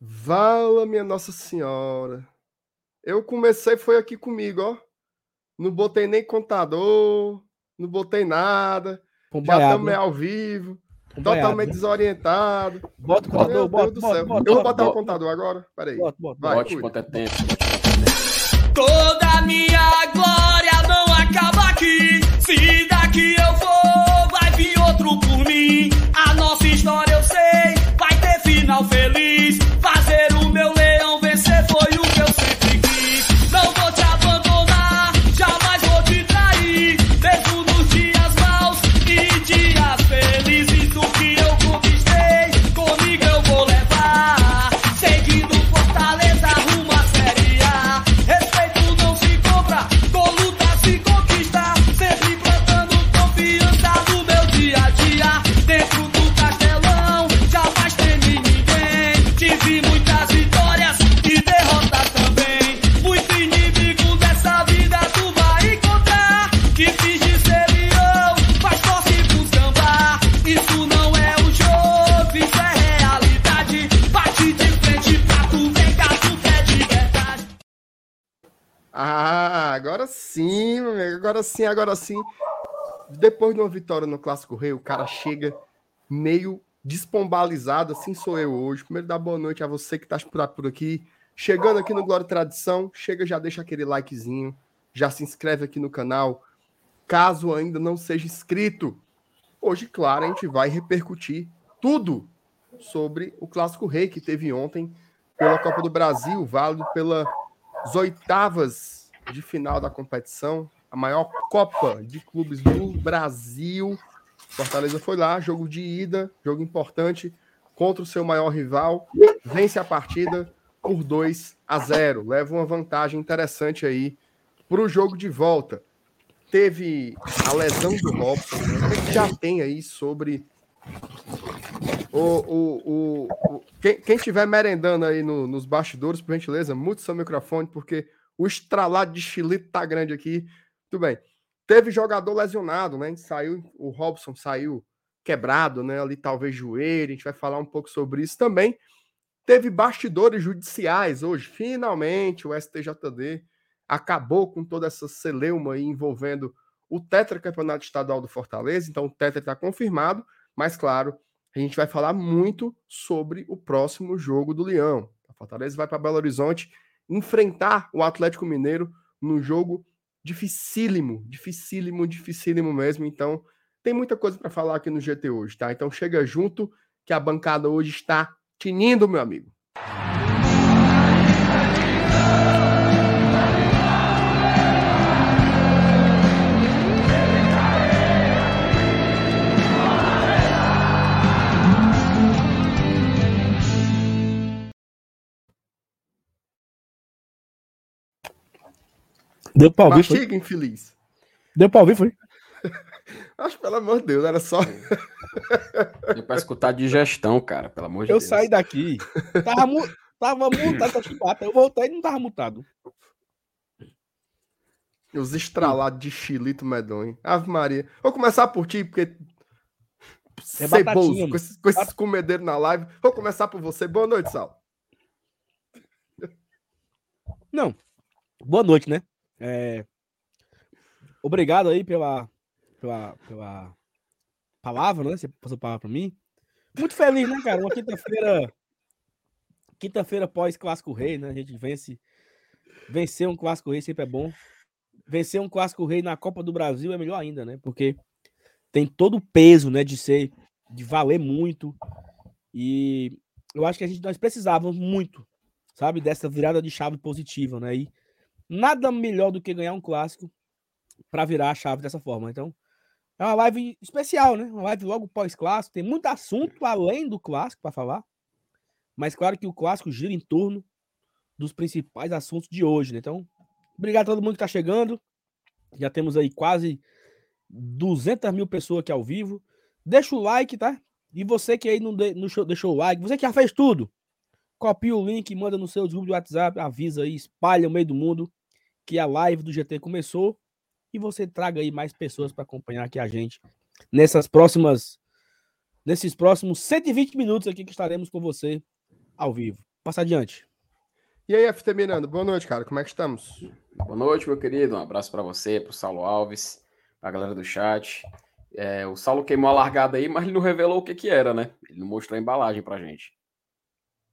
Vala minha Nossa Senhora. Eu comecei, foi aqui comigo, ó. Não botei nem contador, não botei nada. Já estamos né? ao vivo. totalmente né? desorientado. Bota o contador, bota, Deus bota, bota, Eu vou botar bota, o contador agora. Peraí. Bota, bota, Vai, é tempo. Toda minha glória não acaba agora sim, meu amigo. Agora sim, agora sim. Depois de uma vitória no Clássico Rei, o cara chega meio despombalizado, assim sou eu hoje. Primeiro, dar boa noite a você que está por, por aqui. Chegando aqui no Glória Tradição, chega, já deixa aquele likezinho, já se inscreve aqui no canal. Caso ainda não seja inscrito, hoje, claro, a gente vai repercutir tudo sobre o Clássico Rei que teve ontem pela Copa do Brasil, válido pelas oitavas de final da competição, a maior Copa de clubes do Brasil. Fortaleza foi lá, jogo de ida, jogo importante contra o seu maior rival, vence a partida por 2 a 0, leva uma vantagem interessante aí para o jogo de volta. Teve a lesão do Robson, né? o que que já tem aí sobre o, o, o, o- quem, quem estiver merendando aí no- nos bastidores, por gentileza, mute seu microfone, porque o estralado de chilito tá grande aqui. Tudo bem. Teve jogador lesionado, né? Saiu, o Robson saiu quebrado, né? Ali talvez joelho, a gente vai falar um pouco sobre isso também. Teve bastidores judiciais hoje, finalmente o STJD acabou com toda essa celeuma envolvendo o tetracampeonato estadual do Fortaleza, então o tetra está confirmado, mas claro, a gente vai falar muito sobre o próximo jogo do Leão. A Fortaleza vai para Belo Horizonte enfrentar o Atlético Mineiro no jogo dificílimo, dificílimo, dificílimo mesmo. Então, tem muita coisa para falar aqui no GT hoje, tá? Então chega junto que a bancada hoje está tinindo, meu amigo. Deu pra ouvir, foi? Mastiga, infeliz. Deu pra ouvir, foi? Acho, pelo amor de Deus, era só. Deu pra escutar digestão, cara, pelo amor de Eu Deus. saí daqui. Tava, mu tava mutado essa chibata. Eu voltei e não tava mutado. Os estralados de chilito medonho. Ave Maria. Vou começar por ti, porque. É Ceboso, batatinha, com esses, com esses comedeiros na live. Vou começar por você. Boa noite, Sal. Não. Boa noite, né? É, Obrigado aí pela, pela, pela palavra, né? Você passou a palavra pra mim. Muito feliz, né, cara? Uma quinta-feira. Quinta-feira pós-Clássico Rei, né? A gente vence. Vencer um Clássico Rei sempre é bom. Vencer um Clássico Rei na Copa do Brasil é melhor ainda, né? Porque tem todo o peso, né? De ser. De valer muito. E eu acho que a gente nós precisávamos muito, sabe? Dessa virada de chave positiva, né? E nada melhor do que ganhar um clássico para virar a chave dessa forma. Então, é uma live especial, né? Uma live logo pós-clássico. Tem muito assunto além do clássico para falar. Mas claro que o clássico gira em torno dos principais assuntos de hoje, né? Então, obrigado a todo mundo que está chegando. Já temos aí quase 200 mil pessoas aqui ao vivo. Deixa o like, tá? E você que aí não, não show- deixou o like, você que já fez tudo, copia o link, manda no seu grupo de WhatsApp, avisa aí, espalha no meio do mundo que a live do GT começou e você traga aí mais pessoas para acompanhar aqui a gente nessas próximas nesses próximos 120 minutos aqui que estaremos com você ao vivo. passar adiante. E aí, FT Miranda, boa noite, cara. Como é que estamos? Boa noite, meu querido. Um abraço para você, para o Saulo Alves, para a galera do chat. É, o Saulo queimou a largada aí, mas ele não revelou o que, que era, né? Ele não mostrou a embalagem pra gente.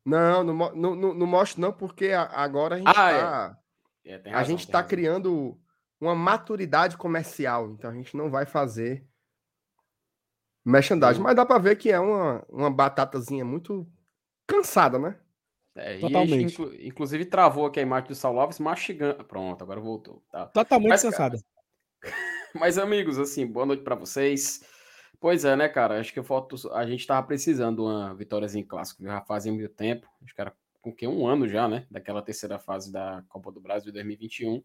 Não, não, não, não, não mostro não, porque agora a gente Ah, tá, É, gente tem tá razão. criando uma maturidade comercial, então a gente não vai fazer merchandising, Hum. mas dá para ver que é uma, uma batatazinha muito cansada, né? É, e Totalmente. inclu- inclusive travou aqui a imagem do Saulo Alves mastigando. Pronto, agora voltou. Tá. Totalmente Mas, cara, cansada. Mas, amigos, assim, boa noite pra vocês. Pois é, né, cara? Acho que falta, a gente tava precisando uma vitóriazinha em clássico. Já fazia muito tempo. Acho que era com que um ano já, né? Daquela terceira fase da Copa do Brasil de 2021.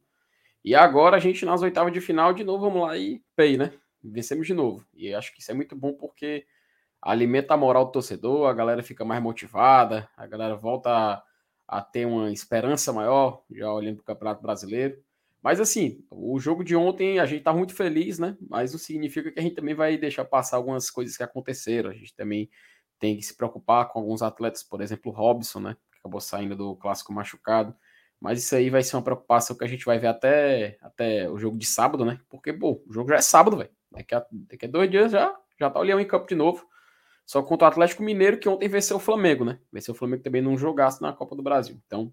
E agora a gente nas oitavas de final de novo, vamos lá e pay, né? Vencemos de novo. E acho que isso é muito bom porque alimenta a moral do torcedor, a galera fica mais motivada, a galera volta a, a ter uma esperança maior, já olhando para o Campeonato Brasileiro. Mas assim, o jogo de ontem a gente tá muito feliz, né? Mas não significa que a gente também vai deixar passar algumas coisas que aconteceram. A gente também tem que se preocupar com alguns atletas, por exemplo, o Robson, né? Que acabou saindo do clássico machucado. Mas isso aí vai ser uma preocupação que a gente vai ver até, até o jogo de sábado, né? Porque, pô, o jogo já é sábado, velho. Daqui a, daqui a dois dias já, já tá o Leão em campo de novo. Só contra o Atlético Mineiro, que ontem venceu o Flamengo, né? Venceu o Flamengo também não jogasse na Copa do Brasil. Então,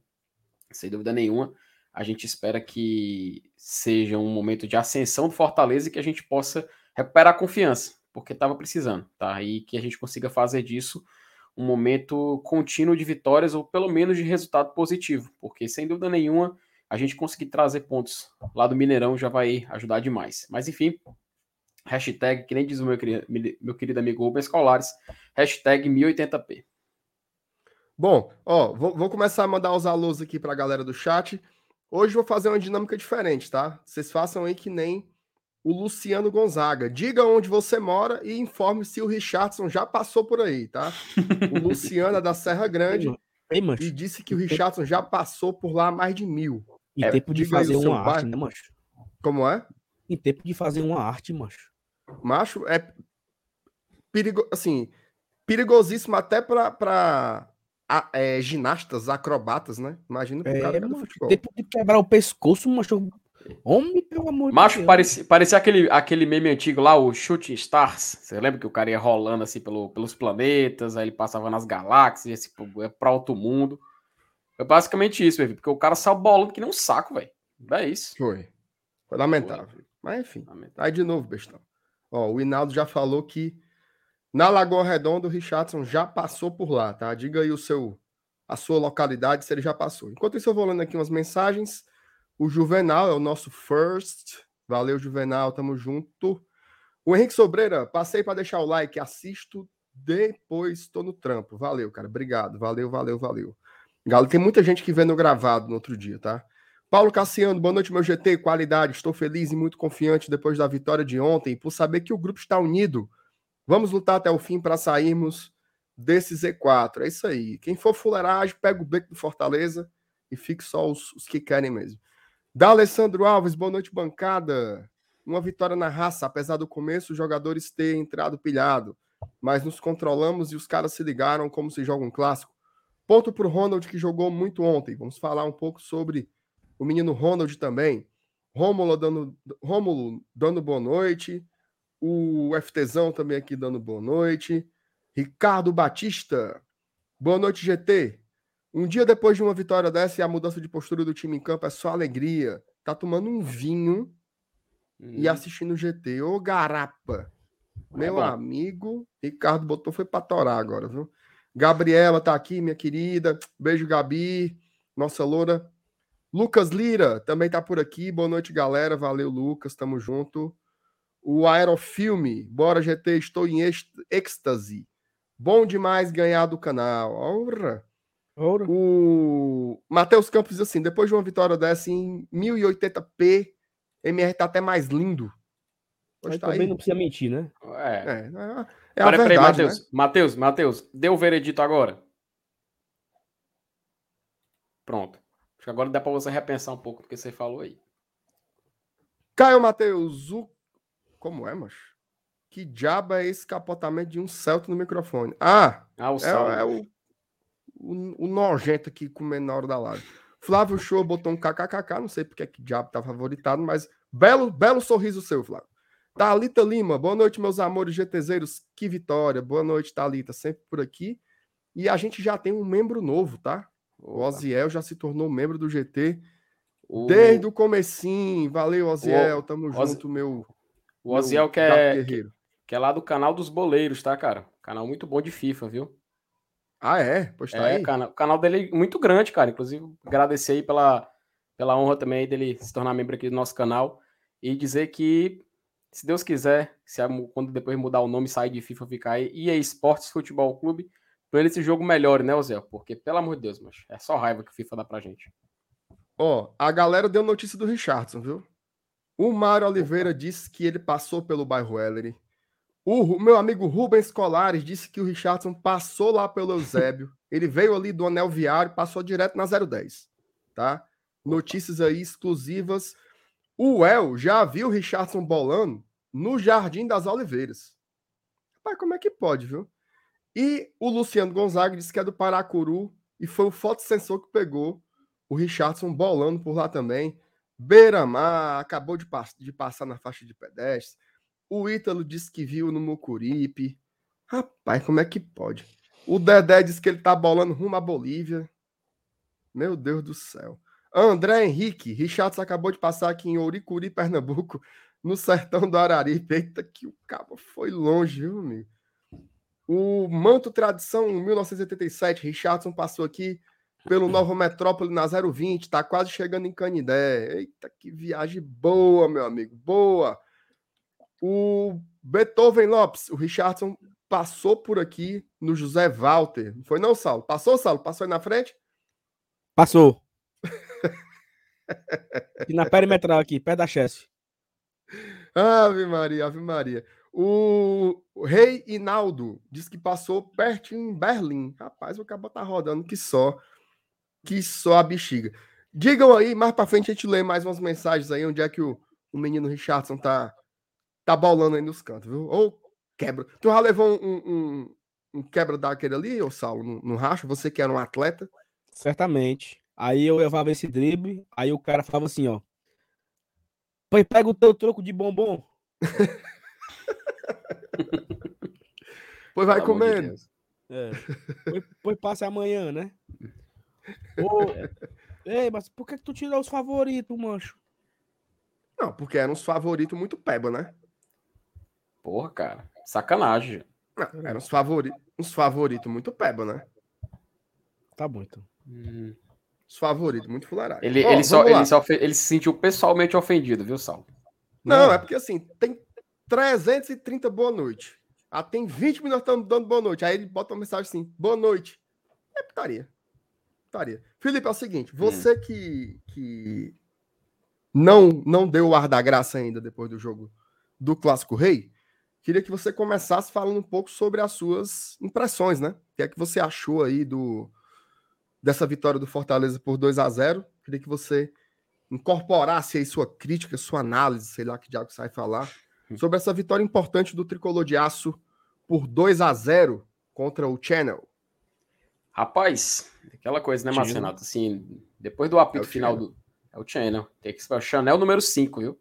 sem dúvida nenhuma, a gente espera que seja um momento de ascensão do Fortaleza e que a gente possa recuperar a confiança, porque estava precisando, tá? E que a gente consiga fazer disso um momento contínuo de vitórias ou pelo menos de resultado positivo, porque sem dúvida nenhuma a gente conseguir trazer pontos lá do Mineirão já vai ajudar demais. Mas enfim, hashtag, que nem diz o meu querido, meu querido amigo Rubens Colares, hashtag 1080p. Bom, ó, vou, vou começar a mandar os alôs aqui para a galera do chat. Hoje vou fazer uma dinâmica diferente, tá? Vocês façam aí que nem o Luciano Gonzaga. Diga onde você mora e informe se o Richardson já passou por aí, tá? O Luciano é da Serra Grande Ei, e disse que o Richardson já passou por lá mais de mil. Em É, tempo de fazer uma arte, bairro. né, mancho? Como é? Em tempo de fazer uma arte, mancho. Macho é perigo, assim, perigosíssimo até para é, ginastas, acrobatas, né? Imagina pro É, cara é do futebol. Tempo de quebrar o pescoço, mancho. Homem, pelo amor de Macho, Deus. parecia, parecia aquele, aquele meme antigo lá, o Shooting Stars. Você lembra que o cara ia rolando assim pelo, pelos planetas, aí ele passava nas galáxias, assim, pô, é pra outro mundo. É basicamente isso, velho, porque o cara saiu bolando que nem um saco, velho. É isso. Foi. Foi lamentável. Mas enfim. Lamentável. Aí de novo, bestão. Ó, o Hinaldo já falou que na Lagoa Redonda o Richardson já passou por lá, tá? Diga aí o seu a sua localidade se ele já passou. Enquanto isso eu vou lendo aqui umas mensagens. O Juvenal é o nosso first. Valeu, Juvenal, tamo junto. O Henrique Sobreira, passei para deixar o like, assisto depois tô no trampo. Valeu, cara. Obrigado. Valeu, valeu, valeu. Galo, tem muita gente que vê no gravado no outro dia, tá? Paulo Cassiano, boa noite, meu GT, qualidade. Estou feliz e muito confiante depois da vitória de ontem, por saber que o grupo está unido. Vamos lutar até o fim para sairmos desse Z4. É isso aí. Quem for fuleiragem, pega o beco do Fortaleza e fique só os, os que querem mesmo. Da Alessandro Alves, boa noite, bancada. Uma vitória na raça, apesar do começo, os jogadores terem entrado pilhado. Mas nos controlamos e os caras se ligaram como se joga um clássico. Ponto para o Ronald, que jogou muito ontem. Vamos falar um pouco sobre o menino Ronald também. Rômulo dando, Rômulo dando boa noite. O FTzão também aqui dando boa noite. Ricardo Batista. Boa noite, GT. Um dia depois de uma vitória dessa e a mudança de postura do time em campo é só alegria. Tá tomando um vinho e Hum, assistindo o GT. Ô, garapa. Meu bom. amigo, Ricardo botou foi pra torar agora, viu? Gabriela tá aqui, minha querida. Beijo, Gabi. Nossa loura. Lucas Lira também tá por aqui. Boa noite, galera. Valeu, Lucas. Tamo junto. O Aerofilme. Bora, GT. Estou em êxt- êxtase. Bom demais ganhar do canal. Ora. Ouro. O Matheus Campos diz assim: depois de uma vitória dessa em 1080p, MR tá até mais lindo. Mas tá também aí. não precisa mentir, né? É. É, é, é a Peraí, peraí, verdade, né? Matheus. Matheus, Matheus, deu o veredito agora. Pronto. Acho que agora dá pra você repensar um pouco do que você falou aí. Caio Matheus, o... como é, macho? Que diabo é esse capotamento de um Celta no microfone? Ah, Ah, o é, é o, o, o nojento aqui comendo na hora da live. Flávio Show botou um kkkk, não sei porque é que diabo tá favoritado, mas belo, belo sorriso seu, Flávio. Thalita Lima, boa noite, meus amores GTZeiros, que vitória. Boa noite, Thalita, sempre por aqui. E a gente já tem um membro novo, tá? O Oziel já se tornou membro do GT o... desde o comecinho. Valeu, Oziel, tamo o... junto, meu... O Oziel que é, que, que é lá do canal dos boleiros, tá, cara? Canal muito bom de FIFA, viu? Ah, é? Pois tá é, aí. Canal, o canal dele é muito grande, cara. Inclusive, agradecer aí pela, pela honra também dele se tornar membro aqui do nosso canal. E dizer que, se Deus quiser, se quando depois mudar o nome, sair de FIFA, ficar aí, EA Sports Futebol Clube, pra ele esse jogo melhore, né, Zé? Porque, pelo amor de Deus, mas é só raiva que o FIFA dá pra gente. Ó, a galera deu notícia do Richardson, viu? O Mário Oliveira disse que ele passou pelo bairro Ellery. O meu amigo Rubens Colares disse que o Richardson passou lá pelo Eusébio. Ele veio ali do Anel Viário, passou direto na 010, tá? Notícias aí exclusivas. O El já viu o Richardson bolando no Jardim das Oliveiras. Pai, como é que pode, viu? E o Luciano Gonzaga disse que é do Paracuru e foi o fotossensor que pegou o Richardson bolando por lá também. Beira-Mar, acabou de, pass de passar na faixa de pedestre. O Ítalo disse que viu no Mucuripe. Rapaz, como é que pode? O Dedé disse que ele tá bolando rumo à Bolívia. Meu Deus do céu. André Henrique, Richardson acabou de passar aqui em Ouricuri, Pernambuco, no sertão do Araripe. Eita, que o cabo foi longe, viu, amigo? O Manto Tradição 1987, Richardson passou aqui pelo Nova Metrópole na 020, tá quase chegando em Canidé. Eita, que viagem boa, meu amigo, boa. O Beethoven Lopes, o Richardson passou por aqui no José Walter. Não foi não, Saulo? Passou, Saulo? Passou aí na frente? Passou. e na perimetral aqui, perto da Chesse. Ave Maria, Ave Maria. O, Rei Inaldo disse que passou pertinho em Berlim. Rapaz, o cabo tá rodando que só. Que só a bexiga. Digam aí, mais pra frente a gente lê mais umas mensagens aí, onde é que o, o menino Richardson tá tá bolando aí nos cantos, viu? Ou quebra. Tu já levou um, um, um quebra daquele ali, ô Saulo, no, no racho? Você que era um atleta? Certamente. Aí eu levava esse drible, aí o cara falava assim, ó. Pois pega o teu troco de bombom. pois vai comendo. De é. Pois, pois passa amanhã, né? Ô, ei, mas por que, que tu tirou os favoritos, mancho? Não, porque eram os favoritos muito peba, né? Porra, cara. Sacanagem. Não, eram os favoritos, uns favoritos muito peba, né? Tá muito. Hum. Os favoritos, muito fularagem. Ele, oh, ele, só, ele, só, ele se sentiu pessoalmente ofendido, viu, Sal? Não, Não, é porque assim, tem 330 boa noite. Ah, tem 20 minutos dando boa noite. Aí ele bota uma mensagem assim: boa noite. É putaria. Putaria. Felipe, é o seguinte: você hum. que, que não, não deu o ar da graça ainda depois do jogo do Clássico Rei, Queria que você começasse falando um pouco sobre as suas impressões, né? O que é que você achou aí do dessa vitória do Fortaleza por 2 a 0 Queria que você incorporasse aí sua crítica, sua análise, sei lá que diabo sai falar, hum. sobre essa vitória importante do Tricolor de Aço por 2 a 0 contra o Channel. Rapaz, aquela coisa, né, Marcenato? Assim, depois do apito é final do. É o Channel. Tem que ser o Chanel número 5, viu?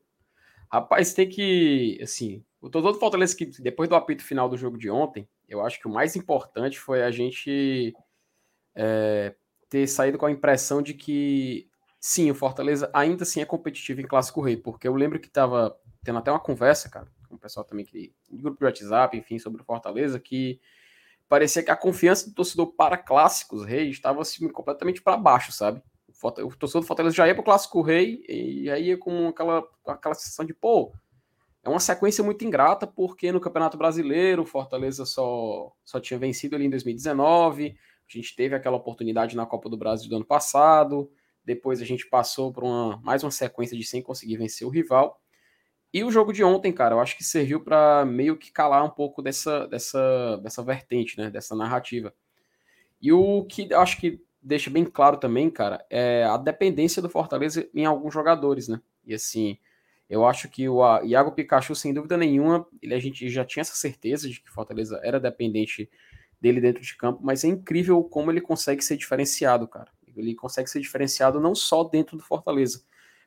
Rapaz, tem que. Assim, o torcedor do Fortaleza, que depois do apito final do jogo de ontem, eu acho que o mais importante foi a gente é, ter saído com a impressão de que, sim, o Fortaleza ainda assim é competitivo em Clássico Rei, porque eu lembro que estava tendo até uma conversa, cara, com o pessoal também que grupo de WhatsApp, enfim, sobre o Fortaleza, que parecia que a confiança do torcedor para Clássicos Rei estava assim, completamente para baixo, sabe? O torcedor do Fortaleza já ia para o Clássico Rei e aí ia com aquela, aquela sensação de, pô, é uma sequência muito ingrata, porque no Campeonato Brasileiro, o Fortaleza só, só tinha vencido ali em 2019, a gente teve aquela oportunidade na Copa do Brasil do ano passado, depois a gente passou por uma, mais uma sequência de sem conseguir vencer o rival. E o jogo de ontem, cara, eu acho que serviu para meio que calar um pouco dessa, dessa, dessa vertente, né, dessa narrativa. E o que eu acho que deixa bem claro também, cara, é a dependência do Fortaleza em alguns jogadores, né? E assim, eu acho que o Iago Pikachu, sem dúvida nenhuma, ele, a gente já tinha essa certeza de que Fortaleza era dependente dele dentro de campo, mas é incrível como ele consegue ser diferenciado, cara. Ele consegue ser diferenciado não só dentro do Fortaleza,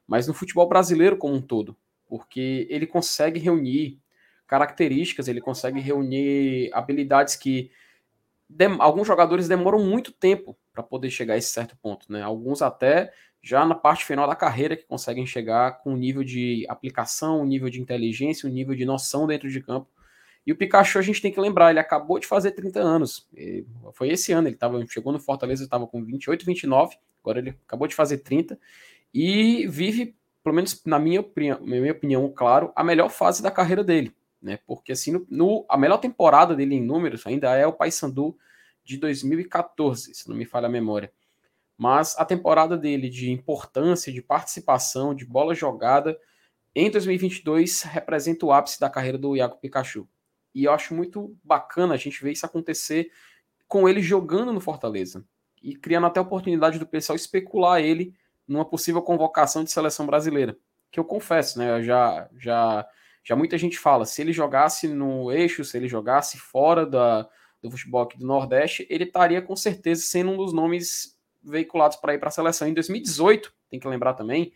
mas no futebol brasileiro como um todo, porque ele consegue reunir características, ele consegue reunir habilidades que alguns jogadores demoram muito tempo para poder chegar a esse certo ponto, né? Alguns até já na parte final da carreira que conseguem chegar com um nível de aplicação, um nível de inteligência, um nível de noção dentro de campo. E o Pikachu a gente tem que lembrar, ele acabou de fazer 30 anos. Foi esse ano, ele tava, chegou no Fortaleza, estava com 28, 29, agora ele acabou de fazer 30 e vive, pelo menos na minha opinião, na minha opinião, claro, a melhor fase da carreira dele né? Porque assim, no, no, a melhor temporada dele em números ainda é o Paysandu de 2014, se não me falha a memória. Mas a temporada dele de importância, de participação, de bola jogada em 2022 representa o ápice da carreira do Iago Pikachu. E eu acho muito bacana a gente ver isso acontecer com ele jogando no Fortaleza e criando até a oportunidade do pessoal especular ele numa possível convocação de seleção brasileira. Que eu confesso, né? Já já já muita gente fala, se ele jogasse no eixo, se ele jogasse fora da, do futebol aqui do Nordeste, ele estaria com certeza sendo um dos nomes veiculados para ir para a seleção. Em 2018, tem que lembrar também,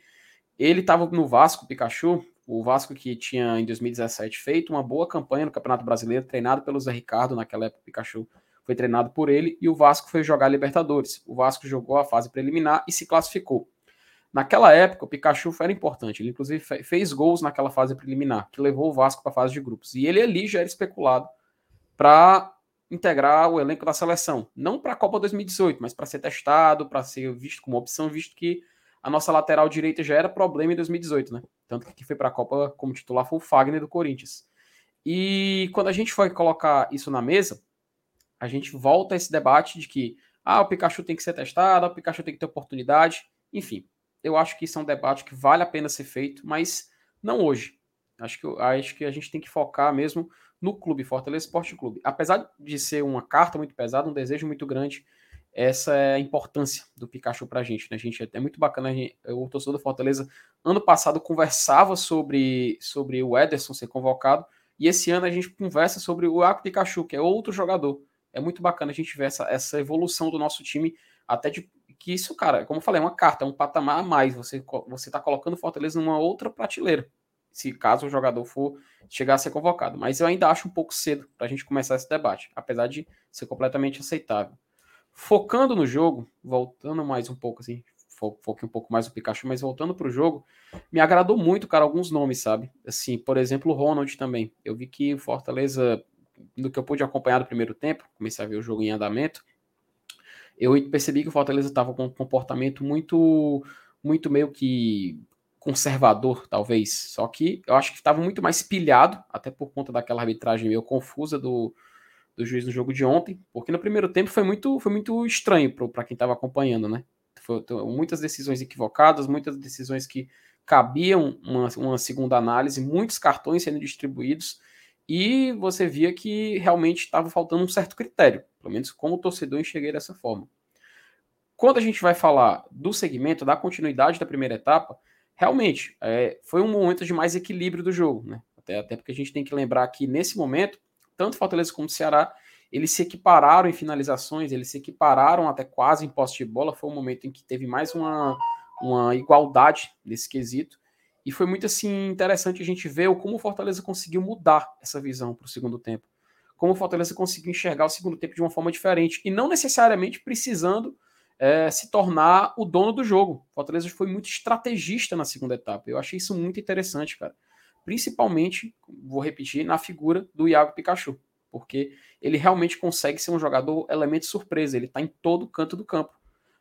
ele estava no Vasco, Pikachu, o Vasco que tinha em 2017 feito uma boa campanha no Campeonato Brasileiro, treinado pelo Zé Ricardo, naquela época o Pikachu foi treinado por ele, e o Vasco foi jogar Libertadores. O Vasco jogou a fase preliminar e se classificou. Naquela época, o Pikachu era importante. Ele, inclusive, fez gols naquela fase preliminar, que levou o Vasco para a fase de grupos. E ele ali já era especulado para integrar o elenco da seleção. Não para a Copa 2018, mas para ser testado, para ser visto como opção, visto que a nossa lateral direita já era problema em 2018, né? Tanto que foi para a Copa como titular foi o Fagner do Corinthians. E quando a gente foi colocar isso na mesa, a gente volta a esse debate de que ah, o Pikachu tem que ser testado, o Pikachu tem que ter oportunidade. Enfim, eu acho que isso é um debate que vale a pena ser feito, mas não hoje. Acho que, acho que a gente tem que focar mesmo no clube, Fortaleza Esporte Clube. Apesar de ser uma carta muito pesada, um desejo muito grande, essa é a importância do Pikachu pra gente, né, gente? É muito bacana, gente, o torcedor do Fortaleza, ano passado, conversava sobre, sobre o Ederson ser convocado, e esse ano a gente conversa sobre o Ako Pikachu, que é outro jogador. É muito bacana a gente ver essa, essa evolução do nosso time, até de que isso, cara, como eu falei, é uma carta, é um patamar a mais. Você você está colocando o Fortaleza numa outra prateleira, se caso o jogador for chegar a ser convocado. Mas eu ainda acho um pouco cedo para a gente começar esse debate, apesar de ser completamente aceitável. Focando no jogo, voltando mais um pouco assim, fo foquei um pouco mais no Pikachu, mas voltando para o jogo, me agradou muito, cara, alguns nomes, sabe? Assim, por exemplo, o Ronald também. Eu vi que o Fortaleza, no que eu pude acompanhar no primeiro tempo, comecei a ver o jogo em andamento, eu percebi que o Fortaleza estava com um comportamento muito, muito meio que conservador, talvez. Só que eu acho que estava muito mais pilhado, até por conta daquela arbitragem meio confusa do, do juiz no jogo de ontem, porque no primeiro tempo foi muito, foi muito estranho para quem estava acompanhando, né? Muitas decisões equivocadas, muitas decisões que cabiam uma, uma segunda análise, muitos cartões sendo distribuídos, e você via que realmente estava faltando um certo critério, pelo menos como torcedor enxerguei dessa forma. Quando a gente vai falar do segmento, da continuidade da primeira etapa, realmente é, foi um momento de mais equilíbrio do jogo, né? Até, até porque a gente tem que lembrar que nesse momento, tanto Fortaleza como Ceará, eles se equipararam em finalizações, eles se equipararam até quase em posse de bola. Foi um momento em que teve mais uma, uma igualdade nesse quesito. E foi muito assim interessante a gente ver como o Fortaleza conseguiu mudar essa visão para o segundo tempo. Como o Fortaleza conseguiu enxergar o segundo tempo de uma forma diferente e não necessariamente precisando é, se tornar o dono do jogo. O Fortaleza foi muito estrategista na segunda etapa. Eu achei isso muito interessante, cara. Principalmente, vou repetir, na figura do Iago Pikachu, porque ele realmente consegue ser um jogador elemento surpresa. Ele está em todo canto do campo.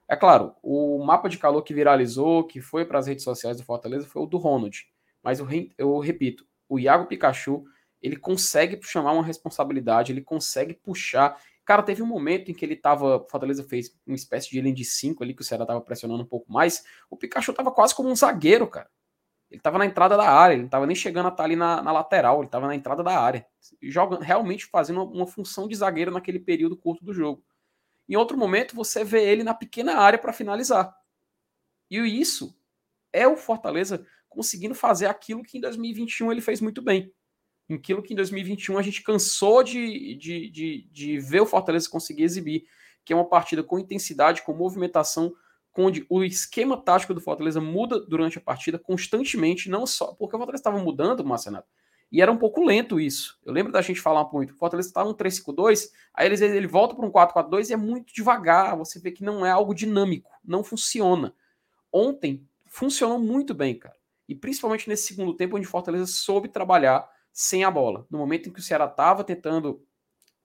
É claro, o mapa de calor que viralizou, que foi para as redes sociais do Fortaleza, foi o do Ronald. Mas eu, eu repito, o Iago Pikachu, ele consegue chamar uma responsabilidade, ele consegue puxar. Cara, teve um momento em que ele tava. Fortaleza fez uma espécie de linha de 5 ali, que o Ceará tava pressionando um pouco mais. O Pikachu tava quase como um zagueiro, cara. Ele tava na entrada da área, ele não tava nem chegando a estar tá ali na, na lateral, ele tava na entrada da área. Jogando, realmente fazendo uma, uma função de zagueiro naquele período curto do jogo. Em outro momento, você vê ele na pequena área para finalizar. E isso é o Fortaleza conseguindo fazer aquilo que em 2021 ele fez muito bem. Aquilo que em 2021 a gente cansou de, de, de, de ver o Fortaleza conseguir exibir, que é uma partida com intensidade, com movimentação, onde o esquema tático do Fortaleza muda durante a partida constantemente, não só porque o Fortaleza estava mudando, Marcenato, e era um pouco lento isso. Eu lembro da gente falar muito. O Fortaleza estava um 3-5-2, aí ele, ele volta para um 4-4-2 e é muito devagar. Você vê que não é algo dinâmico, não funciona. Ontem funcionou muito bem, cara. E principalmente nesse segundo tempo, onde o Fortaleza soube trabalhar sem a bola. No momento em que o Ceará estava tentando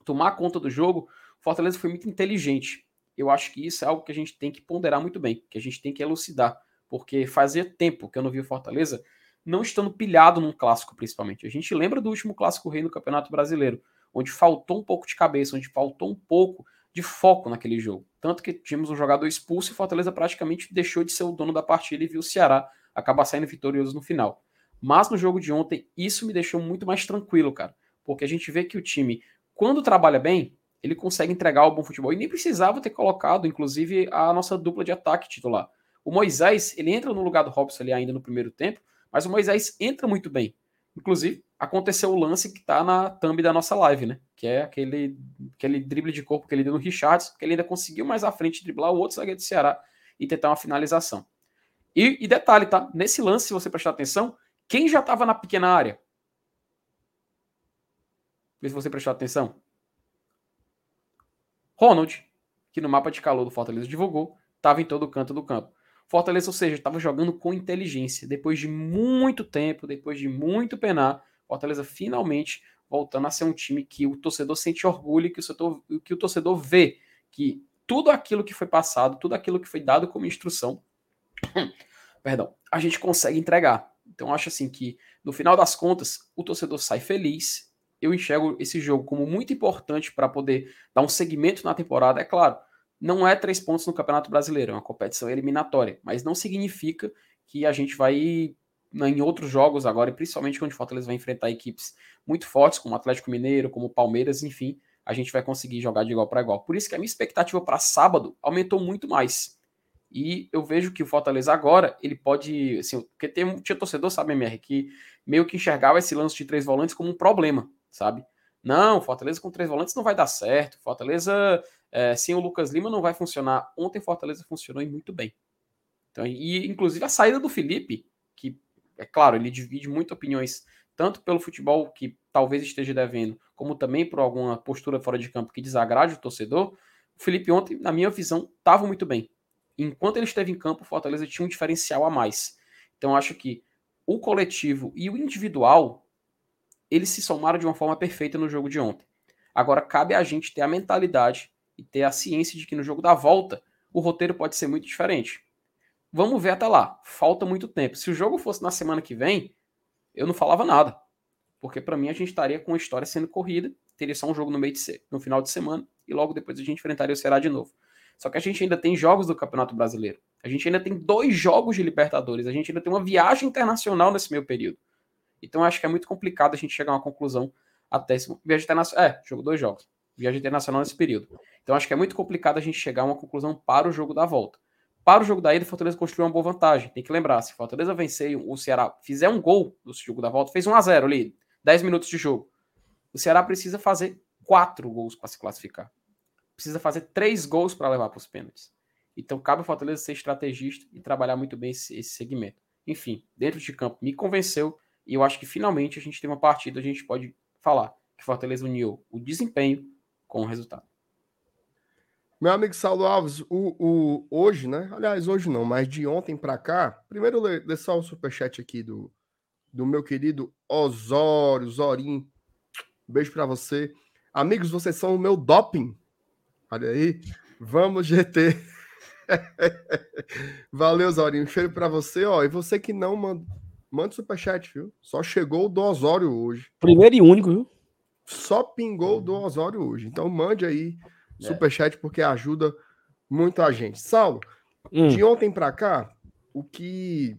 tomar conta do jogo, o Fortaleza foi muito inteligente. Eu acho que isso é algo que a gente tem que ponderar muito bem, que a gente tem que elucidar, porque fazia tempo que eu não vi o Fortaleza não estando pilhado num clássico, principalmente. A gente lembra do último clássico rei no Campeonato Brasileiro, onde faltou um pouco de cabeça, onde faltou um pouco de foco naquele jogo. Tanto que tínhamos um jogador expulso e Fortaleza praticamente deixou de ser o dono da partida e viu o Ceará acabar saindo vitorioso no final. Mas no jogo de ontem, isso me deixou muito mais tranquilo, cara. Porque a gente vê que o time, quando trabalha bem, ele consegue entregar o bom futebol. E nem precisava ter colocado, inclusive, a nossa dupla de ataque titular. O Moisés, ele entra no lugar do Robson ali ainda no primeiro tempo, mas o Moisés entra muito bem. Inclusive, aconteceu o lance que está na thumb da nossa live, né? Que é aquele, aquele drible de corpo que ele deu no Richards, que ele ainda conseguiu mais à frente driblar o outro zagueiro do Ceará e tentar uma finalização. E, e detalhe, tá? Nesse lance, se você prestar atenção, quem já estava na pequena área? Vê se você prestar atenção. Ronald, que no mapa de calor do Fortaleza divulgou, estava em todo canto do campo. Fortaleza, ou seja, estava jogando com inteligência. Depois de muito tempo, depois de muito penar, Fortaleza finalmente voltando a ser um time que o torcedor sente orgulho, que o, setor, que o torcedor vê que tudo aquilo que foi passado, tudo aquilo que foi dado como instrução, perdão, a gente consegue entregar. Então acho assim que no final das contas o torcedor sai feliz. Eu enxergo esse jogo como muito importante para poder dar um segmento na temporada, é claro. Não é três pontos no Campeonato Brasileiro, é uma competição eliminatória, mas não significa que a gente vai né, em outros jogos agora, e principalmente quando o Fortaleza vai enfrentar equipes muito fortes, como o Atlético Mineiro, como o Palmeiras, enfim, a gente vai conseguir jogar de igual para igual. Por isso que a minha expectativa para sábado aumentou muito mais. E eu vejo que o Fortaleza agora, ele pode, assim, porque tem, tinha torcedor, sabe, MR, que meio que enxergava esse lance de três volantes como um problema, sabe? Não, Fortaleza com três volantes não vai dar certo. Fortaleza é, sem o Lucas Lima não vai funcionar. Ontem Fortaleza funcionou e muito bem. Então, e inclusive a saída do Felipe, que é claro, ele divide muito opiniões, tanto pelo futebol que talvez esteja devendo, como também por alguma postura fora de campo que desagrade o torcedor. O Felipe ontem, na minha visão, estava muito bem. Enquanto ele esteve em campo, o Fortaleza tinha um diferencial a mais. Então acho que o coletivo e o individual eles se somaram de uma forma perfeita no jogo de ontem. Agora cabe a gente ter a mentalidade e ter a ciência de que no jogo da volta o roteiro pode ser muito diferente. Vamos ver até lá. Falta muito tempo. Se o jogo fosse na semana que vem, eu não falava nada. Porque para mim a gente estaria com a história sendo corrida, teria só um jogo no meio de ser, no final de semana e logo depois a gente enfrentaria o Ceará de novo. Só que a gente ainda tem jogos do Campeonato Brasileiro. A gente ainda tem dois jogos de Libertadores. A gente ainda tem uma viagem internacional nesse meio período. Então acho que é muito complicado a gente chegar a uma conclusão até esse viagem internacional. É, jogo dois jogos. Viagem internacional nesse período. Então acho que é muito complicado a gente chegar a uma conclusão para o jogo da volta. Para o jogo da ida, o Fortaleza construiu uma boa vantagem. Tem que lembrar, se o Fortaleza vencer o Ceará fizer um gol no jogo da volta, fez 1 a 0 ali, 10 minutos de jogo. O Ceará precisa fazer quatro gols para se classificar. Precisa fazer três gols para levar para os pênaltis. Então cabe ao Fortaleza ser estrategista e trabalhar muito bem esse, esse segmento. Enfim, dentro de campo me convenceu e eu acho que finalmente a gente tem uma partida, a gente pode falar que Fortaleza uniu o desempenho com o resultado. Meu amigo Saulo Alves, o, o, hoje, né? Aliás, hoje não, mas de ontem para cá, primeiro lê, só o superchat aqui do, do meu querido Osório, Zorim. Beijo para você. Amigos, vocês são o meu doping. Olha aí. Vamos, GT. Valeu, Zorinho. Um cheiro para você, ó. E você que não manda, Manda superchat, viu? Só chegou o do Osório hoje. Primeiro e único, viu? Só pingou o do Osório hoje. Então mande aí é. superchat porque ajuda muito a gente. Saulo, hum. de ontem para cá, o que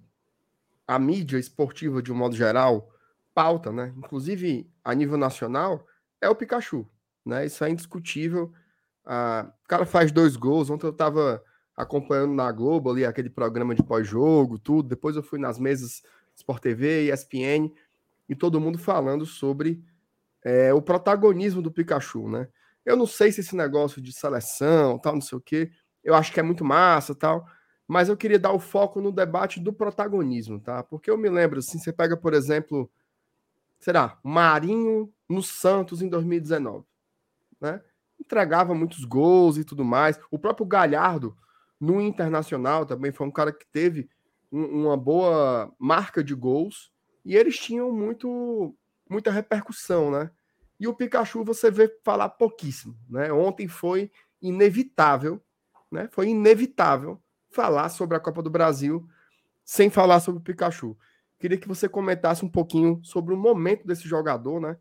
a mídia esportiva, de um modo geral, pauta, né? Inclusive a nível nacional, é o Pikachu. Né? Isso é indiscutível. Ah, o cara faz dois gols. Ontem eu tava acompanhando na Globo ali aquele programa de pós-jogo, tudo. Depois eu fui nas mesas Sport TV, ESPN. e todo mundo falando sobre é, o protagonismo do Pikachu, né? Eu não sei se esse negócio de seleção, tal, não sei o quê, eu acho que é muito massa, tal, mas eu queria dar o foco no debate do protagonismo, tá? Porque eu me lembro, assim, você pega, por exemplo, será, Marinho no Santos em 2019, né? Entregava muitos gols e tudo mais. O próprio Galhardo no Internacional também foi um cara que teve um, uma boa marca de gols e eles tinham muito muita repercussão, né? E o Pikachu você vê falar pouquíssimo, né? Ontem foi inevitável, né? Foi inevitável falar sobre a Copa do Brasil sem falar sobre o Pikachu. Queria que você comentasse um pouquinho sobre o momento desse jogador, né?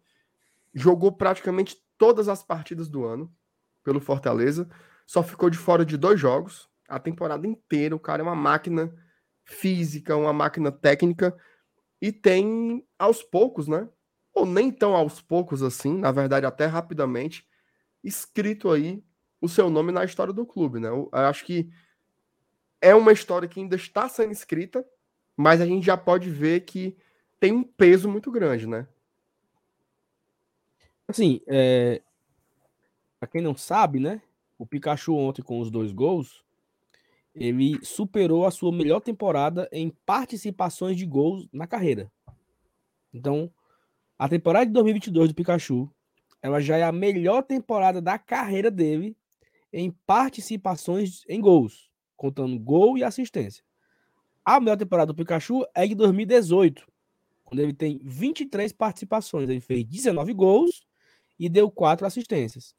Jogou praticamente todas as partidas do ano pelo Fortaleza, só ficou de fora de dois jogos, a temporada inteira. O cara é uma máquina física, uma máquina técnica e tem aos poucos, né? Ou nem tão aos poucos assim, na verdade até rapidamente, escrito aí o seu nome na história do clube, né? Eu acho que é uma história que ainda está sendo escrita, mas a gente já pode ver que tem um peso muito grande, né? Assim, é... para quem não sabe, né? O Pikachu ontem com os dois gols, ele superou a sua melhor temporada em participações de gols na carreira. Então, a temporada de 2022 do Pikachu, ela já é a melhor temporada da carreira dele em participações em gols, contando gol e assistência. A melhor temporada do Pikachu é de 2018, quando ele tem 23 participações. Ele fez 19 gols e deu 4 assistências.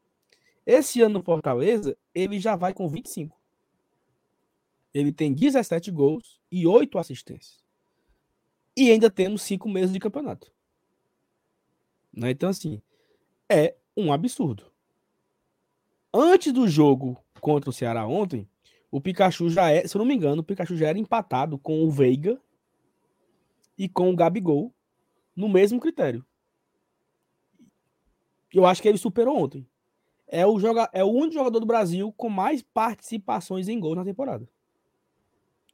Esse ano no Fortaleza, ele já vai com 25. Ele tem 17 gols e 8 assistências. E ainda temos 5 meses de campeonato. Né? Então, assim, é um absurdo. Antes do jogo contra o Ceará ontem, o Pikachu já é, se eu não me engano, o Pikachu já era empatado com o Veiga e com o Gabigol no mesmo critério. Eu acho que ele superou ontem. É o, joga, é o único jogador do Brasil com mais participações em gol na temporada.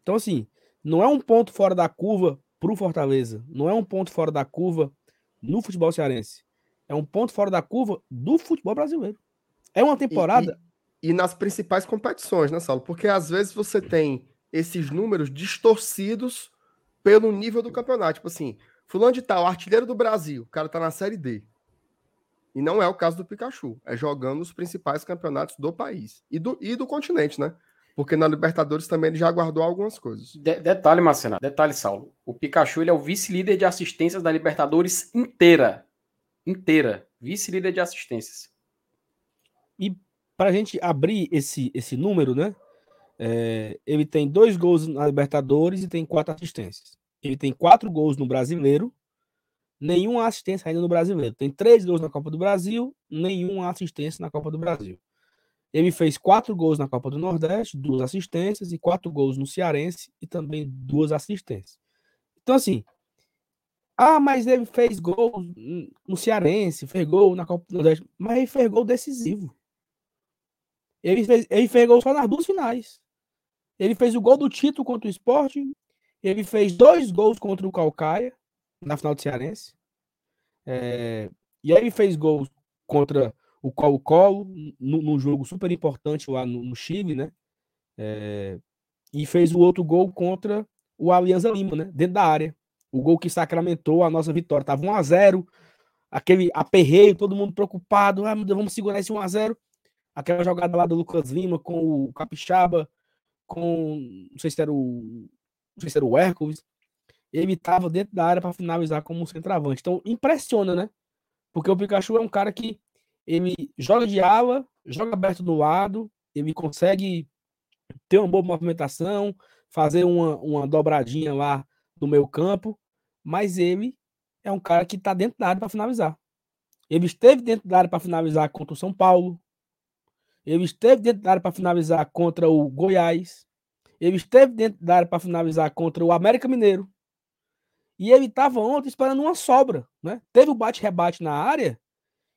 Então, assim, não é um ponto fora da curva para o Fortaleza. Não é um ponto fora da curva no futebol cearense. É um ponto fora da curva do futebol brasileiro. É uma temporada. E, e, e nas principais competições, né, Saulo? Porque às vezes você tem esses números distorcidos pelo nível do campeonato. Tipo assim, fulano de tal, artilheiro do Brasil, o cara tá na Série D. E não é o caso do Pikachu. É jogando os principais campeonatos do país. E do, e do continente, né? Porque na Libertadores também ele já guardou algumas coisas. De detalhe, Marcena, detalhe, Saulo. O Pikachu ele é o vice-líder de assistências da Libertadores inteira. Inteira. Vice-líder de assistências. E para a gente abrir esse, esse número, né? É, ele tem dois gols na Libertadores e tem quatro assistências. Ele tem quatro gols no Brasileiro, nenhuma assistência ainda no Brasileiro. Tem três gols na Copa do Brasil, nenhuma assistência na Copa do Brasil. Ele fez quatro gols na Copa do Nordeste, duas assistências, e quatro gols no Cearense e também duas assistências. Então, assim. Ah, mas ele fez gol no Cearense, fez gol na Copa do Nordeste, mas ele fez gol decisivo. Ele fez, ele fez gol só nas duas finais. Ele fez o gol do título contra o esporte. Ele fez dois gols contra o Calcaia, na final do Cearense. É, e aí fez gols contra o Colo-Colo, num jogo super importante lá no, no Chile, né? É, e fez o outro gol contra o Alianza Lima, né? Dentro da área. O gol que sacramentou a nossa vitória. Tava 1 a 0 aquele aperreio, todo mundo preocupado. Ah, meu Deus, vamos segurar esse 1 a 0 Aquela jogada lá do Lucas Lima com o Capixaba, com. Não sei se era o. Não sei se era o Hércules. Ele tava dentro da área para finalizar como centroavante. Então, impressiona, né? Porque o Pikachu é um cara que ele joga de ala, joga aberto do lado, ele consegue ter uma boa movimentação, fazer uma, uma dobradinha lá no meio campo, mas ele é um cara que está dentro da área para finalizar. Ele esteve dentro da área para finalizar contra o São Paulo. Ele esteve dentro da área para finalizar contra o Goiás. Ele esteve dentro da área para finalizar contra o América Mineiro. E ele estava ontem esperando uma sobra. Né? Teve o bate-rebate na área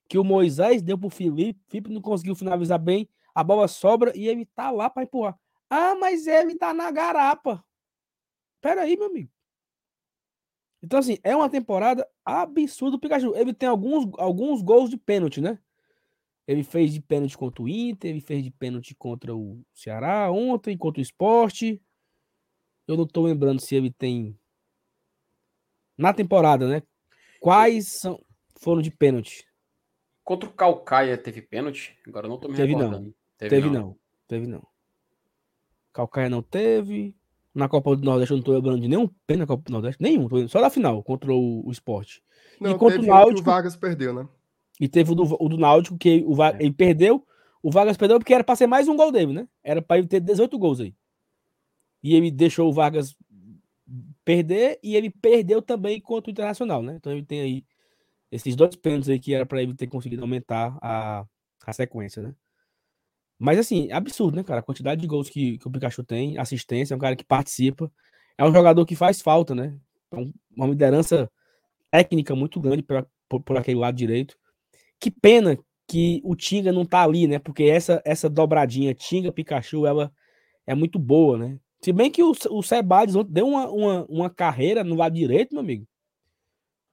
que o Moisés deu pro Felipe, Felipe não conseguiu finalizar bem, a bola sobra e ele tá lá para empurrar. Ah, mas ele tá na garapa. Pera aí, meu amigo. Então, assim, é uma temporada absurda o Pikachu. Ele tem alguns, alguns gols de pênalti, né? Ele fez de pênalti contra o Inter, ele fez de pênalti contra o Ceará ontem, contra o Esporte. Eu não tô lembrando se ele tem. Na temporada, né? Quais são, foram de pênalti? Contra o Calcaia teve pênalti? Agora eu não tô me Teve não. recordando. Teve, não. Teve não. Calcaia não teve. Na Copa do Nordeste eu não tô lembrando de nenhum pênalti na Copa do Nordeste. Nenhum. Só da final, contra o, o Esporte. Não, contra o teve Náutico- o Vargas perdeu, né? E teve o do, o do Náutico, que o É. ele perdeu. O Vargas perdeu porque era pra ser mais um gol dele, né? Era pra ele ter 18 gols aí. E ele deixou o Vargas perder e ele perdeu também contra o Internacional, né? Então ele tem aí esses dois pênaltis aí que era pra ele ter conseguido aumentar a, a sequência, né? Mas assim, absurdo, né, cara? A quantidade de gols que, que o Pikachu tem, assistência, é um cara que participa. É um jogador que faz falta, né? Então, uma liderança técnica muito grande por, por, por aquele lado direito. Que pena que o Tinga não tá ali, né? Porque essa essa dobradinha Tinga-Pikachu, ela é muito boa, né? Se bem que o, o Sebades ontem deu uma, uma, uma carreira no lado direito, meu amigo.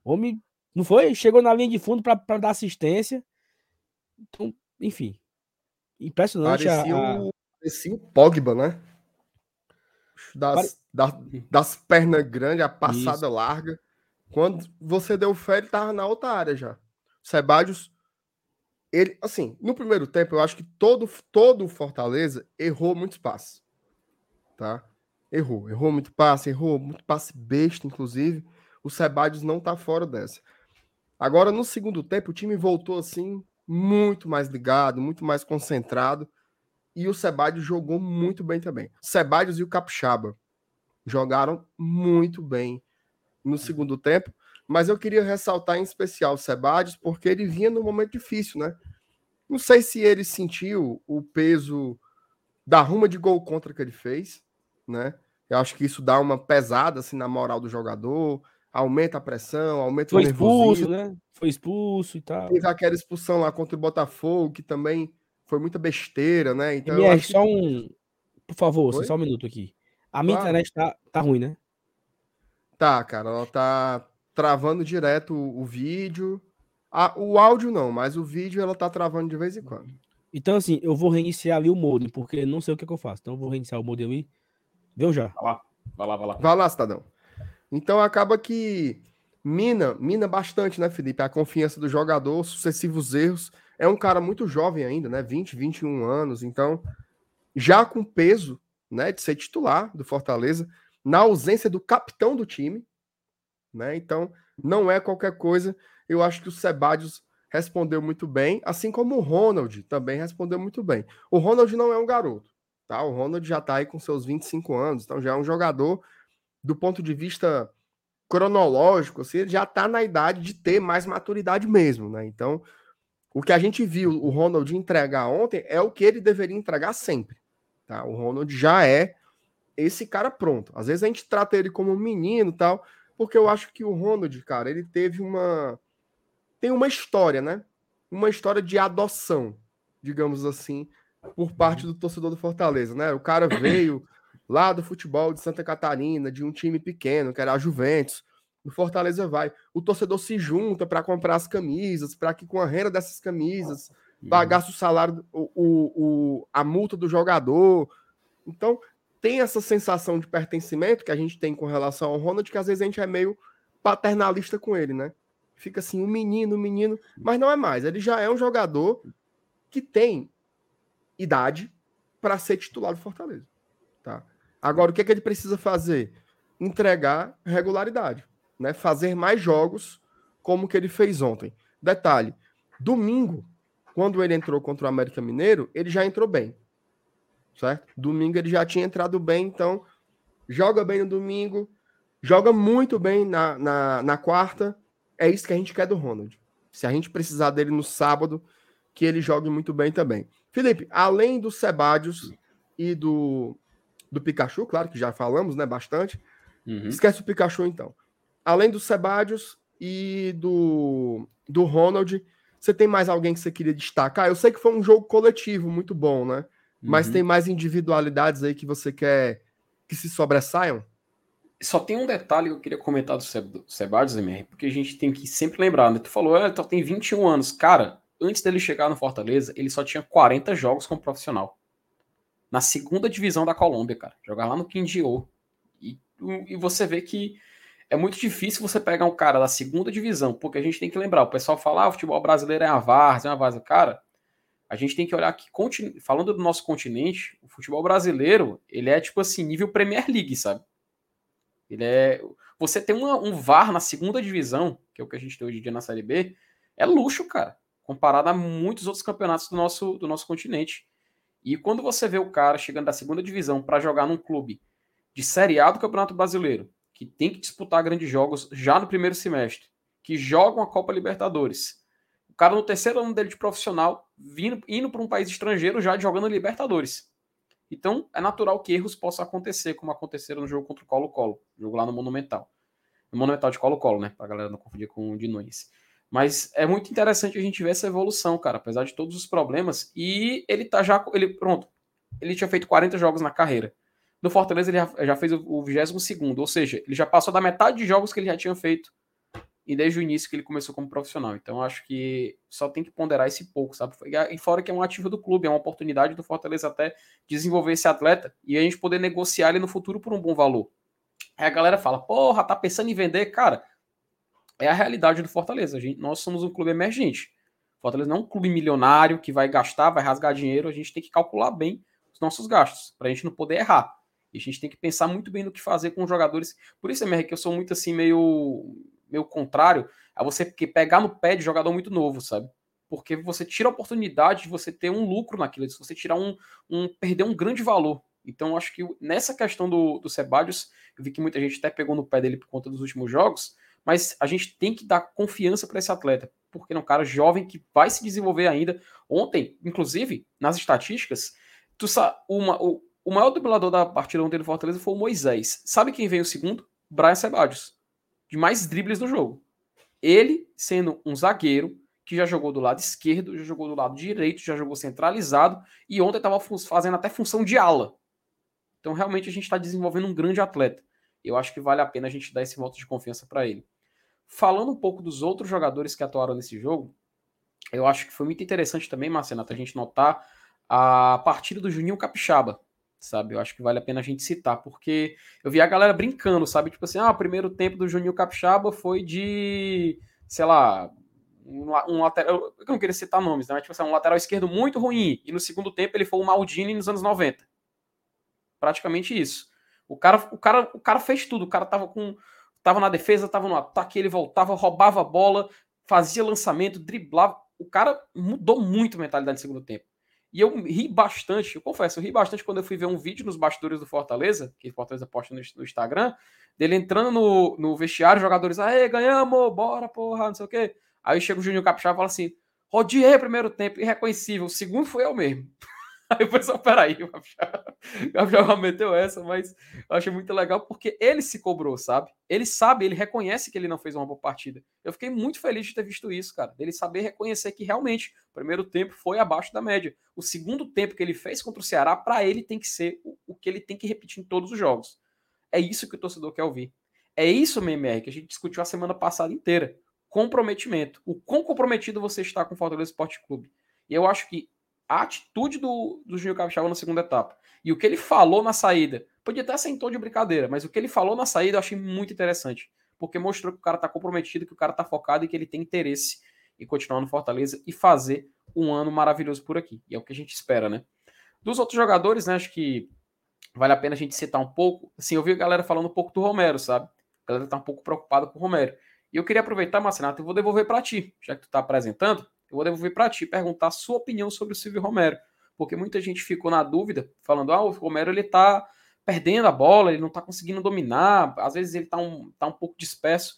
O Homem, não foi? Chegou na linha de fundo para dar assistência. Então, enfim. Impressionante a- Parecia, a, o, parecia o Pogba, né? Das, das, das pernas grandes, a passada larga. Quando você deu fé, ele tava na outra área já. O Sebadios, ele, assim, no primeiro tempo, eu acho que todo, todo o Fortaleza errou muitos passes. Tá? Errou, errou muito passe, errou muito passe besta, inclusive. O Sebadios não tá fora dessa. Agora, no segundo tempo, o time voltou assim, muito mais ligado, muito mais concentrado. E o Sebadios jogou muito bem também. Sebadios e o Capixaba jogaram muito bem no segundo tempo. Mas eu queria ressaltar em especial o Sebadios, porque ele vinha num momento difícil, né? Não sei se ele sentiu o peso da ruma de gol contra que ele fez, né? Eu acho que isso dá uma pesada assim na moral do jogador, aumenta a pressão, aumenta foi o expulso, nervosismo. né? Foi expulso e tal. Teve aquela expulsão lá contra o Botafogo, que também foi muita besteira, né? Então, MR, acho só um. Por favor, Oi? só um minuto aqui. A minha Claro. internet tá, tá ruim, né? Tá, cara, ela tá travando direto o, o vídeo. Ah, o áudio não, mas o vídeo ela tá travando de vez em quando. Então, assim, eu vou reiniciar ali o modem, porque não sei o que, que eu faço. Então, eu vou reiniciar o modem ali. Viu já? Vai lá, vai lá, vai lá. Vai lá, cidadão. Então acaba que mina, mina bastante, né, Felipe? A confiança do jogador, sucessivos erros. É um cara muito jovem ainda, né? 20, 21 anos. Então, já com peso, né, de ser titular do Fortaleza, na ausência do capitão do time, né? Então, não é qualquer coisa. Eu acho que o Sebadios respondeu muito bem, assim como o Ronald também respondeu muito bem. O Ronald não é um garoto, tá? O Ronald já tá aí com seus 25 anos, então já é um jogador do ponto de vista cronológico, assim, ele já tá na idade de ter mais maturidade mesmo, né? Então, o que a gente viu o Ronald entregar ontem é o que ele deveria entregar sempre, tá? O Ronald já é esse cara pronto. Às vezes a gente trata ele como um menino tal, porque eu acho que o Ronald, cara, ele teve uma tem uma história, né? Uma história de adoção, digamos assim, por parte do torcedor do Fortaleza, né? O cara veio lá do futebol de Santa Catarina, de um time pequeno, que era a Juventus. O Fortaleza vai. O torcedor se junta para comprar as camisas, para que com a renda dessas camisas pagasse o salário, o, o, o- a multa do jogador. Então, tem essa sensação de pertencimento que a gente tem com relação ao Ronald, que às vezes a gente é meio paternalista com ele, né? Fica assim, um menino, um menino, mas não é mais. Ele já é um jogador que tem idade para ser titular do Fortaleza. Tá? Agora, o que, é que ele precisa fazer? Entregar regularidade, né? Fazer mais jogos como que ele fez ontem. Detalhe: domingo, quando ele entrou contra o América Mineiro, ele já entrou bem. Certo? Domingo ele já tinha entrado bem, então joga bem no domingo, joga muito bem na, na, na quarta. É isso que a gente quer do Ronald. Se a gente precisar dele no sábado, que ele jogue muito bem também. Felipe, além do Sebadios e do, do Pikachu, claro que já falamos, né, bastante. Uhum. Esquece o Pikachu, então. Além do Sebadios e do, do Ronald, você tem mais alguém que você queria destacar? Eu sei que foi um jogo coletivo muito bom, né? Mas Uhum. tem mais individualidades aí que você quer que se sobressaiam? só tem um detalhe que eu queria comentar do, Se do Sebadios, MR, porque a gente tem que sempre lembrar, né? Tu falou, ele só tem 21 anos. Cara, antes dele chegar no Fortaleza, ele só tinha 40 jogos como profissional. Na segunda divisão da Colômbia, cara. Jogar lá no Quindio. E, e você vê que é muito difícil você pegar um cara da segunda divisão, porque a gente tem que lembrar, o pessoal fala, ah, o futebol brasileiro é a várzea, é uma várzea. Cara, a gente tem que olhar que, falando do nosso continente, o futebol brasileiro, ele é tipo assim, nível Premier League, sabe? Ele é. Você tem uma, um VAR na segunda divisão, que é o que a gente tem hoje em dia na Série B, é luxo, cara, comparado a muitos outros campeonatos do nosso, do nosso continente. E quando você vê o cara chegando da segunda divisão para jogar num clube de Série A do Campeonato Brasileiro, que tem que disputar grandes jogos já no primeiro semestre, que jogam a Copa Libertadores, cara no terceiro ano dele de profissional, vindo, indo para um país estrangeiro já jogando Libertadores. Então, é natural que erros possam acontecer, como aconteceram no jogo contra o Colo-Colo, jogo lá no Monumental. No Monumental de Colo-Colo, né? Pra galera não confundir com o de Nunes. Mas é muito interessante a gente ver essa evolução, cara, apesar de todos os problemas. E ele tá já. Ele, pronto. Ele tinha feito 40 jogos na carreira. No Fortaleza, ele já, já fez o 22, ou seja, ele já passou da metade de jogos que ele já tinha feito e desde o início que ele começou como profissional. Então acho que só tem que ponderar esse pouco, sabe? E fora que é um ativo do clube, é uma oportunidade do Fortaleza até desenvolver esse atleta e a gente poder negociar ele no futuro por um bom valor. Aí a galera fala, porra, tá pensando em vender? Cara, é a realidade do Fortaleza. A gente, nós somos um clube emergente. Fortaleza não é um clube milionário que vai gastar, vai rasgar dinheiro. A gente tem que calcular bem os nossos gastos, para a gente não poder errar. E a gente tem que pensar muito bem no que fazer com os jogadores. Por isso, MR, que eu sou muito assim, meio meio contrário a você pegar no pé de jogador muito novo, sabe? Porque você tira a oportunidade de você ter um lucro naquilo, se você tirar um, um perder um grande valor. Então, acho que nessa questão do, do Sebadios, eu vi que muita gente até pegou no pé dele por conta dos últimos jogos, mas a gente tem que dar confiança para esse atleta, porque é um cara jovem que vai se desenvolver ainda. Ontem, inclusive, nas estatísticas, tu uma, o, o maior dublador da partida ontem do Fortaleza foi o Moisés. Sabe quem veio o segundo? Brian Sebadios de mais dribles no jogo. Ele sendo um zagueiro que já jogou do lado esquerdo, já jogou do lado direito, já jogou centralizado e ontem estava fazendo até função de ala. Então realmente a gente está desenvolvendo um grande atleta. Eu acho que vale a pena a gente dar esse voto de confiança para ele. Falando um pouco dos outros jogadores que atuaram nesse jogo, eu acho que foi muito interessante também, Marcenato, a gente notar a partida do Juninho Capixaba sabe? Eu acho que vale a pena a gente citar, porque eu vi a galera brincando, sabe? Tipo assim, ah, o primeiro tempo do Juninho Capixaba foi de, sei lá, um, um lateral. Eu não queria citar nomes, né? Mas, tipo assim, um lateral esquerdo muito ruim. E no segundo tempo ele foi o Maldini nos anos 90. Praticamente isso. O cara, o cara, o cara fez tudo. O cara tava com. Tava na defesa, tava no ataque, ele voltava, roubava a bola, fazia lançamento, driblava. O cara mudou muito a mentalidade no segundo tempo. E eu ri bastante, eu confesso, eu ri bastante quando eu fui ver um vídeo nos bastidores do Fortaleza, que o Fortaleza posta no, no Instagram, dele entrando no, no vestiário, jogadores, aê, ganhamos, bora, porra, não sei o quê. Aí chega o Júnior Capixaba e fala assim, rodiei primeiro tempo, irreconhecível, o segundo foi eu mesmo. Aí o pessoal, peraí, o Gabriel meteu essa, mas eu achei muito legal porque ele se cobrou, sabe? Ele sabe, ele reconhece que ele não fez uma boa partida. Eu fiquei muito feliz de ter visto isso, cara. Dele saber reconhecer que realmente o primeiro tempo foi abaixo da média. O segundo tempo que ele fez contra o Ceará, para ele tem que ser o, o que ele tem que repetir em todos os jogos. É isso que o torcedor quer ouvir. É isso, MMR, que a gente discutiu a semana passada inteira. Comprometimento. O quão comprometido você está com o Fortaleza Esporte Clube. E eu acho que a atitude do, do Júnior Capixaba na segunda etapa e o que ele falou na saída, podia até ser em tom de brincadeira, mas o que ele falou na saída eu achei muito interessante, porque mostrou que o cara está comprometido, que o cara está focado e que ele tem interesse em continuar no Fortaleza e fazer um ano maravilhoso por aqui. E é o que a gente espera, né? Dos outros jogadores, né, acho que vale a pena a gente citar um pouco. Assim, eu vi a galera falando um pouco do Romero, sabe? A galera tá um pouco preocupada com o Romero. E eu queria aproveitar, Marcenato, eu vou devolver para ti, já que tu tá apresentando eu vou devolver para ti, perguntar a sua opinião sobre o Silvio Romero, porque muita gente ficou na dúvida, falando, ah, o Romero ele tá perdendo a bola, ele não tá conseguindo dominar, às vezes ele tá um, tá um pouco disperso.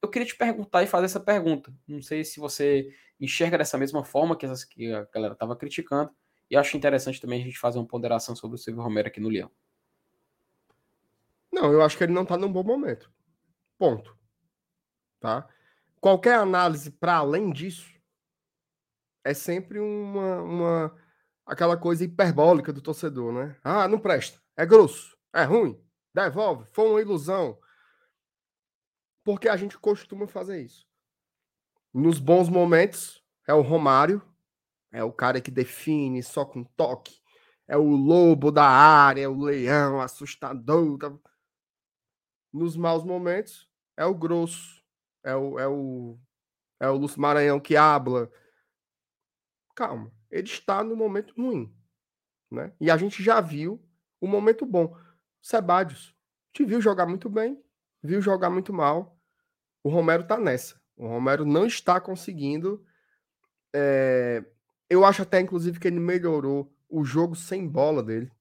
Eu queria te perguntar e fazer essa pergunta. Não sei se você enxerga dessa mesma forma que, essas, que a galera estava criticando, e acho interessante também a gente fazer uma ponderação sobre o Silvio Romero aqui no Leão. Não, eu acho que ele não tá num bom momento. Ponto. Tá? Qualquer análise para além disso é sempre uma, uma aquela coisa hiperbólica do torcedor, né? Ah, não presta, é grosso, é ruim, Devolve. Foi uma ilusão. Porque a gente costuma fazer isso. Nos bons momentos, é o Romário, é o cara que define só com toque, é o lobo da área, é o leão assustador. Tá? Nos maus momentos, é o grosso, é o, é o, é o Lúcio Maranhão que habla. Calma, ele está no momento ruim. Né? E a gente já viu o momento bom. Sebadios, te viu jogar muito bem, viu jogar muito mal. O Romero tá nessa. O Romero não está conseguindo. É... Eu acho até, inclusive, que ele melhorou o jogo sem bola dele.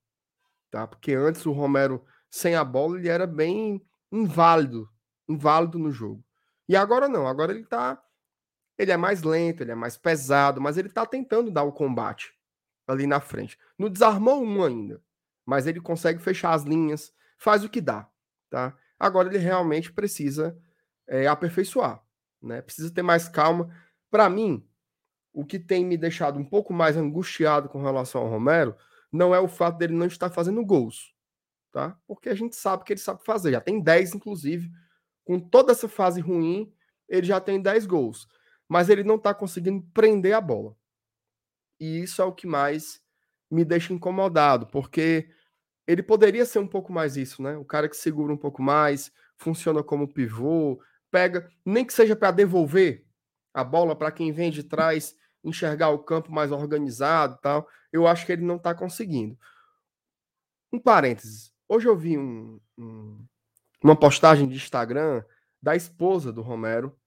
Tá? Porque antes o Romero, sem a bola, ele era bem inválido. Inválido no jogo. E agora não. Agora ele tá. Ele é mais lento, ele é mais pesado, mas ele tá tentando dar o combate ali na frente. Não desarmou um ainda, mas ele consegue fechar as linhas, faz o que dá, tá? Agora ele realmente precisa é, aperfeiçoar, né? Precisa ter mais calma. Para mim, o que tem me deixado um pouco mais angustiado com relação ao Romero não é o fato dele não estar fazendo gols, tá? Porque a gente sabe que ele sabe fazer, já tem 10 inclusive, com toda essa fase ruim, ele já tem 10 gols, mas ele não está conseguindo prender a bola. E isso é o que mais me deixa incomodado, porque ele poderia ser um pouco mais isso, né? O cara que segura um pouco mais, funciona como pivô, pega, nem que seja para devolver a bola para quem vem de trás, enxergar o campo mais organizado tal. Eu acho que ele não está conseguindo. Um parênteses. Hoje eu vi um, um, uma postagem de Instagram da esposa do Romero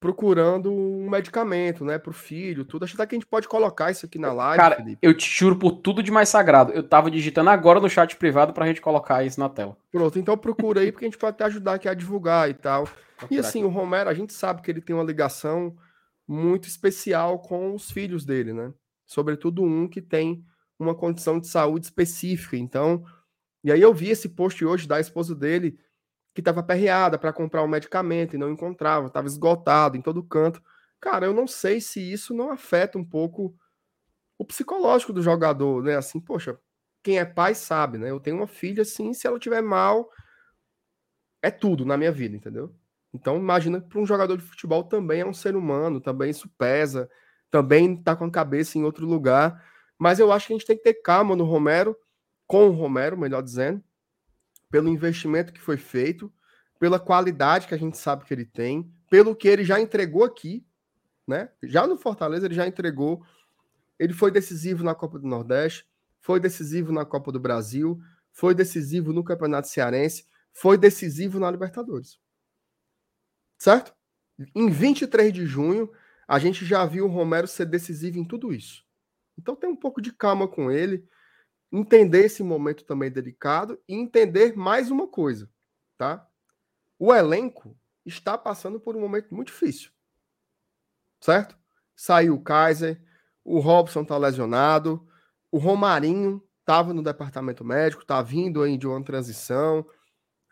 procurando um medicamento, né, pro filho, tudo. Acho até que a gente pode colocar isso aqui na live, Cara, Felipe. eu te juro por tudo de mais sagrado. Eu tava digitando agora no chat privado pra gente colocar isso na tela. Pronto, então procura aí, porque a gente pode até ajudar aqui a divulgar e tal. E assim, o Romero, a gente sabe que ele tem uma ligação muito especial com os filhos dele, né? Sobretudo um que tem uma condição de saúde específica. Então, e aí eu vi esse post hoje da esposa dele que estava aperreada para comprar um medicamento e não encontrava, estava esgotado em todo canto. Cara, eu não sei se isso não afeta um pouco o psicológico do jogador, né? Assim, poxa, quem é pai sabe, né? Eu tenho uma filha assim, se ela tiver mal, é tudo na minha vida, entendeu? Então, imagina que para um jogador de futebol também é um ser humano, também isso pesa, também tá com a cabeça em outro lugar. Mas eu acho que a gente tem que ter calma no Romero, com o Romero, melhor dizendo, pelo investimento que foi feito, pela qualidade que a gente sabe que ele tem, pelo que ele já entregou aqui, né? Já no Fortaleza ele já entregou. Ele foi decisivo na Copa do Nordeste, foi decisivo na Copa do Brasil, foi decisivo no Campeonato Cearense, foi decisivo na Libertadores. Certo? Em 23 de junho, a gente já viu o Romero ser decisivo em tudo isso. Então tem um pouco de calma com ele entender esse momento também delicado e entender mais uma coisa, tá? O elenco está passando por um momento muito difícil, certo? Saiu o Kaiser, o Robson tá lesionado, o Romarinho estava no departamento médico, tá vindo aí de uma transição.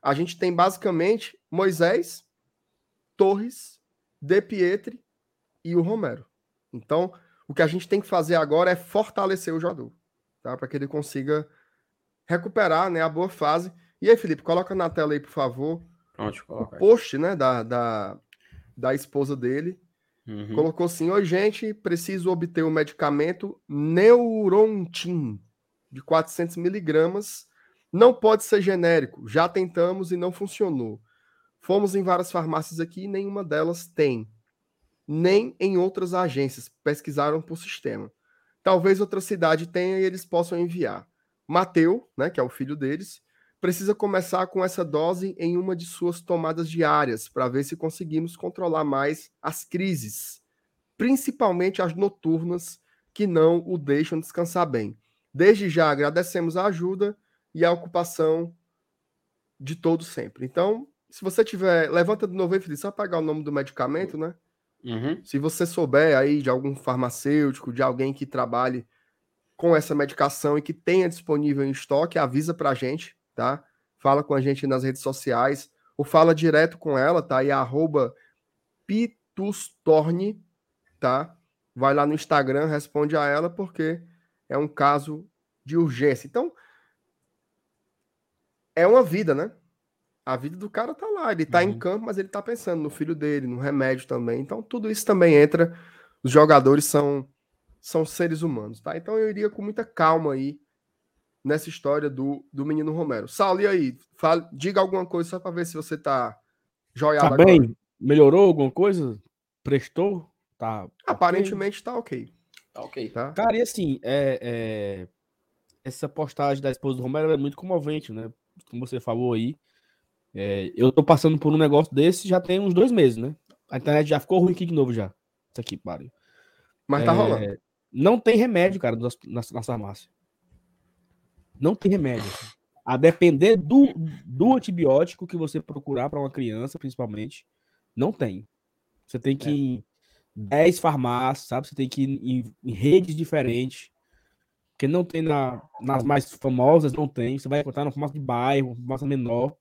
A gente tem basicamente Moisés, Torres, De Pietri e o Romero. Então, o que a gente tem que fazer agora é fortalecer o jogador tá? Para que ele consiga recuperar né, a boa fase. E aí, Felipe, coloca na tela aí, por favor, Pronto, o coloca aí. post né, da, da, da esposa dele. Uhum. Colocou assim: Oi, gente, preciso obter o medicamento Neurontin de 400 miligramas. Não pode ser genérico. Já tentamos e não funcionou. Fomos em várias farmácias aqui e nenhuma delas tem. Nem em outras agências. Pesquisaram por sistema. Talvez outra cidade tenha e eles possam enviar. Mateu, né, que é o filho deles, precisa começar com essa dose em uma de suas tomadas diárias para ver se conseguimos controlar mais as crises, principalmente as noturnas que não o deixam descansar bem. Desde já agradecemos a ajuda e a ocupação de todos sempre. Então, se você tiver, levanta de novo aí, Felipe, só pagar o nome do medicamento, né? Uhum. Se você souber aí de algum farmacêutico, de alguém que trabalhe com essa medicação e que tenha disponível em estoque, avisa pra gente, tá? Fala com a gente nas redes sociais, ou fala direto com ela, tá? E arroba Pitustorne, tá? Vai lá no Instagram, responde a ela, porque é um caso de urgência. Então, é uma vida, né? A vida do cara tá lá, ele tá Uhum. em campo, mas ele tá pensando no filho dele, no remédio também. Então, tudo isso também entra. Os jogadores são, são seres humanos, tá? Então, eu iria com muita calma aí nessa história do, do menino Romero. Saulo, e aí? Fale, diga alguma coisa só para ver se você tá joiado Tá agora. bem? Melhorou alguma coisa? Prestou? Tá. Aparentemente tá ok, Tá ok. tá? Cara, e assim, é, é, essa postagem da esposa do Romero é muito comovente, né? Como você falou aí. É, eu tô passando por um negócio desse já tem uns dois meses, né? A internet já ficou ruim aqui de novo já. Isso aqui, pare. Mas tá É, rolando. Não tem remédio, cara, nas, nas, nas farmácias. Não tem remédio. assim. A depender do, do antibiótico que você procurar para uma criança, principalmente, não tem. Você tem que ir em 10 farmácias, sabe? Você tem que ir em, em redes diferentes. Porque não tem na, nas mais famosas, não tem. Você vai encontrar na farmácia de bairro, farmácia menor.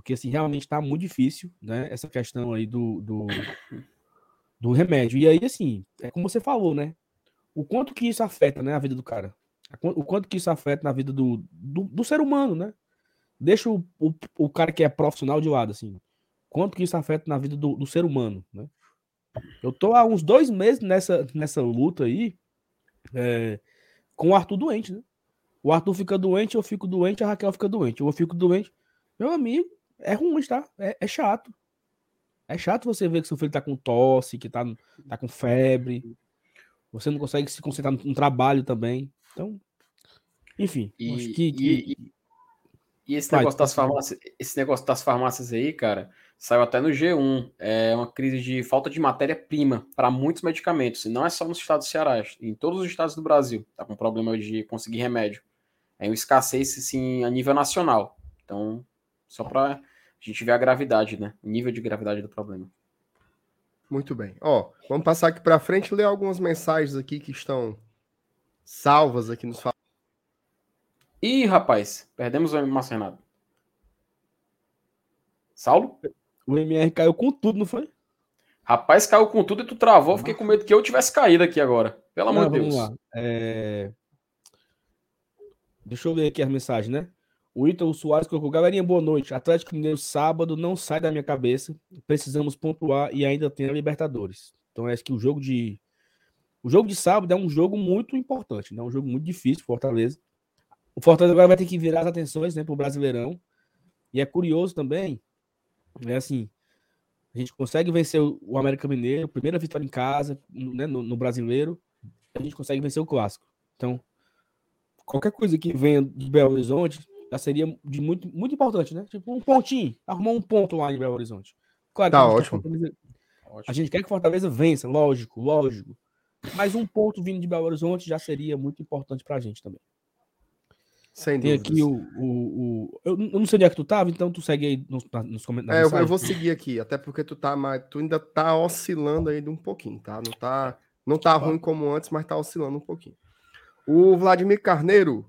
Porque, assim, realmente tá muito difícil, né? Essa questão aí do, do, do remédio. E aí, assim, é como você falou, né? O quanto que isso afeta, né, a vida do cara. O quanto que isso afeta na vida do, do, do ser humano, né? Deixa o, o, o cara que é profissional de lado, assim. Quanto que isso afeta na vida do, do ser humano, né? Eu tô há uns dois meses nessa, nessa luta aí é, com o Arthur doente, né? O Arthur fica doente, eu fico doente, a Raquel fica doente. Eu fico doente. Meu amigo, é ruim, tá? É, é chato. É chato você ver que seu filho tá com tosse, que tá, tá com febre. Você não consegue se concentrar no, no trabalho também. Então, enfim, E- acho que, e- que- E esse Vai, negócio das farmácias, esse negócio das farmácias aí, cara, saiu até no G1. É uma crise de falta de matéria-prima para muitos medicamentos. E não é só no estado do Ceará, em todos os estados do Brasil. Tá com problema de conseguir remédio. É uma escassez, assim, a nível nacional. Então, só para a gente ver a gravidade, né? O nível de gravidade do problema. Muito bem. Ó, vamos passar aqui para frente e ler algumas mensagens aqui que estão salvas aqui nos fa- Ih, rapaz, perdemos o Márcio Renato. Saulo? o MR caiu com tudo, não foi? Rapaz, caiu com tudo e tu travou. Eu Fiquei com medo que eu tivesse caído aqui agora. Pelo amor de vamos Deus. lá. É, Deixa eu ler aqui as mensagens, né? O Ítalo Soares colocou: Galerinha, boa noite. Atlético Mineiro sábado não sai da minha cabeça. Precisamos pontuar e ainda tem a Libertadores. Então acho que o jogo de. O jogo de sábado é um jogo muito importante, né? Um jogo muito difícil, Fortaleza. O Fortaleza agora vai ter que virar as atenções, né, pro Brasileirão. E é curioso também, é assim, a gente consegue vencer o o América Mineiro, primeira vitória em casa, né, no, no Brasileiro, a gente consegue vencer o Clássico. Então, qualquer coisa que venha de Belo Horizonte já seria de muito, muito importante, né? Tipo, um pontinho, arrumar um ponto lá em Belo Horizonte. Claro Tá a quer ótimo. A gente quer que Fortaleza vença, lógico, lógico. Mas um ponto vindo de Belo Horizonte já seria muito importante pra gente também. Sem Tem dúvidas. aqui o. o, o- eu, não sei onde é que tu tava, então tu segue aí nos, nos comentários. É, eu, eu vou seguir aqui, até porque tu tá mais, tu ainda tá oscilando aí de um pouquinho, tá? Não tá, não tá ruim como antes, mas tá oscilando um pouquinho. O Vladimir Carneiro,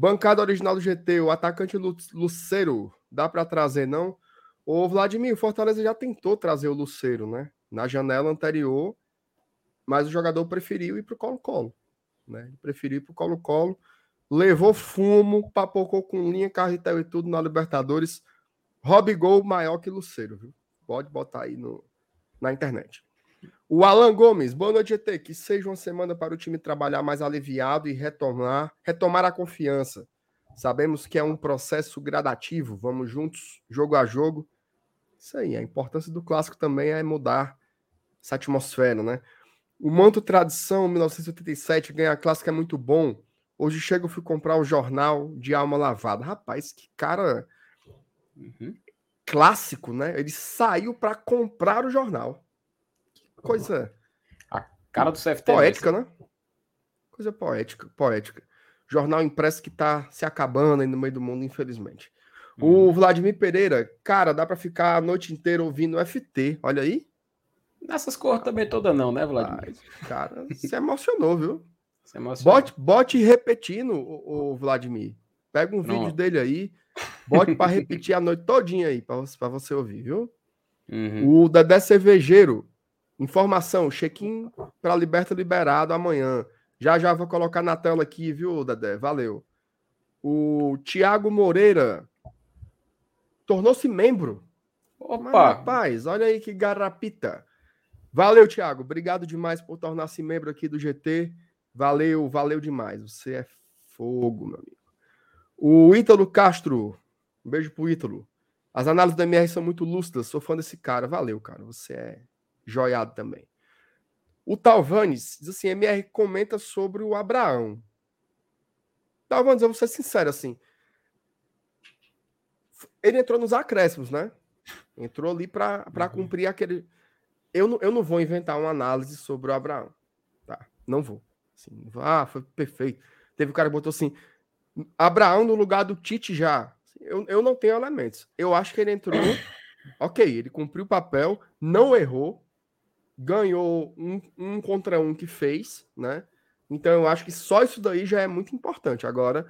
bancada original do GT, o atacante Lu- Luceiro, dá para trazer não? O Vladimir, o Fortaleza já tentou trazer o Luceiro, né? Na janela anterior, mas o jogador preferiu ir pro Colo-Colo, né? Ele preferiu ir pro Colo-Colo, levou fumo, papocou com linha, carretel e tudo na Libertadores. Rob Gol maior que Luceiro, viu? Pode botar aí no, na internet. O Alan Gomes, boa noite, ET. Que seja uma semana para o time trabalhar mais aliviado e retomar, retomar a confiança. Sabemos que é um processo gradativo, vamos juntos, jogo a jogo. Isso aí, a importância do clássico também é mudar essa atmosfera, né? O Manto Tradição 1987 ganhar clássico é muito bom. Hoje chego fui comprar o jornal de alma lavada. Rapaz, que cara Uhum. clássico, né? Ele saiu para comprar o jornal. Coisa Cara do CFT. poética, né? Coisa poética, poética. Jornal impresso que tá se acabando aí no meio do mundo, infelizmente. Uhum. O Vladimir Pereira, cara, dá para ficar a noite inteira ouvindo FT. Olha aí. Nessas cores também toda não, né, Vladimir? Ai, cara, se emocionou, viu? Você emociona. Bote, bote repetindo, o, Vladimir. Pega um vídeo dele aí, bote para repetir a noite todinha aí, para você, pra você ouvir, viu? Uhum. O Dedé Cervejeiro. Informação, check-in para Liberta liberado amanhã. Já já vou colocar na tela aqui, viu, Dedé? Valeu. O Tiago Moreira tornou-se membro. Mas, Opa! rapaz, olha aí que garrapita. Valeu, Tiago. Obrigado demais por tornar-se membro aqui do GT. Valeu, valeu demais. Você é fogo, meu amigo. O Ítalo Castro. Um beijo pro Ítalo. As análises da MR são muito lúcidas. Sou fã desse cara. Valeu, cara. Você é joiado também. O Talvanes diz assim: MR comenta sobre o Abraão. Talvanes, eu vou ser sincero assim. Ele entrou nos acréscimos, né? Entrou ali para cumprir aquele. Eu não, eu não vou inventar uma análise sobre o Abraão. Tá? Não vou. Assim, ah, foi perfeito. Teve um cara que botou assim: Abraão no lugar do Tite já. Eu, eu não tenho elementos. Eu acho que ele entrou. ok, ele cumpriu o papel, não errou, ganhou um, um contra um que fez, né? Então eu acho que só isso daí já é muito importante. Agora,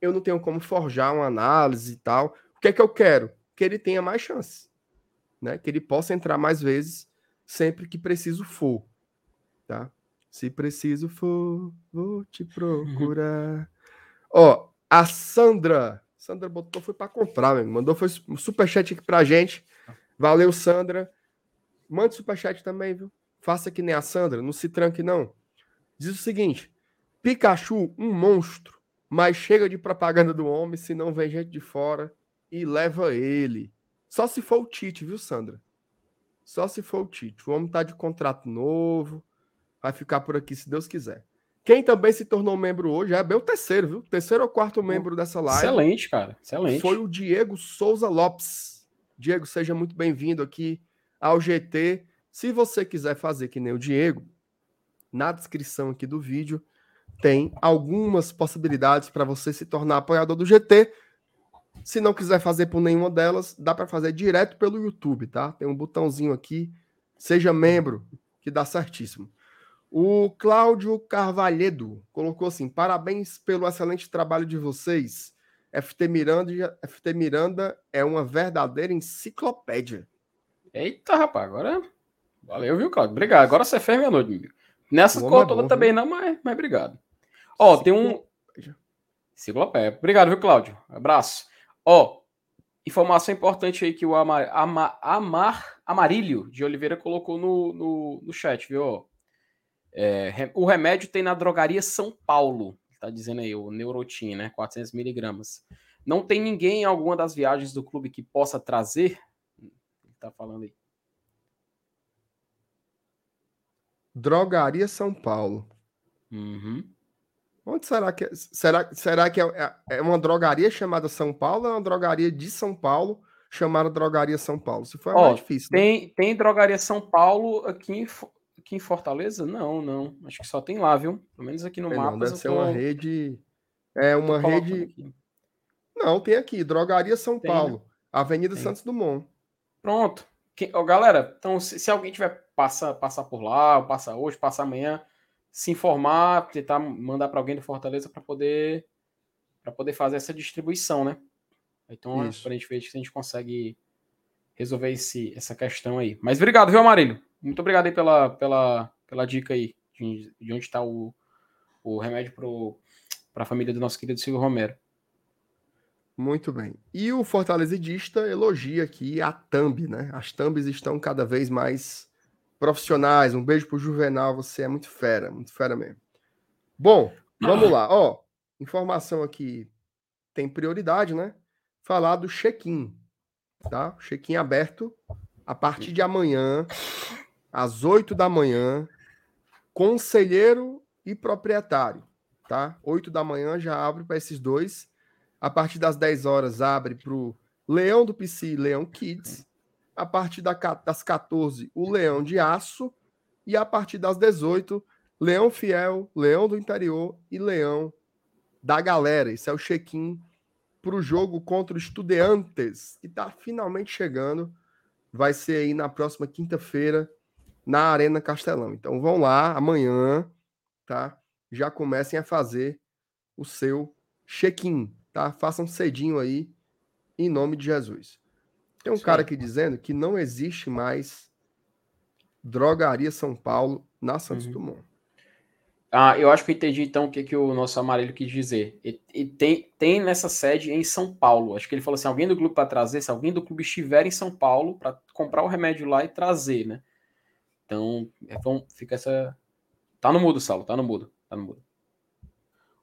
eu não tenho como forjar uma análise e tal. O que é que eu quero? Que ele tenha mais chances, né? Que ele possa entrar mais vezes sempre que preciso for, tá? Se preciso for, vou te procurar. Ó, a Sandra, Sandra botou foi para comprar, mandou foi um superchat aqui pra gente. Valeu, Sandra. Mande superchat também, viu? Faça que nem a Sandra, não se tranque não. Diz o seguinte: Pikachu, um monstro, mas chega de propaganda do homem se não vem gente de fora e leva ele. Só se for o Tite, viu, Sandra? Só se for o Tite. O homem tá de contrato novo, vai ficar por aqui se Deus quiser. Quem também se tornou membro hoje é bem o terceiro, viu? Terceiro ou quarto membro dessa live. Excelente, cara. Excelente. Foi o Diego Souza Lopes. Diego, seja muito bem-vindo aqui ao GT. Se você quiser fazer que nem o Diego, na descrição aqui do vídeo tem algumas possibilidades para você se tornar apoiador do GT. Se não quiser fazer por nenhuma delas, dá para fazer direto pelo YouTube, tá? Tem um botãozinho aqui, seja membro, que dá certíssimo. O Cláudio Carvalhedo colocou assim: parabéns pelo excelente trabalho de vocês. FT Miranda, FT Miranda é uma verdadeira enciclopédia. Eita, rapaz, agora. Valeu, viu, Claudio? Obrigado. Agora você fez minha noite, amigo. Nessa cor é toda bom, também não, mas, mas obrigado. Ó, tem um. Enciclopédia. Obrigado, viu, Cláudio? Abraço. Ó, informação importante aí que o Amar, Ama- Amar Amarílio de Oliveira colocou no, no, no chat, viu? É, o remédio tem na drogaria São Paulo. Tá dizendo aí, o Neurotin, né? 400 miligramas. Não tem ninguém em alguma das viagens do clube que possa trazer? Tá falando aí. Drogaria São Paulo. Uhum. Onde será que é? Será, será que é, é uma drogaria chamada São Paulo ou é uma drogaria de São Paulo chamada Drogaria São Paulo? Se for é mais difícil. né? Tem, tem drogaria São Paulo aqui em, aqui em Fortaleza? Não, não. Acho que só tem lá, viu? Pelo menos aqui no Sei mapa. não, deve ser uma rede. É uma rede. Não, tem aqui, Drogaria São Tem, né? Paulo, Avenida Tem. Santos Dumont. Pronto. Que- ó, galera, então se, se alguém tiver passa, passar por lá, ou passa hoje, passa amanhã, se informar, tentar mandar para alguém de Fortaleza para poder para poder fazer essa distribuição, né? Então, Isso. para a gente ver se a gente consegue resolver esse, essa questão aí. Mas obrigado, viu, Amarilho? Muito obrigado aí pela, pela, pela dica aí de, de onde está o, o remédio para a família do nosso querido Silvio Romero. Muito bem. E o Fortalecedista elogia aqui a Thumb, né? As Thumbs estão cada vez mais profissionais. Um beijo pro Juvenal, você é muito fera, muito fera mesmo. Bom, vamos lá. Ó, informação aqui tem prioridade, né? Falar do check-in, tá? Check-in aberto a partir de amanhã, às 8 da manhã, conselheiro e proprietário, tá? 8 da manhã já abre para esses dois. A partir das 10 horas abre para o Leão do PC Leão Kids. A partir das 14, o Leão de Aço. E a partir das 18, Leão Fiel, Leão do Interior e Leão da Galera. Esse é o check-in para o jogo contra o Estudiantes, que está finalmente chegando. Vai ser aí na próxima quinta-feira, na Arena Castelão. Então vão lá amanhã, tá? Já comecem a fazer o seu check-in, tá? Façam cedinho aí, em nome de Jesus. Tem um Isso cara aqui dizendo que não existe mais drogaria São Paulo na Santos Uhum. Dumont. Ah, eu acho que eu entendi então o que, que o nosso amarelo quis dizer. E, e tem, tem nessa sede em São Paulo. Acho que ele falou assim: alguém do clube para trazer, se alguém do clube estiver em São Paulo para comprar o remédio lá e trazer, né? Então, é, bom, fica essa. Tá no mudo, Saulo, tá no mudo. Tá no mudo.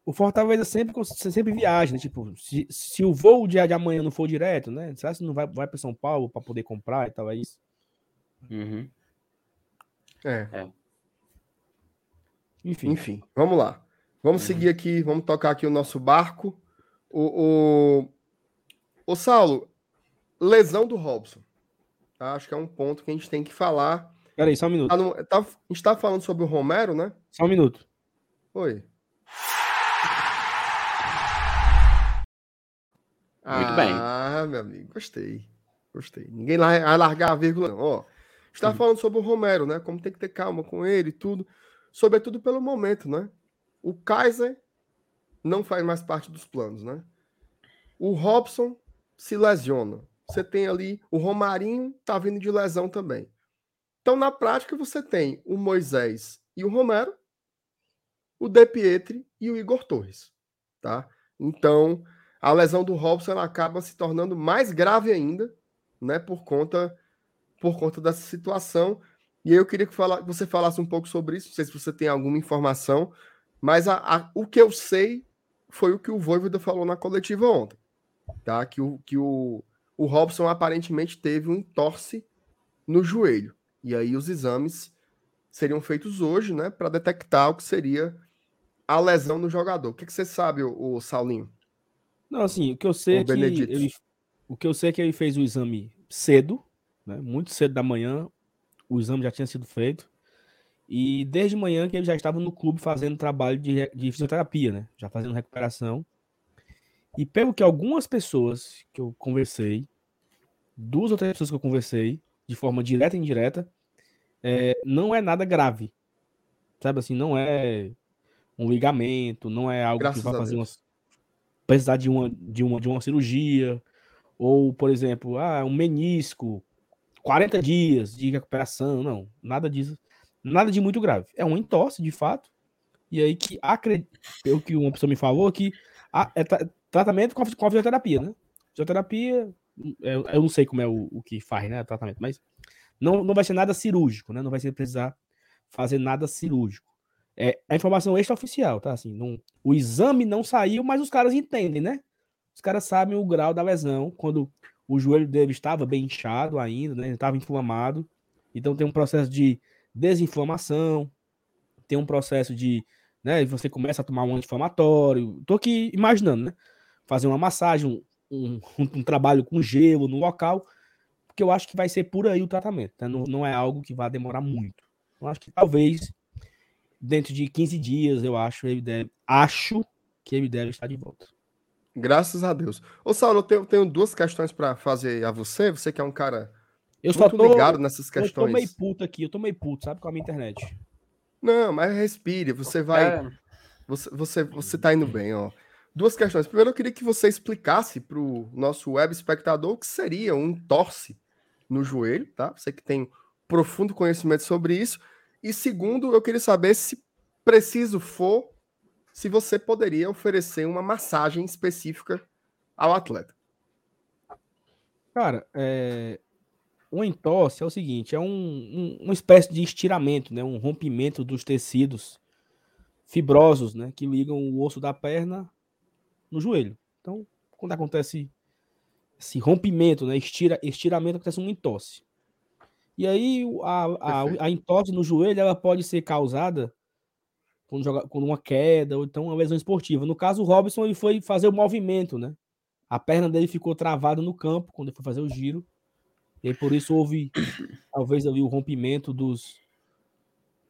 O Fortaleza sempre, sempre viaja, né? Tipo, se, se o voo de, de amanhã não for direto, né? Será que não vai, vai para São Paulo para poder comprar e tal? É isso? Uhum. É. É. Enfim. Enfim, vamos lá. Vamos Uhum. seguir aqui, vamos tocar aqui o nosso barco. O, o, o Saulo, lesão do Robson. Tá? Acho que é um ponto que a gente tem que falar. Peraí, só um minuto. Tá no- tá- a gente tá falando sobre o Romero, né? Só um minuto. Oi. Muito bem. Ah, meu amigo, gostei. Gostei. Ninguém lá vai largar a vírgula, não. Ó, tá Uhum. falando sobre o Romero, né? Como tem que ter calma com ele e tudo. Sobretudo pelo momento, né? O Kaiser não faz mais parte dos planos, né? O Robson se lesiona. Você tem ali o Romarinho, tá vindo de lesão também. Então, na prática, você tem o Moisés e o Romero, o De Pietri e o Igor Torres, tá? Então, a lesão do Robson acaba se tornando mais grave ainda, né, por conta por conta dessa situação. E eu queria que fala- você falasse um pouco sobre isso, não sei se você tem alguma informação, mas a- a- o que eu sei foi o que o Voivoda falou na coletiva ontem, tá? Que o, que o, o Robson aparentemente teve um entorse no joelho. E aí os exames seriam feitos hoje, né, para detectar o que seria a lesão no jogador. O que, que você sabe, o, Saulinho? Não, assim, o que eu sei Ô, é que ele, o que eu sei é que ele fez o exame cedo, né? Muito cedo da manhã, o exame já tinha sido feito. E desde manhã que ele já estava no clube fazendo trabalho de, de fisioterapia, né? Já fazendo recuperação. E pelo que algumas pessoas que eu conversei, duas ou três pessoas que eu conversei, de forma direta e indireta, é, não é nada grave. Sabe assim, não é um ligamento, não é algo Graças que vai fazer uma. Precisar de uma, de, uma, de uma cirurgia, ou, por exemplo, ah, um menisco, 40 dias de recuperação, não, nada disso, nada de muito grave. É um entorse, de fato, e aí que, acredito, pelo que uma pessoa me falou, que a- é tra- tratamento com a, com a fisioterapia, né? Fisioterapia, eu, eu não sei como é o, o que faz, né, tratamento, mas não, não vai ser nada cirúrgico, né? Não vai ser precisar fazer nada cirúrgico. É a informação extraoficial, tá? Assim, não, o exame não saiu, mas os caras entendem, né? Os caras sabem o grau da lesão, quando o joelho dele estava bem inchado ainda, né? Ele estava inflamado. Então tem um processo de desinflamação, tem um processo de, né? Você começa a tomar um anti-inflamatório. Tô aqui imaginando, né? Fazer uma massagem, um, um, um trabalho com gelo no local, porque eu acho que vai ser por aí o tratamento, né? não, não é algo que vai demorar muito. Eu acho que talvez dentro de 15 dias, eu acho, ele deve, acho que ele deve estar de volta. Graças a Deus. Ô, Saulo, eu tenho, tenho duas questões para fazer a você. Você que é um cara Eu só muito tô, ligado nessas eu tô meio questões. puto aqui, eu tô meio puto, sabe, com a minha internet. Não, mas respire. Você vai. É, Você, você, você tá indo bem, ó. Duas questões. Primeiro, eu queria que você explicasse para o nosso web espectador o que seria um torce no joelho, tá? Você que tem profundo conhecimento sobre isso. E segundo, eu queria saber se preciso for, se você poderia oferecer uma massagem específica ao atleta. Cara, é... o entorse é o seguinte, é um, um- uma espécie de estiramento, né? Um rompimento dos tecidos fibrosos, né? Que ligam o osso da perna no joelho. Então, quando acontece esse rompimento, né? Estira, estiramento, acontece um entorse. E aí, a, a, a entorse no joelho, ela pode ser causada quando, joga, quando uma queda ou então uma lesão esportiva. No caso, o Robson, ele foi fazer o movimento, né? A perna dele ficou travada no campo quando ele foi fazer o giro. E aí, por isso houve, talvez, ali o rompimento dos,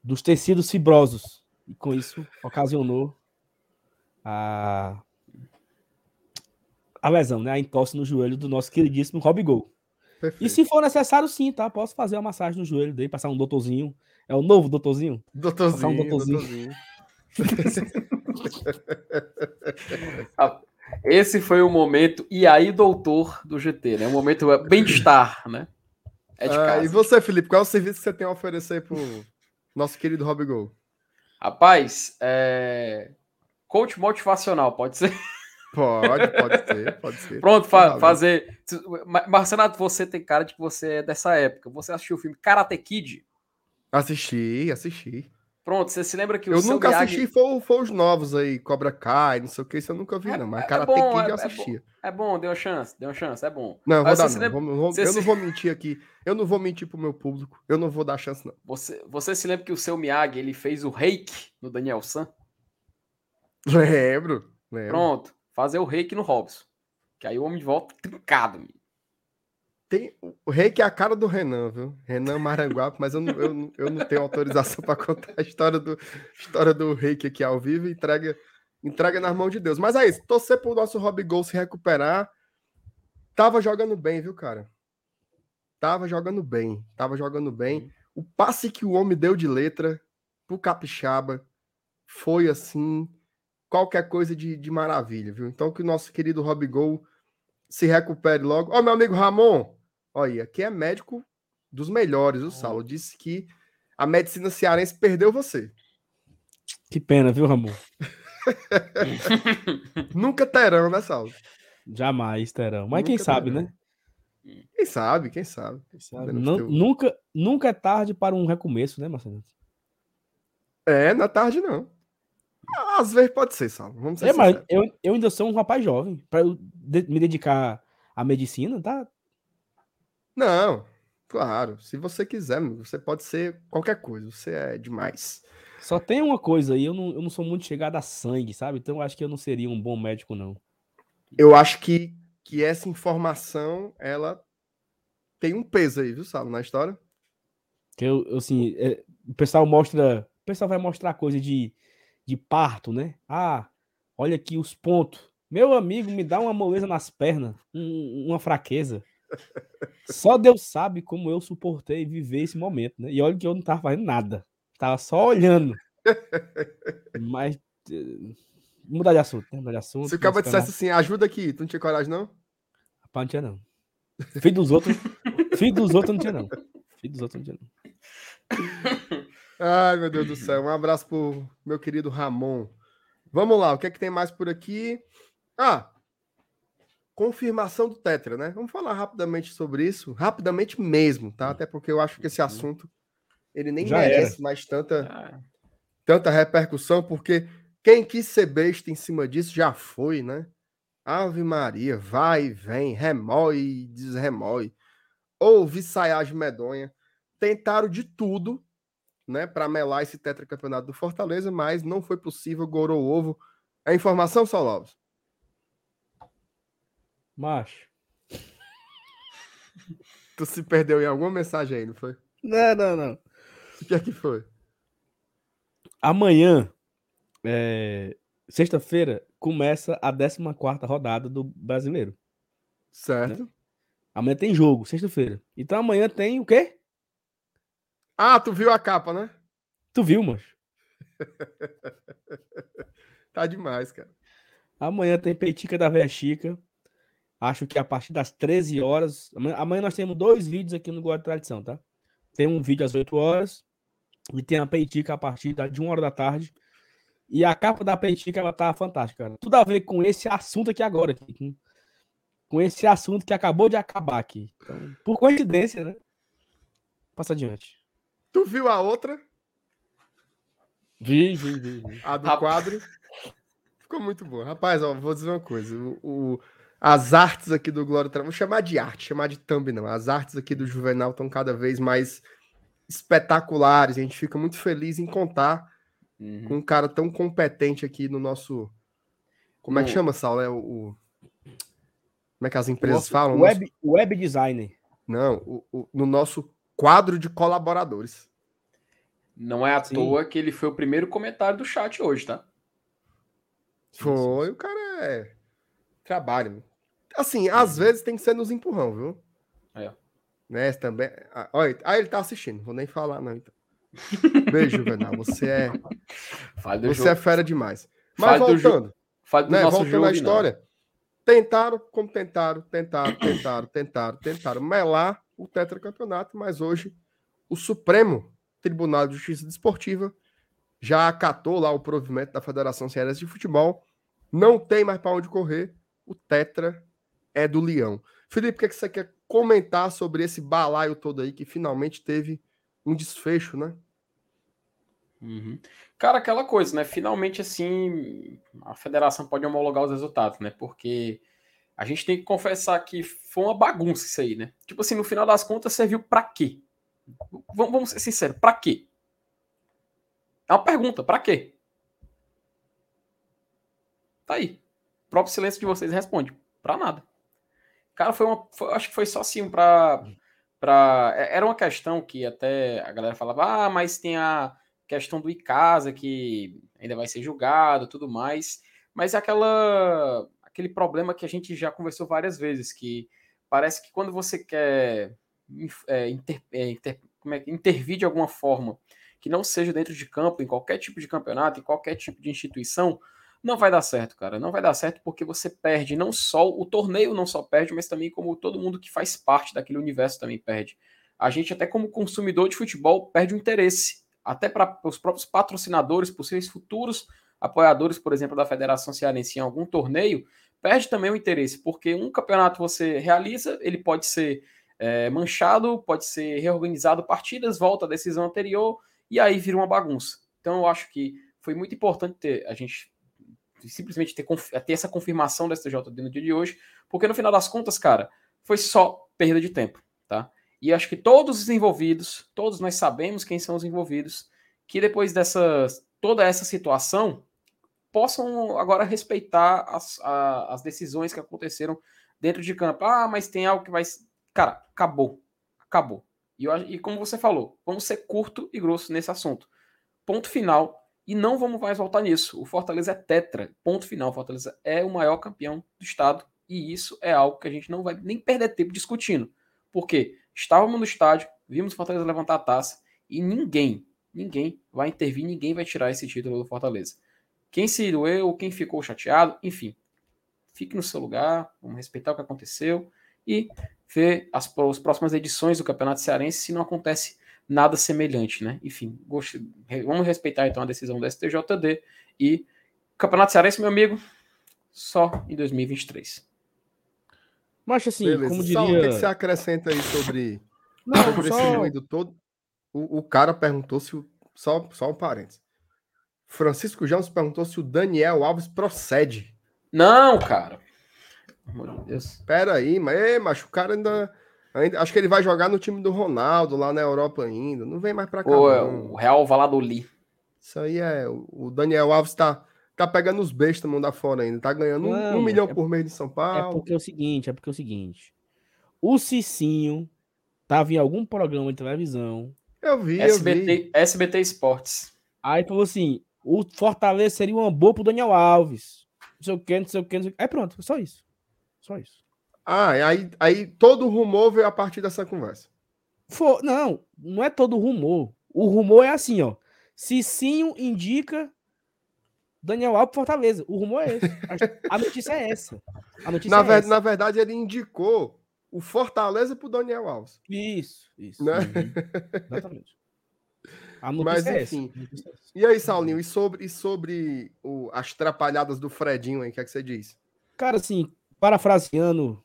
dos tecidos fibrosos. E com isso ocasionou a, a lesão, né? A entorse no joelho do nosso queridíssimo Rob Gol. Perfeito. E se for necessário, sim, tá? Posso fazer uma massagem no joelho dele, passar um doutorzinho. É o novo doutorzinho? Passar um Doutorzinho, doutorzinho. doutorzinho. esse foi o momento, e aí, doutor do GT, né? O momento é bem-estar, né? É de Ah, e você, Felipe, qual é o serviço que você tem a oferecer pro nosso querido Rob Gol? Rapaz, é... coach motivacional, pode ser? Pode, pode ser, pode ser. Pronto, fa Valeu. fazer. Ma- Marcenato, você tem cara de que você é dessa época. Você assistiu o filme Karate Kid? Assisti, assisti. Pronto, você se lembra que o Eu seu nunca Miyagi- assisti, foi, foi os novos aí, Cobra Kai, não sei o que, isso eu nunca vi, É- não. Mas é Karate bom, Kid é- eu é assistia. É bom, deu uma chance, deu uma chance, é bom. Não, eu vou dar não. lembra- vamos- você eu se- não vou mentir aqui. Eu não vou mentir pro meu público. Eu não vou dar chance, não. Você, você se lembra que o seu Miyagi ele fez o reiki no Daniel San? Lembro, lembro. Pronto, fazer o reiki no Robson. Que aí o homem volta trincado. amigo. Tem, o rei que é a cara do Renan, viu? Renan Maranguape, mas eu não, eu, não- eu não tenho autorização para contar a história do, história do reiki aqui ao vivo entrega, entrega nas mãos de Deus. Mas é isso, torcer pro nosso Rob Gol se recuperar. Tava jogando bem, viu, cara? Tava jogando bem, tava jogando bem. O passe que o homem deu de letra pro Capixaba foi assim, qualquer coisa de, de maravilha, viu? Então que o nosso querido Rob Gol se recupere logo. Ó, meu amigo Ramon, olha, aqui é médico dos melhores, o Saulo disse que a medicina cearense perdeu você. Que pena, viu, Ramon? Nunca terão, né, Saulo? Jamais terão. Mas quem sabe, terão. né? Quem sabe, quem sabe. Quem sabe? Não- nunca, nunca é tarde para um recomeço, né, Marcelo? É, na tarde não. Às vezes pode ser, Saulo. Vamos ser É, mas eu, eu ainda sou um rapaz jovem. Para eu me dedicar à medicina, tá? Não, claro. Se você quiser, você pode ser qualquer coisa. Você é demais. Só tem uma coisa aí, eu não, eu não sou muito chegado a sangue, sabe? Então eu acho que eu não seria um bom médico, não. Eu acho que, que essa informação, ela tem um peso aí, viu, Saulo, na história? Que eu, assim, é, o pessoal mostra. O pessoal vai mostrar coisa de, de parto, né? Ah, olha aqui os pontos. Meu amigo, me dá uma moleza nas pernas, um- uma fraqueza. Só Deus sabe como eu suportei viver esse momento, né? E olha que eu não tava fazendo nada. Tava só olhando. Mas. eh, Mudar de assunto, né? Mudar de assunto. Se o cara dissesse assim, ajuda aqui, tu não tinha coragem, não? Rapaz, não tinha não. Filho dos outros. filho dos outros não tinha não. Filho dos outros não tinha não. Ai, meu Deus do céu. Um abraço pro meu querido Ramon. Vamos lá, o que é que tem mais por aqui? Ah, confirmação do Tetra, né? Vamos falar rapidamente sobre isso, rapidamente mesmo, tá? Até porque eu acho que esse assunto ele nem Já merece mais tanta, Ah, tanta repercussão, porque quem quis ser besta em cima disso já foi, né? Ave Maria, vai e vem, remói e desremói. Houve saiagem medonha. Tentaram de tudo, né, para melar esse tetracampeonato do Fortaleza, mas não foi possível, gorou o ovo. A informação, Saulo Alves? Macho. Tu se perdeu em alguma mensagem aí, não foi? Não, não, não. O que é que foi? Amanhã, é, sexta-feira, começa a 14 rodada do brasileiro. Certo. Amanhã tem jogo, sexta-feira. Então amanhã tem o quê? Ah, tu viu a capa, né? Tu viu, macho? Tá demais, cara. Amanhã tem Peitica da Véia Chica. Acho que a partir das 13 horas. Amanhã, nós temos dois vídeos aqui no Guarda Tradição, tá? Tem um vídeo às 8 horas e tem a Peitica a partir de 1 hora da tarde. E a capa da Peitica, ela tá fantástica, cara. Tudo a ver com esse assunto aqui agora. Aqui, com, com esse assunto que acabou de acabar aqui. Então, por coincidência, né? Passa adiante. Tu viu a outra, Vi, vi, vi. vi. a do quadro? Ficou muito boa. Rapaz, ó, vou dizer uma coisa. O, o- as artes aqui do Glória Tra- Vou chamar de arte, chamar de thumb, não. As artes aqui do Juvenal estão cada vez mais espetaculares. A gente fica muito feliz em contar uhum. com um cara tão competente aqui no nosso. Como é que chama, Saulo? É o, o- Como é que as empresas Nosso falam? Nosso- Web, web designer. Não, o- o- no nosso quadro de colaboradores. Não é à Sim. toa que ele foi o primeiro comentário do chat hoje, tá? Foi, o cara é. Trabalho. Assim, às vezes tem que ser nos empurrão, viu? É. Né, também. Ah, olha, ah, ele tá assistindo, vou nem falar, não. Então. Beijo, Juvenal. Você é, Fale do você jogo. é fera demais. Mas Fale voltando, Fale do né? nosso Voltando jogo. à não. história. Tentaram, como tentaram, tentaram, tentaram, tentaram, tentaram melar o tetracampeonato, mas hoje o Supremo Tribunal de Justiça Desportiva já acatou lá o provimento da Federação Cearense de Futebol. Não tem mais para onde correr. O Tetra é do Leão. Felipe, o que, é que você quer comentar sobre esse balaio todo aí que finalmente teve um desfecho, né? Uhum. Cara, aquela coisa, né? Finalmente, assim, a federação pode homologar os resultados, né? Porque a gente tem que confessar que foi uma bagunça isso aí, né? Tipo assim, no final das contas, serviu para quê? Vamos, vamos ser sinceros, para quê? É uma pergunta, para quê? Tá aí. O próprio silêncio de vocês responde. Para nada. Cara, foi uma. Foi, acho que foi só assim para. Pra, é, era uma questão que até a galera falava, ah, mas tem a questão do Icasa que ainda vai ser julgado tudo mais. Mas é aquela, aquele problema que a gente já conversou várias vezes, que parece que quando você quer é, inter, é, inter, é, intervir de alguma forma que não seja dentro de campo, em qualquer tipo de campeonato, em qualquer tipo de instituição, não vai dar certo, cara. Não vai dar certo porque você perde não só o torneio, não só perde, mas também como todo mundo que faz parte daquele universo também perde. A gente, até como consumidor de futebol, perde o interesse. Até para os próprios patrocinadores, possíveis futuros apoiadores, por exemplo, da Federação Cearense em algum torneio, perde também o interesse, porque um campeonato você realiza, ele pode ser é, manchado, pode ser reorganizado partidas, volta à decisão anterior, e aí vira uma bagunça. Então eu acho que foi muito importante ter a gente simplesmente ter, ter essa confirmação da STJD no dia de hoje, porque no final das contas, cara, foi só perda de tempo, tá? E acho que todos os envolvidos, todos nós sabemos quem são os envolvidos, que depois dessa toda essa situação possam agora respeitar as, a, as decisões que aconteceram dentro de campo. Ah, mas tem algo que vai. Cara, acabou. Acabou. E, eu, e como você falou, vamos ser curto e grosso nesse assunto. Ponto final e não vamos mais voltar nisso. O Fortaleza é tetra. Ponto final. O Fortaleza é o maior campeão do estado. E isso é algo que a gente não vai nem perder tempo discutindo. Porque estávamos no estádio, vimos o Fortaleza levantar a taça e ninguém, ninguém vai intervir, ninguém vai tirar esse título do Fortaleza. Quem se doeu, quem ficou chateado, enfim. Fique no seu lugar, vamos respeitar o que aconteceu e ver as, as próximas edições do Campeonato Cearense se não acontece nada semelhante, né? Enfim, gosto, vamos respeitar então a decisão do STJD e Campeonato Cearense, meu amigo, só em 2023. Mas assim, Beleza. como diria... Só, o que, você acrescenta aí sobre, Não, sobre só... esse todo? O, o, cara perguntou se o... Só, só um parênteses. Francisco Jones perguntou se o Daniel Alves procede. Não, cara. Amor de Deus. Pera aí, mas, mas o cara ainda Ainda, acho que ele vai jogar no time do Ronaldo lá na Europa ainda. Não vem mais para cá. O, é o Real Valladolid. Isso aí é. O Daniel Alves tá, tá pegando os bestas mão da fora ainda. Tá ganhando Não, um, um, milhão é, por mês de São Paulo. É porque é o seguinte, é porque é o seguinte. O Cicinho tava em algum programa de televisão. Eu vi, SBT, eu vi. SBT Esportes. Aí falou assim: o Fortaleza seria uma boa pro Daniel Alves. Não sei o que, não sei o que. Aí pronto, só isso. Só isso. Ah, aí, aí todo o rumor veio a partir dessa conversa. For, não, não é todo rumor. O rumor é assim, ó. Cicinho indica Daniel Alves Fortaleza. O rumor é esse. A notícia é essa. Notícia na, é ver, essa. na verdade, ele indicou o Fortaleza pro Daniel Alves. Isso, isso. Né? Uhum. Exatamente. Mas, é enfim. É e aí, Saulinho, e sobre, e sobre o, as trapalhadas do Fredinho aí, o que é que você diz? Cara, assim, parafraseando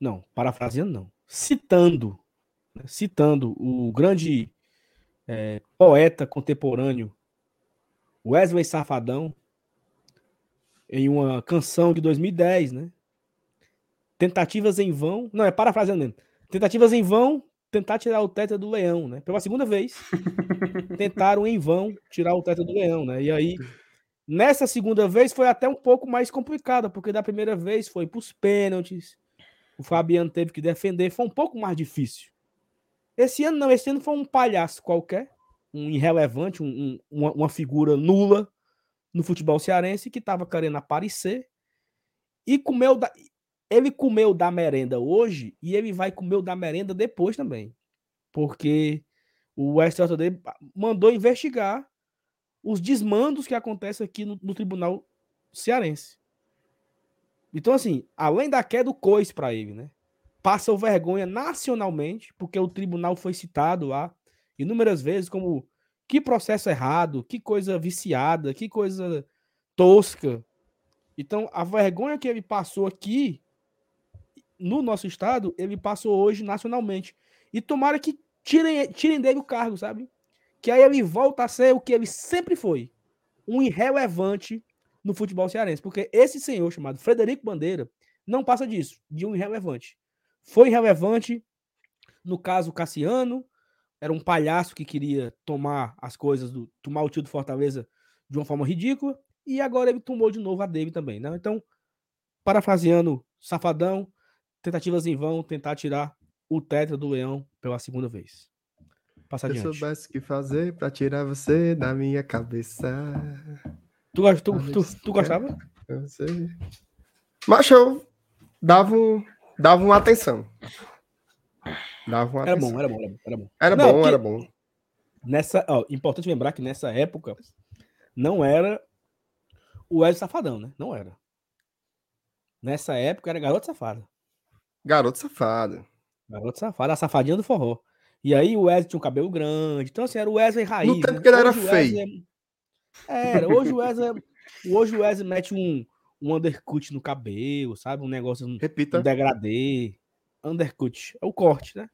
não, parafraseando não. Citando, né, citando o grande é, poeta contemporâneo Wesley Safadão em uma canção de 2010, né? Tentativas em vão, não é parafraseando mesmo. Tentativas em vão tentar tirar o teto do leão, né? Pela segunda vez, tentaram em vão tirar o teto do leão, né? E aí, nessa segunda vez foi até um pouco mais complicada, porque da primeira vez foi para os pênaltis, o Fabiano teve que defender, foi um pouco mais difícil. Esse ano não, esse ano foi um palhaço qualquer, um irrelevante, um, um, uma, uma, figura nula no futebol cearense que estava querendo aparecer e comeu da, ele comeu da merenda hoje e ele vai comer o da merenda depois também, porque o STJD mandou investigar os desmandos que acontecem aqui no, no Tribunal Cearense. Então, assim, além da queda do coice para ele, né? Passa vergonha nacionalmente, porque o tribunal foi citado lá inúmeras vezes como Que processo errado, que coisa viciada, que coisa tosca. Então, a vergonha que ele passou aqui no nosso estado, ele passou hoje nacionalmente. E tomara que tirem, tirem dele o cargo, sabe? Que aí ele volta a ser o que ele sempre foi: um irrelevante no futebol cearense. Porque esse senhor chamado Frederico Bandeira não passa disso, de um irrelevante. Foi irrelevante, no caso Cassiano, era um palhaço que queria tomar as coisas, do, tomar o tio do Fortaleza de uma forma ridícula, e agora ele tomou de novo a dele também, né? Então, parafraseando Safadão, tentativas em vão, tentar tirar o tetra do Leão pela segunda vez. Passa Se eu soubesse o que fazer pra tirar você da minha cabeça. Tu, tu, tu, tu é- gostava? Eu sei. Mas eu dava, um, dava uma atenção. Dava uma Era atenção. bom, era bom, era bom. Era bom. Era Não, bom, era bom. Nessa, ó, importante lembrar que nessa época não era o Wesley Safadão, né? Não era. Nessa época era garoto safado. Garoto safado. Garoto safado, a safadinha do forró. E aí o Wesley tinha um cabelo grande. Então, assim, era o Wesley raiz. No tempo né? que ele era Hoje o Wesley é- Era, hoje o Wesley. Hoje o Wesley mete um, um undercut no cabelo, sabe? Um negócio, um, Repita. um degradê. Undercut. É o corte, né?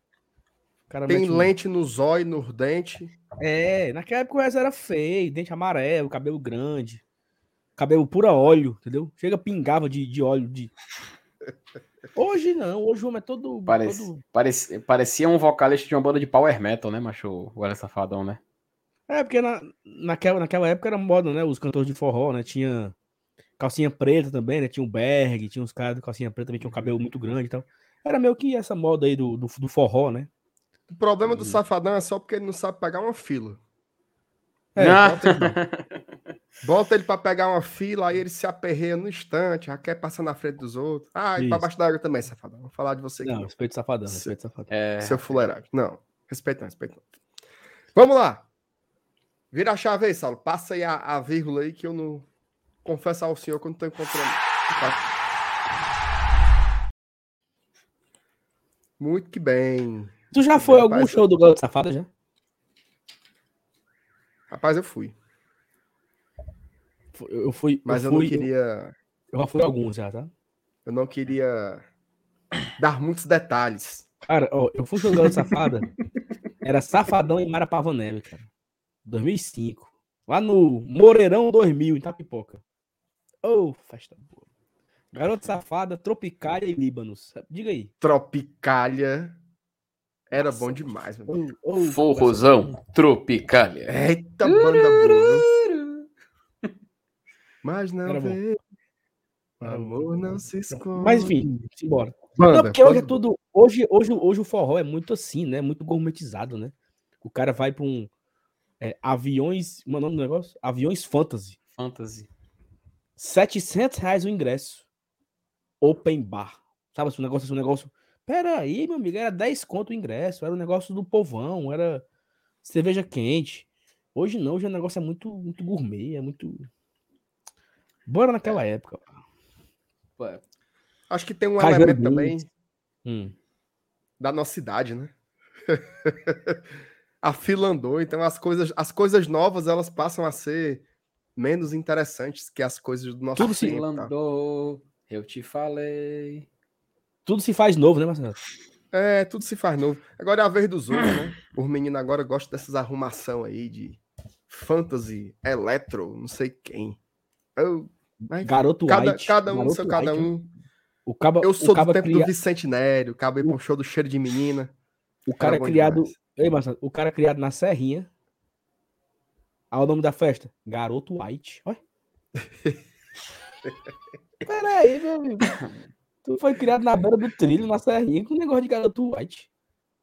Tem mete um- lente no zóio, no dente. É, naquela época o Wesley era feio, dente amarelo, cabelo grande, cabelo pura óleo, entendeu? Chega, pingava de, de óleo. De... Hoje não, hoje o homem é todo. Parece, todo- parecia, parecia um vocalista de uma banda de power metal, né, macho? O Wesley Safadão, né? É, porque na, naquela, naquela época era moda, né? Os cantores de forró, né? Tinha calcinha preta também, né? Tinha o Berg, tinha os caras de calcinha preta também, tinha um cabelo muito grande e tal. Era meio que essa moda aí do, do, do forró, né? O problema do safadão é só porque ele não sabe pegar uma fila. É, Ah, bota ele, pra pegar uma fila, aí ele se aperreia no instante, já quer passar na frente dos outros. Ah, e pra Isso. baixo da água também, safadão. Vou falar de você aqui. Não, respeito safadão, Se- respeito safadão. é, Seu fuleiragem. Não, respeito não, respeito não. Vamos lá. Vira a chave aí, Saulo. Passa aí a, a vírgula aí que eu não confesso ao senhor que eu não tô encontrando. Tá? Muito que bem. Tu já foi a algum show do Garoto Safada já? Rapaz, eu fui. Eu fui. Mas eu, fui, não queria. Eu já fui alguns já, tá? Eu não queria dar muitos detalhes. Cara, ó, eu fui jogando Safada. Era Safadão em Marapavanelli, cara. 2005. Lá no Moreirão 2000, em Tapipoca. Ô, festa boa. Garoto Safada, Tropicália e Líbanos. Diga aí. Tropicália. Era bom demais, meu. Forrozão, Tropicália. Eita, banda boa. Mas não Era vê. O amor não se esconde. Mas enfim, simbora. Banda, Não, porque hoje é tudo. Hoje, hoje, hoje o forró é muito assim, né? Muito gourmetizado, né? O cara vai pra um. é, aviões. Como é o nome do negócio? Aviões Fantasy. Fantasy. 700 reais o ingresso. Open bar. Sabe, esse negócio, esse negócio. Pera aí, meu amigo, era 10 conto o ingresso. Era um negócio do povão, era cerveja quente. Hoje não, hoje o negócio é muito, muito gourmet, é muito. Bora naquela época. Ué, Acho que tem um elemento também. Hum. da nossa idade, né? a fila andou, então as coisas, as coisas novas elas passam a ser menos interessantes que as coisas do nosso Tudo se tempo. tá? Landou, eu te falei. Tudo se faz novo, né, Marcelo? É, tudo se faz novo. Agora é a vez dos outros, né? Os meninos agora gostam dessas arrumação aí de fantasy, eletro, não sei quem. Eu, mas Garoto cada, White. cada um, Garoto seu cada White, um. O caba, Eu o sou do caba tempo cria- do Vicente Nério, ir pro show do cheiro de menina. O cara é bom criado. Ei, Marcelo, o cara é criado na Serrinha. Olha o nome da festa. Garoto White. Olha. Peraí, meu amigo. Tu foi criado na beira do trilho, na Serrinha, com um negócio de garoto White.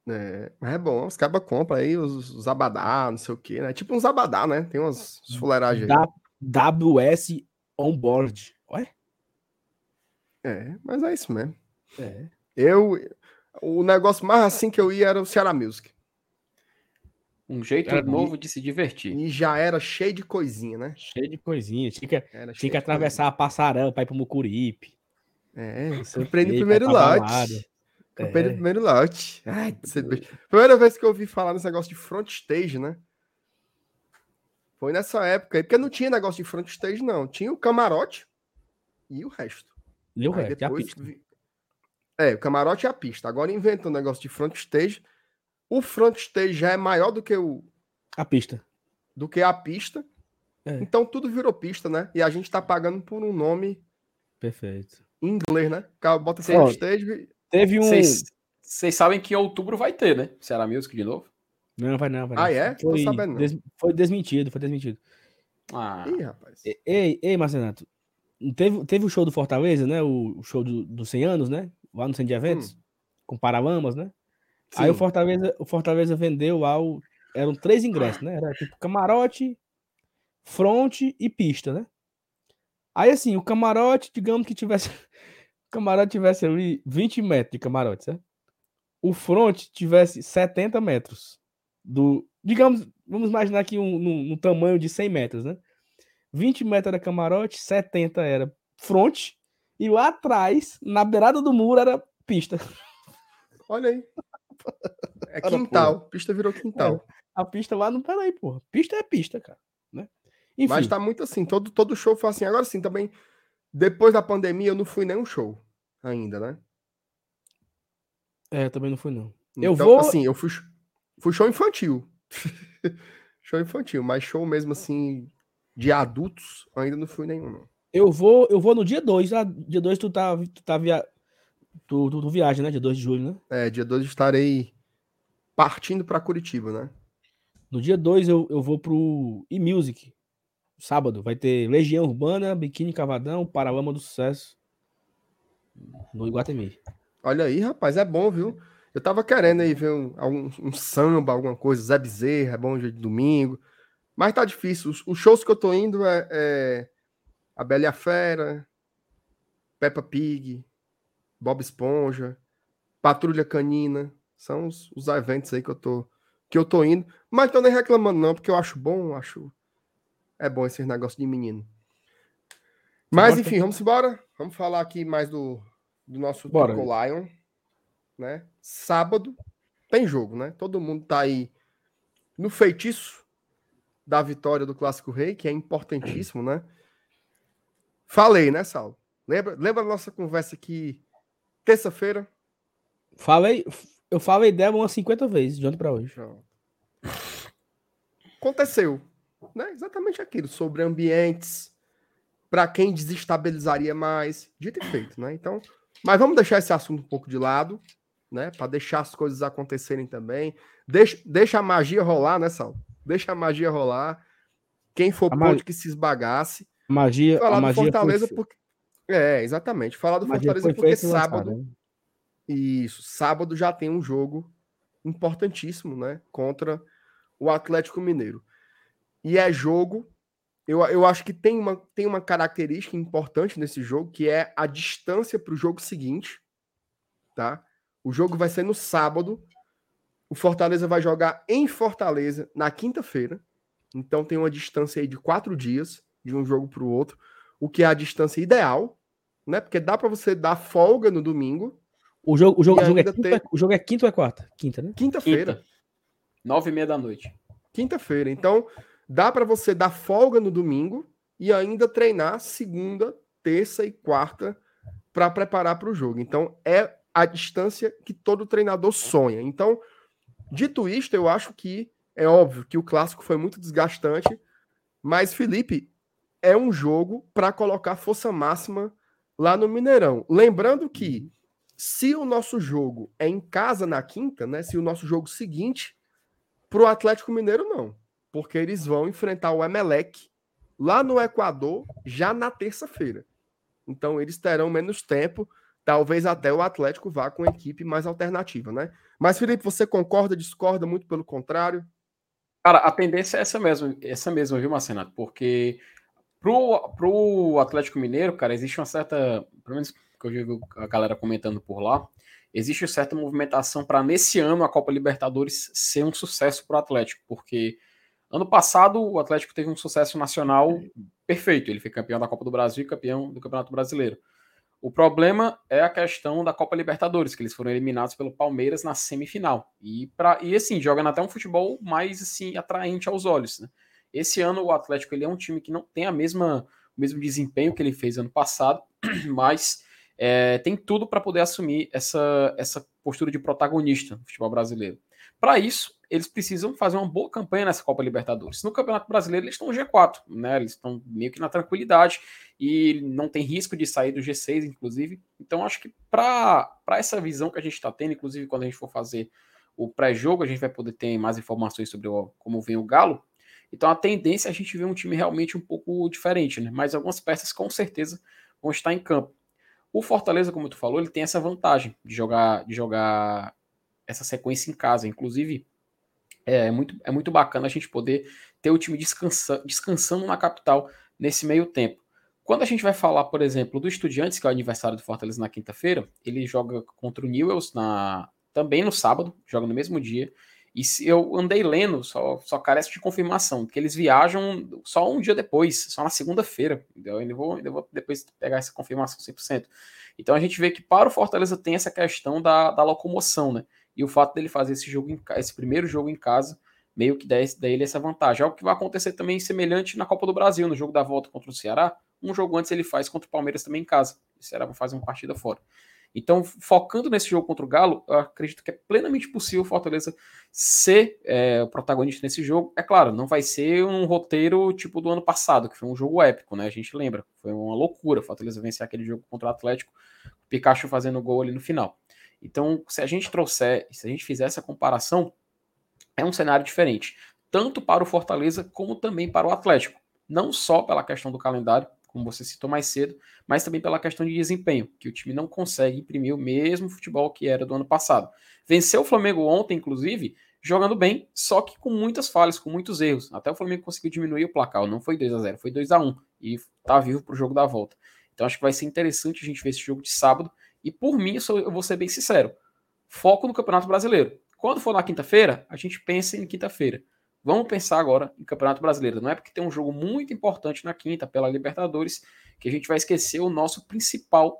É, mas é bom, os cabas compram aí os, os abadá, não sei o quê, né? Tipo uns abadá, né? Tem umas fuleiragens aí. WS Onboard. Olha. É, mas é isso mesmo. É. Eu, o negócio mais assim que eu ia era o Ceará Music. Um jeito Era novo de se divertir. E já era cheio de coisinha, né? Cheio de coisinha. Tinha que, Era tinha que atravessar a passarela pra ir pro Mucuripe. É, o comprei no quê, primeiro lote. Comprei no É. primeiro lote. Ai, você- Primeira vez que eu ouvi falar nesse negócio de front stage, né? Foi nessa época aí, porque não tinha negócio de front stage, não. Tinha o camarote e o resto. E o resto, e a depois pista. É, o camarote e a pista. Agora inventou um negócio de front stage. O front stage já é maior do que, o, A pista. do que a pista. É. Então tudo virou pista, né? E a gente tá pagando por um nome Perfeito. em inglês, né? Bota front stage. Teve um. Vocês vocês sabem que em outubro vai ter, né? Ceará Music de novo? Não, vai não, vai não. Ah, é? Tô Foi, sabendo, não. des- foi desmentido, foi desmentido. Ah, Ih, rapaz. Ei, ei, Marcenato. Teve, teve o show do Fortaleza, né? O, o show do- dos 100 anos, né? Lá no centro de eventos. Com Paralamas, né? Aí o Sim. Fortaleza, o Fortaleza vendeu lá o. Eram três ingressos, né? Era tipo camarote, fronte e pista, né? Aí assim, o camarote, digamos que tivesse. O camarote tivesse ali 20 metros de camarote, certo? O front tivesse 70 metros. Do. Digamos, vamos imaginar aqui um, no, no tamanho de 100 metros, né? 20 metros era camarote, 70 era front, e lá atrás, na beirada do muro, era pista. Olha aí. É quintal. Pista virou quintal. A pista lá não. Peraí, porra. Pista é pista, cara. Né? Enfim, Mas tá muito assim. Todo, todo show foi assim. Agora sim, também. Depois da pandemia, eu não fui nenhum show ainda, né? é, também não fui, não. Eu Então, vou- Assim, eu fui, fui show infantil. show infantil, mas show mesmo assim de adultos, ainda não fui nenhum, não. Eu vou, eu vou no dia 2. Ah, dia 2 tu tá, tu tá via... tu, tu, tu viaja, né? Dia 2 de julho, né? É, dia 2 estarei partindo para Curitiba, né? No dia 2 eu, eu vou pro e-music. Sábado. Vai ter Legião Urbana, Biquíni Cavadão, Paralama do Sucesso. No Iguatemi. Olha aí, rapaz, é bom, viu? Eu tava querendo aí ver um, algum- um samba, alguma coisa, Zé Bezerra, é bom dia de domingo. Mas tá difícil. Os, os shows que eu tô indo é, é A Bela e a Fera, Peppa Pig, Bob Esponja, Patrulha Canina. São os, os eventos aí que eu tô que eu tô indo. Mas tô nem reclamando não, porque eu acho bom, acho é bom esses negócios de menino. Mas enfim, vamos embora. Vamos falar aqui mais do, do nosso Bora. Lion, né? Sábado tem jogo, né? Todo mundo tá aí no feitiço da vitória do Clássico Rei, que é importantíssimo, né? Falei, né, Saulo? Lembra, lembra da nossa conversa aqui terça-feira? Falei, eu falei dela umas 50 vezes, de ontem pra hoje. Aconteceu, né? Exatamente aquilo, sobre ambientes, para quem desestabilizaria mais, dito e feito, né? Então, mas vamos deixar esse assunto um pouco de lado, né? Para deixar as coisas acontecerem também. Deixa, deixa a magia rolar, né, Sal? Deixa a magia rolar. Quem for ponto que se esbagasse. Magia, Falar a do magia Fortaleza porque é, exatamente. Falar do Fortaleza porque sábado lançada, né? isso, sábado já tem um jogo importantíssimo, né? Contra o Atlético Mineiro. E é jogo. Eu, eu acho que tem uma, tem uma característica importante nesse jogo, que é a distância para o jogo seguinte. Tá? O jogo vai ser no sábado. O Fortaleza vai jogar em Fortaleza na quinta-feira. Então tem uma distância aí de quatro dias de um jogo para o outro, o que é a distância ideal, né? Porque dá para você dar folga no domingo O jogo, o jogo, o jogo é tem- o jogo é quinta ou é quarta? Quinta, né? Quinta-feira. Quinta. Nove e meia da noite. Quinta-feira. Então, dá para você dar folga no domingo e ainda treinar segunda, terça e quarta para preparar para o jogo. Então, é a distância que todo treinador sonha. Então, dito isto, eu acho que é óbvio que o clássico foi muito desgastante, mas Felipe é um jogo para colocar força máxima lá no Mineirão. Lembrando que se o nosso jogo é em casa na quinta, né? Se o nosso jogo seguinte Pro Atlético Mineiro, não. Porque eles vão enfrentar o Emelec lá no Equador já na terça-feira. Então eles terão menos tempo. Talvez até o Atlético vá com equipe mais alternativa, né? Mas, Felipe, você concorda, discorda? Muito pelo contrário. Cara, a tendência é essa mesmo, essa mesma, viu, Marcenato? Porque pro, pro Atlético Mineiro, cara, existe uma certa, pelo menos que eu já vi a galera comentando por lá, existe uma certa movimentação para nesse ano a Copa Libertadores ser um sucesso pro Atlético, porque ano passado o Atlético teve um sucesso nacional perfeito, ele foi campeão da Copa do Brasil e campeão do Campeonato Brasileiro. O problema é a questão da Copa Libertadores, que eles foram eliminados pelo Palmeiras na semifinal. E, pra, e assim, jogando até um futebol mais assim atraente aos olhos. Né? Esse ano o Atlético ele é um time que não tem a mesma, o mesmo desempenho que ele fez ano passado, mas é, tem tudo para poder assumir essa, essa postura de protagonista no futebol brasileiro. Para isso, eles precisam fazer uma boa campanha nessa Copa Libertadores. No Campeonato Brasileiro, eles estão no G4, né? Eles estão meio que na tranquilidade e não tem risco de sair do G6, inclusive. Então, acho que para essa visão que a gente está tendo, inclusive quando a gente for fazer o pré-jogo, a gente vai poder ter mais informações sobre o, como vem o Galo. Então, a tendência é a gente ver um time realmente um pouco diferente, né? Mas algumas peças com certeza vão estar em campo. O Fortaleza, como tu falou, ele tem essa vantagem de jogar, de jogar essa sequência em casa. Inclusive, é, é muito, é muito bacana a gente poder ter o time descansa, descansando na capital nesse meio tempo. Quando a gente vai falar, por exemplo, do Estudiantes, que é o aniversário do Fortaleza na quinta-feira, ele joga contra o Newells na, também no sábado, joga no mesmo dia. E se eu andei lendo, só, só carece de confirmação, que eles viajam só um dia depois, só na segunda-feira. Eu ainda vou, ainda vou depois pegar essa confirmação 100%. Então a gente vê que para o Fortaleza tem essa questão da, da locomoção, né? E o fato dele fazer esse jogo em, esse primeiro jogo em casa meio que dá, ele essa vantagem. Algo que vai acontecer também semelhante na Copa do Brasil, no jogo da volta contra o Ceará. Um jogo antes ele faz contra o Palmeiras também em casa. O Ceará vai fazer uma partida fora. Então, focando nesse jogo contra o Galo, acredito que é plenamente possível o Fortaleza ser é, o protagonista nesse jogo. É claro, não vai ser um roteiro tipo do ano passado, que foi um jogo épico, né? A gente lembra. Foi uma loucura o Fortaleza vencer aquele jogo contra o Atlético, o Pikachu fazendo gol ali no final. Então, se a gente trouxer, se a gente fizer essa comparação, é um cenário diferente, tanto para o Fortaleza como também para o Atlético. Não só pela questão do calendário, como você citou mais cedo, mas também pela questão de desempenho, que o time não consegue imprimir o mesmo futebol que era do ano passado. Venceu o Flamengo ontem, inclusive, jogando bem, só que com muitas falhas, com muitos erros. Até o Flamengo conseguiu diminuir o placar, não foi 2 a 0 foi 2 a 1 e tá vivo para o jogo da volta. Então acho que vai ser interessante a gente ver esse jogo de sábado e por mim, eu, vou ser bem sincero, foco no Campeonato Brasileiro. Quando for na quinta-feira, a gente pensa em quinta-feira. Vamos pensar agora em Campeonato Brasileiro. Não é porque tem um jogo muito importante na quinta pela Libertadores que a gente vai esquecer o nosso principal,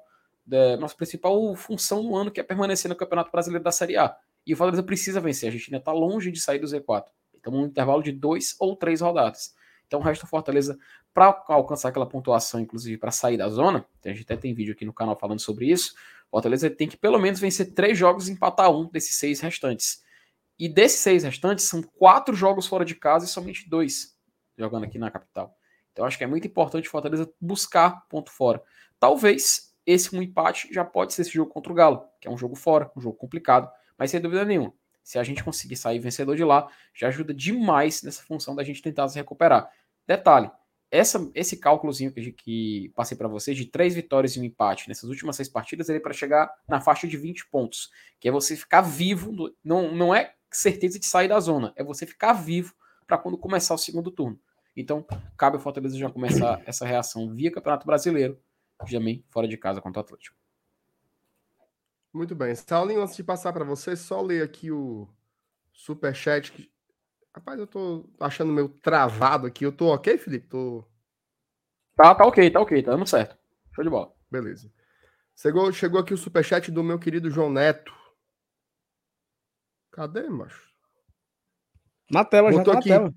nossa principal função no ano, que é permanecer no Campeonato Brasileiro da Série A. E o Fortaleza precisa vencer. A gente ainda está longe de sair do Z4. Estamos num intervalo de dois ou três rodadas. Então o resto do Fortaleza, para alcançar aquela pontuação, inclusive para sair da zona, a gente até tem vídeo aqui no canal falando sobre isso, o Fortaleza tem que pelo menos vencer três jogos e empatar um desses seis restantes. E desses seis restantes, são quatro jogos fora de casa e somente dois jogando aqui na capital. Então acho que é muito importante o Fortaleza buscar ponto fora. Talvez esse um empate já pode ser esse jogo contra o Galo, que é um jogo fora, um jogo complicado, mas sem dúvida nenhuma. Se a gente conseguir sair vencedor de lá, já ajuda demais nessa função da gente tentar se recuperar. Detalhe, essa, esse cálculozinho que, que passei para vocês de três vitórias e um empate nessas últimas seis partidas, ele é para chegar na faixa de 20 pontos, que é você ficar vivo, não, não é certeza de sair da zona, é você ficar vivo para quando começar o segundo turno. Então, cabe ao Fortaleza já começar essa reação via Campeonato Brasileiro, também fora de casa contra o Atlético. Muito bem. Saulinho, antes de passar para você, só ler aqui o superchat que Rapaz, eu tô achando meio travado aqui. Eu tô ok, Felipe? Tô... Tá, tá ok, tá ok, tá dando certo. Show de bola. Beleza. Chegou, chegou aqui o superchat do meu querido João Neto. Cadê, macho? Na tela, Botou já tá aqui. na tela.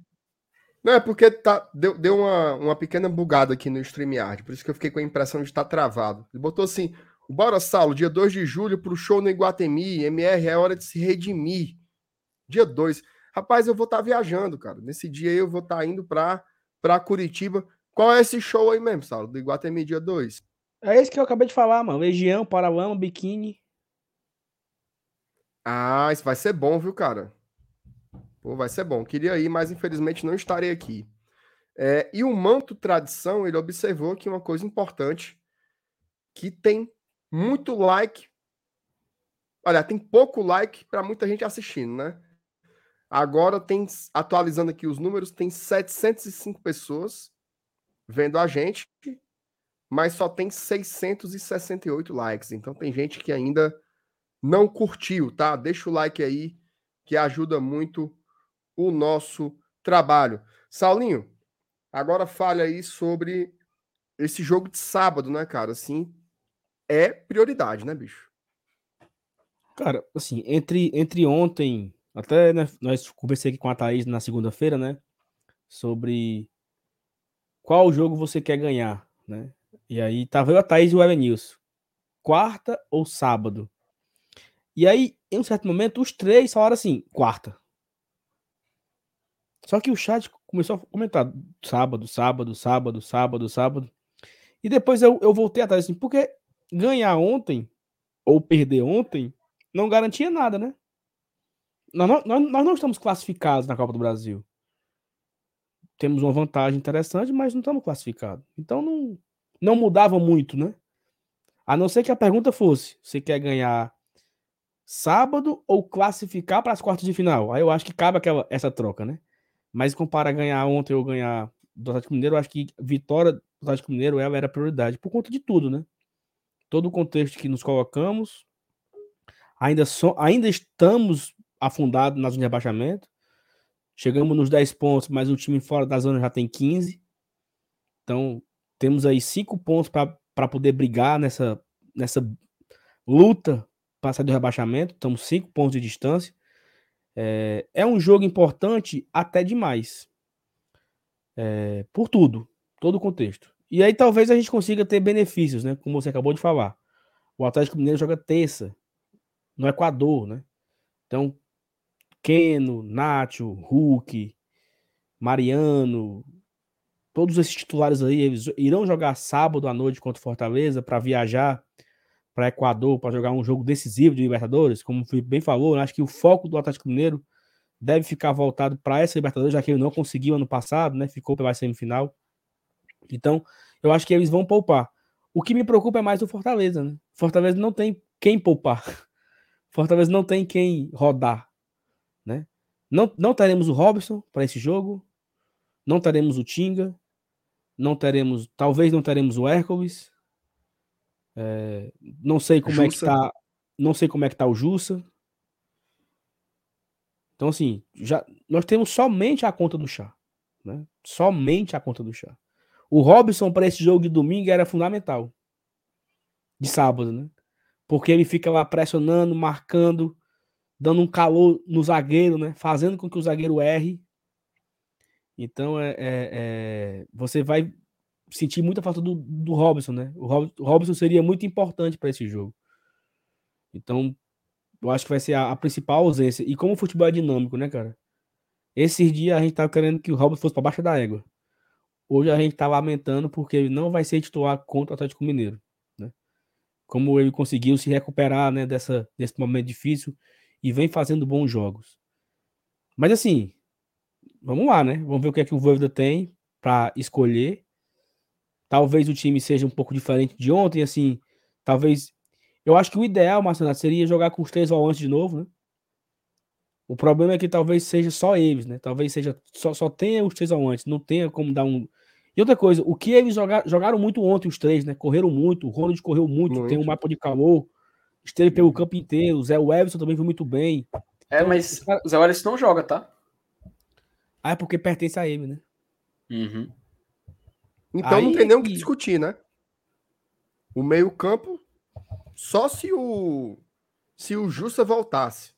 Não, é porque tá, deu, deu uma, uma pequena bugada aqui no StreamYard, por isso que eu fiquei com a impressão de estar tá travado. Ele botou assim: Bora, Saulo, dia 2 de julho pro show no Iguatemi, MR, é hora de se redimir. Dia 2. Rapaz, eu vou estar tá viajando, cara. Nesse dia aí eu vou estar tá indo para para Curitiba. Qual é esse show aí mesmo, Saulo? Do Iguatemi dia 2? É esse que eu acabei de falar, mano. Legião, Paralama, Biquíni. Ah, isso vai ser bom, viu, cara? Pô, vai ser bom. Queria ir, mas infelizmente não estarei aqui. É, e o Manto Tradição, ele observou aqui uma coisa importante, que tem muito like. Olha, tem pouco like para muita gente assistindo, né? Agora tem, atualizando aqui os números, tem 705 pessoas vendo a gente, mas só tem 668 likes. Então tem gente que ainda não curtiu, tá? Deixa o like aí, que ajuda muito o nosso trabalho. Saulinho, agora fale aí sobre esse jogo de sábado, né, cara? Assim, é prioridade, né, bicho? Cara, assim, entre, entre ontem até né, nós conversei aqui com a Thaís na segunda-feira, né? sobre qual jogo você quer ganhar, né? E aí tava eu, a Thaís e o Evanilson. Quarta ou sábado? E aí, em um certo momento, os três falaram assim, quarta. Só que o chat começou a comentar sábado, sábado, sábado, sábado, sábado. E depois eu, eu voltei atrás assim, porque ganhar ontem ou perder ontem não garantia nada, né? Nós, nós, nós não estamos classificados na Copa do Brasil. Temos uma vantagem interessante, mas não estamos classificados. Então não, não mudava muito, né? A não ser que a pergunta fosse: você quer ganhar sábado ou classificar para as quartas de final? Aí eu acho que cabe aquela, essa troca, né? Mas comparar ganhar ontem ou ganhar do Atlético Mineiro, eu acho que vitória do Atlético Mineiro ela era prioridade por conta de tudo, né? Todo o contexto que nos colocamos, ainda, so, ainda estamos afundados na zona de rebaixamento. Chegamos nos 10 pontos, mas o time fora da zona já tem 15. Então, temos aí 5 pontos para poder brigar nessa, nessa luta para sair do rebaixamento. Estamos 5 pontos de distância. É, é um jogo importante até demais. É, por tudo, todo o contexto. E aí talvez a gente consiga ter benefícios, né? Como você acabou de falar. O Atlético Mineiro joga terça no Equador, né? Então, Keno, Nacho, Hulk, Mariano, todos esses titulares aí, eles irão jogar sábado à noite contra o Fortaleza para viajar para Equador para jogar um jogo decisivo de Libertadores, como Felipe bem falou, acho que o foco do Atlético Mineiro deve ficar voltado para essa Libertadores, já que ele não conseguiu ano passado, né? Ficou pela semifinal. Então, eu acho que eles vão poupar. O que me preocupa é mais o Fortaleza, né? Fortaleza não tem quem poupar. Fortaleza não tem quem rodar, né? Não, não teremos o Robson para esse jogo, não teremos o Tinga, não teremos, talvez não teremos o Hércules, é, não sei como Jussa. é que tá. Não sei como é que tá o Jussa. Então, assim, já, nós temos somente a conta do chá. Né? Somente a conta do chá. O Robson, para esse jogo de domingo, era fundamental. De sábado, né? Porque ele fica lá pressionando, marcando, dando um calor no zagueiro, né? Fazendo com que o zagueiro erre. Então, é, é, é você vai senti muita falta do, do Robson, né? O Robson seria muito importante para esse jogo. Então, eu acho que vai ser a, a, principal ausência. E como o futebol é dinâmico, né, cara? Esses dias a gente tava querendo que o Robson fosse para baixo da égua. Hoje a gente tá lamentando porque ele não vai ser titular contra o Atlético Mineiro, né? Como ele conseguiu se recuperar, né, dessa, desse momento difícil e vem fazendo bons jogos. Mas assim, vamos lá, né? Vamos ver o que é que o Voivoda tem para escolher Talvez o time seja um pouco diferente de ontem, assim, talvez. Eu acho que o ideal, Marcelo, seria jogar com os três volantes de novo, né? O problema é que talvez seja só eles, né? Talvez seja só, só tenha os três volantes, não tenha como dar um. E outra coisa, o que eles jogaram, jogaram muito ontem, os três, né? Correram muito, o Ronald correu muito, muito. tem um mapa de calor, esteve pelo campo inteiro, o Zé Everson também foi muito bem. É, então, mas cara... o Zé Everson não joga, tá? Ah, é porque pertence a ele, né? Uhum. Então Aí, não tem nem o que discutir, né? O meio-campo, só se o se o Justa voltasse,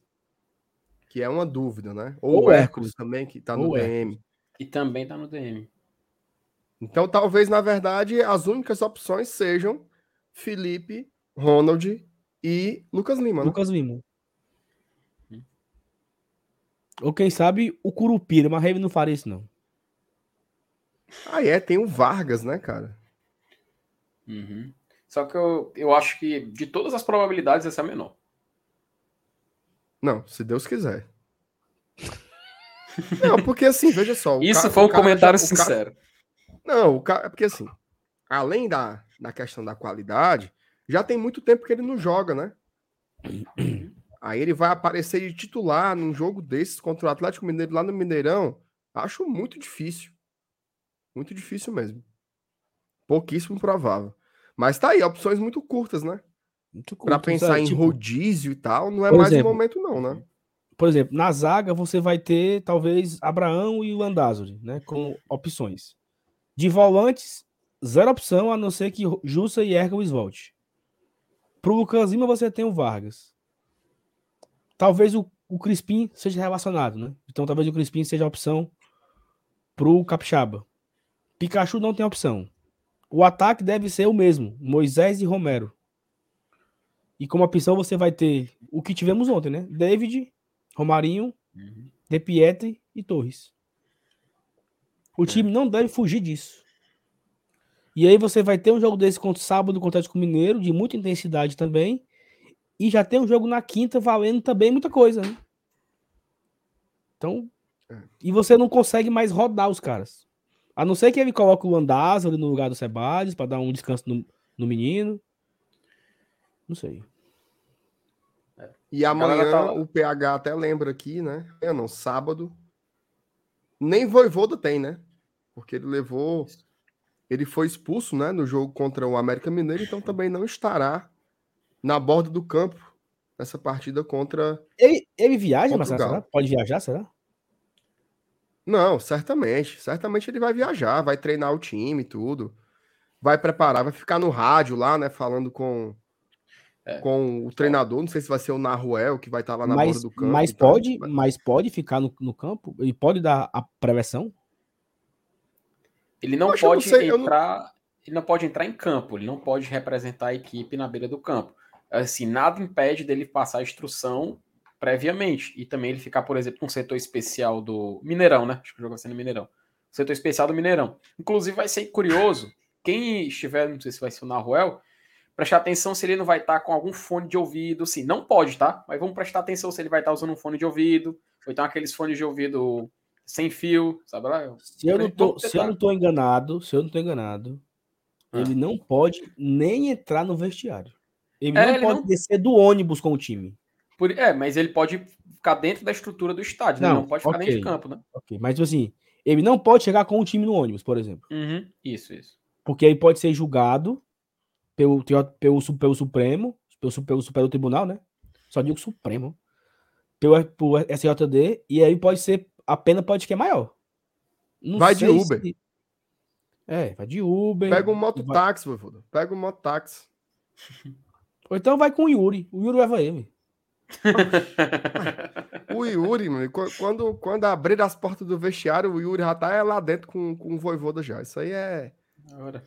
que é uma dúvida, né? Ou, Ou o Hércules também, que tá no Ou DM. E também tá no DM. Então, talvez, na verdade, as únicas opções sejam Felipe, Ronald e Lucas Lima. Né? Lucas Lima. Ou quem sabe o Curupira, mas ele não faria isso, não. Ah, é, tem o Vargas, né, cara? Uhum. Só que eu, eu acho que de todas as probabilidades essa é a menor. Não, se Deus quiser. Não, porque assim, veja só. Isso cara, foi um comentário já, sincero. Cara... Não, o cara, porque assim, além da, da questão da qualidade, já tem muito tempo que ele não joga, né? Aí ele vai aparecer de titular num jogo desses contra o Atlético Mineiro lá no Mineirão. Acho muito difícil. Muito difícil mesmo. Pouquíssimo provável. Mas tá aí, opções muito curtas, né? Muito curtas. Pra pensar é, em tipo, rodízio e tal, não é mais exemplo, o momento, não, né? Por exemplo, na zaga você vai ter talvez Abraão e o Landázuri, né? Com opções. De volantes, zero opção, a não ser que Jussa e Hércules volte. Pro Lucas Lima você tem o Vargas. Talvez o, o Crispim seja relacionado, né? Então talvez o Crispim seja a opção pro Capixaba. Pikachu não tem opção. O ataque deve ser o mesmo, Moisés e Romero. E como opção você vai ter o que tivemos ontem, né? David, Romarinho, Uhum. De Pietri e Torres. O time não deve fugir disso. E aí você vai ter um jogo desse contra o sábado contra o Atlético Mineiro, de muita intensidade também. E já tem um jogo na quinta valendo também muita coisa, né? Então. É. E você não consegue mais rodar os caras. A não ser que ele coloque o Andaz ali no lugar do Sebades para dar um descanso no, no menino. Não sei. E amanhã tá o PH até lembra aqui, né? É, não, sábado. Nem Voivoda tem, né? Porque ele levou. Ele foi expulso, né? No jogo contra o América Mineiro, então também não estará na borda do campo nessa partida contra. Ele, ele viaja, Marcelo? Portugal. Será? Pode viajar, será? Não, certamente. Certamente ele vai viajar, vai treinar o time e tudo. Vai preparar, vai ficar no rádio lá, né? Falando com. É. Com o treinador, não sei se vai ser o Naruel que vai estar lá na mas borda do campo. mas tal. pode, mas pode ficar no, no campo? Ele pode dar a prevenção? Ele não Poxa, eu não pode sei, eu não- entrar. Ele não pode entrar em campo, ele não pode representar a equipe na beira do campo. Assim, nada impede dele passar a instrução previamente. E também ele ficar, por exemplo, no setor especial do Mineirão, né? Acho que o jogo vai ser no Mineirão. Setor especial do Mineirão. Inclusive, vai ser curioso. Quem estiver, não sei se vai ser o Naruel, prestar atenção se ele não vai estar com algum fone de ouvido. Sim, não pode, tá? Mas vamos prestar atenção se ele vai estar usando um fone de ouvido. Ou então aqueles fones de ouvido sem fio, sabe lá? Se eu não tô, se eu não tô enganado, se eu não tô enganado, Ah. ele não pode nem entrar no vestiário. Ele É, não ele pode não- descer do ônibus com o time. Por- é, mas ele pode ficar dentro da estrutura do estádio, né? Não, Ele não pode ficar dentro de campo, né? Ok, mas assim, ele não pode chegar com o time no ônibus, por exemplo. Uhum, Isso, isso. Porque aí pode ser julgado pelo, pelo, pelo Supremo, pelo, pelo Superior Tribunal, né? Só digo Supremo. Pelo, pelo SJD, e aí pode ser. A pena pode que é maior. Não Vai de Uber. se- É, vai de Uber. Pega um vai- mototáxi, Voivoda. Pega um mototáxi. Ou então vai com o Yuri. O Yuri leva ele. O Yuri, mano, qu- quando, quando abrir as portas do vestiário, o Yuri já tá lá dentro com, com o Voivoda já. Isso aí é. Agora.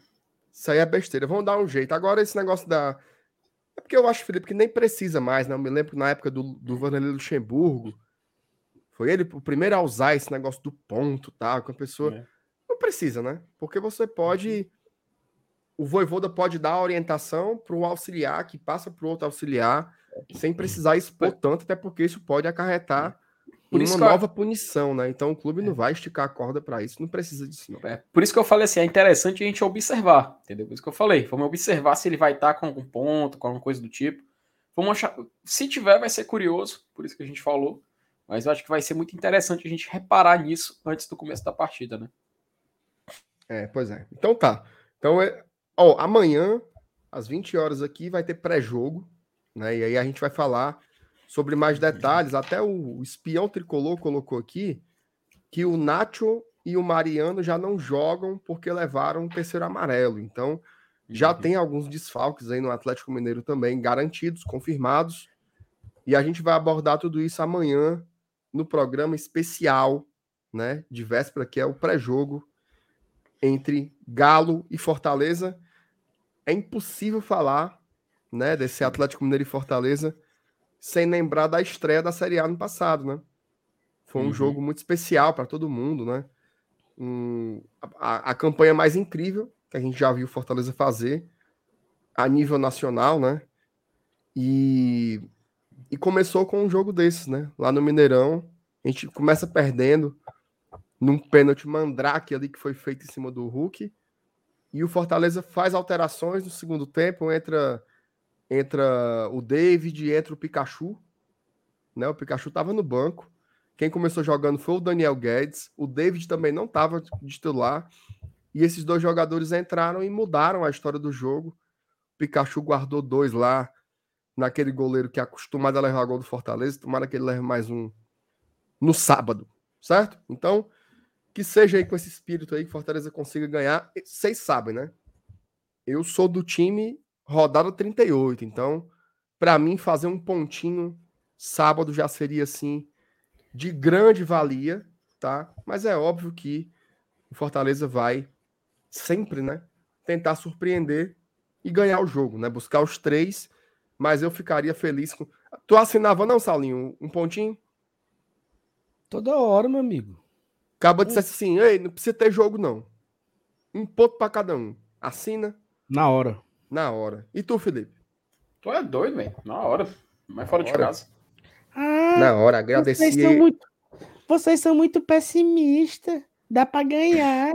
Isso aí é besteira. Vamos dar um jeito. Agora, esse negócio da. É porque eu acho, Felipe, que nem precisa mais, né? Eu me lembro que na época do, do Vanderlei Luxemburgo, foi ele o primeiro a usar esse negócio do ponto, tá? Com a pessoa. É. Não precisa, né? Porque você pode. O voivoda pode dar a orientação para o auxiliar, que passa para o outro auxiliar, sem precisar expor tanto, até porque isso pode acarretar Por em isso uma que eu- nova punição, né? Então o clube não vai esticar a corda para isso, não precisa disso, não. É, por isso que eu falei assim, é interessante a gente observar, entendeu? Por isso que eu falei, vamos observar se ele vai estar com algum ponto, com alguma coisa do tipo. Vamos achar, se tiver, vai ser curioso, por isso que a gente falou, mas eu acho que vai ser muito interessante a gente reparar nisso antes do começo da partida, né? É, pois é. Então tá. Então, é, ó, amanhã, às 20 horas aqui, vai ter pré-jogo, né? E aí a gente vai falar sobre mais detalhes. Até o, espião tricolor colocou aqui que o Nacho e o Mariano já não jogam porque levaram o terceiro amarelo. Então, já Uhum. tem alguns desfalques aí no Atlético Mineiro também, garantidos, confirmados. E a gente vai abordar tudo isso amanhã no programa especial, né, de véspera, que é o pré-jogo entre Galo e Fortaleza. É impossível falar, né, desse Atlético Mineiro e Fortaleza sem lembrar da estreia da Série A no passado, né? Foi um Uhum. jogo muito especial para todo mundo, né? Um- a, a campanha mais incrível que a gente já viu Fortaleza fazer a nível nacional, né? E, e começou com um jogo desses, né? Lá no Mineirão, a gente começa perdendo num pênalti mandrake ali que foi feito em cima do Hulk. E o Fortaleza faz alterações no segundo tempo, entra entra o David, entra o Pikachu, né? O Pikachu estava no banco. Quem começou jogando foi o Daniel Guedes. O David também não estava de titular. E esses dois jogadores entraram e mudaram a história do jogo. O Pikachu guardou dois lá naquele goleiro que é acostumado a levar gol do Fortaleza. Tomara que ele leve mais um no sábado, certo? Então, que seja aí com esse espírito aí que Fortaleza consiga ganhar. Vocês sabem, né? Eu sou do time rodada 38, então para mim fazer um pontinho sábado já seria assim de grande valia, tá? Mas é óbvio que o Fortaleza vai sempre, né? Tentar surpreender e ganhar o jogo, né? Buscar os três, mas eu ficaria feliz com. Tu assinava, não, Salinho? Um pontinho? Toda hora, meu amigo. Acaba de dizer assim: ei, não precisa ter jogo, não. Um ponto para cada um. Assina Na hora. na hora. E tu, Felipe? Tu é doido, velho. Na hora. Mas fora de hora. casa. Ah, Na hora, vocês agradeci. são muito, vocês são muito pessimistas. Dá pra ganhar.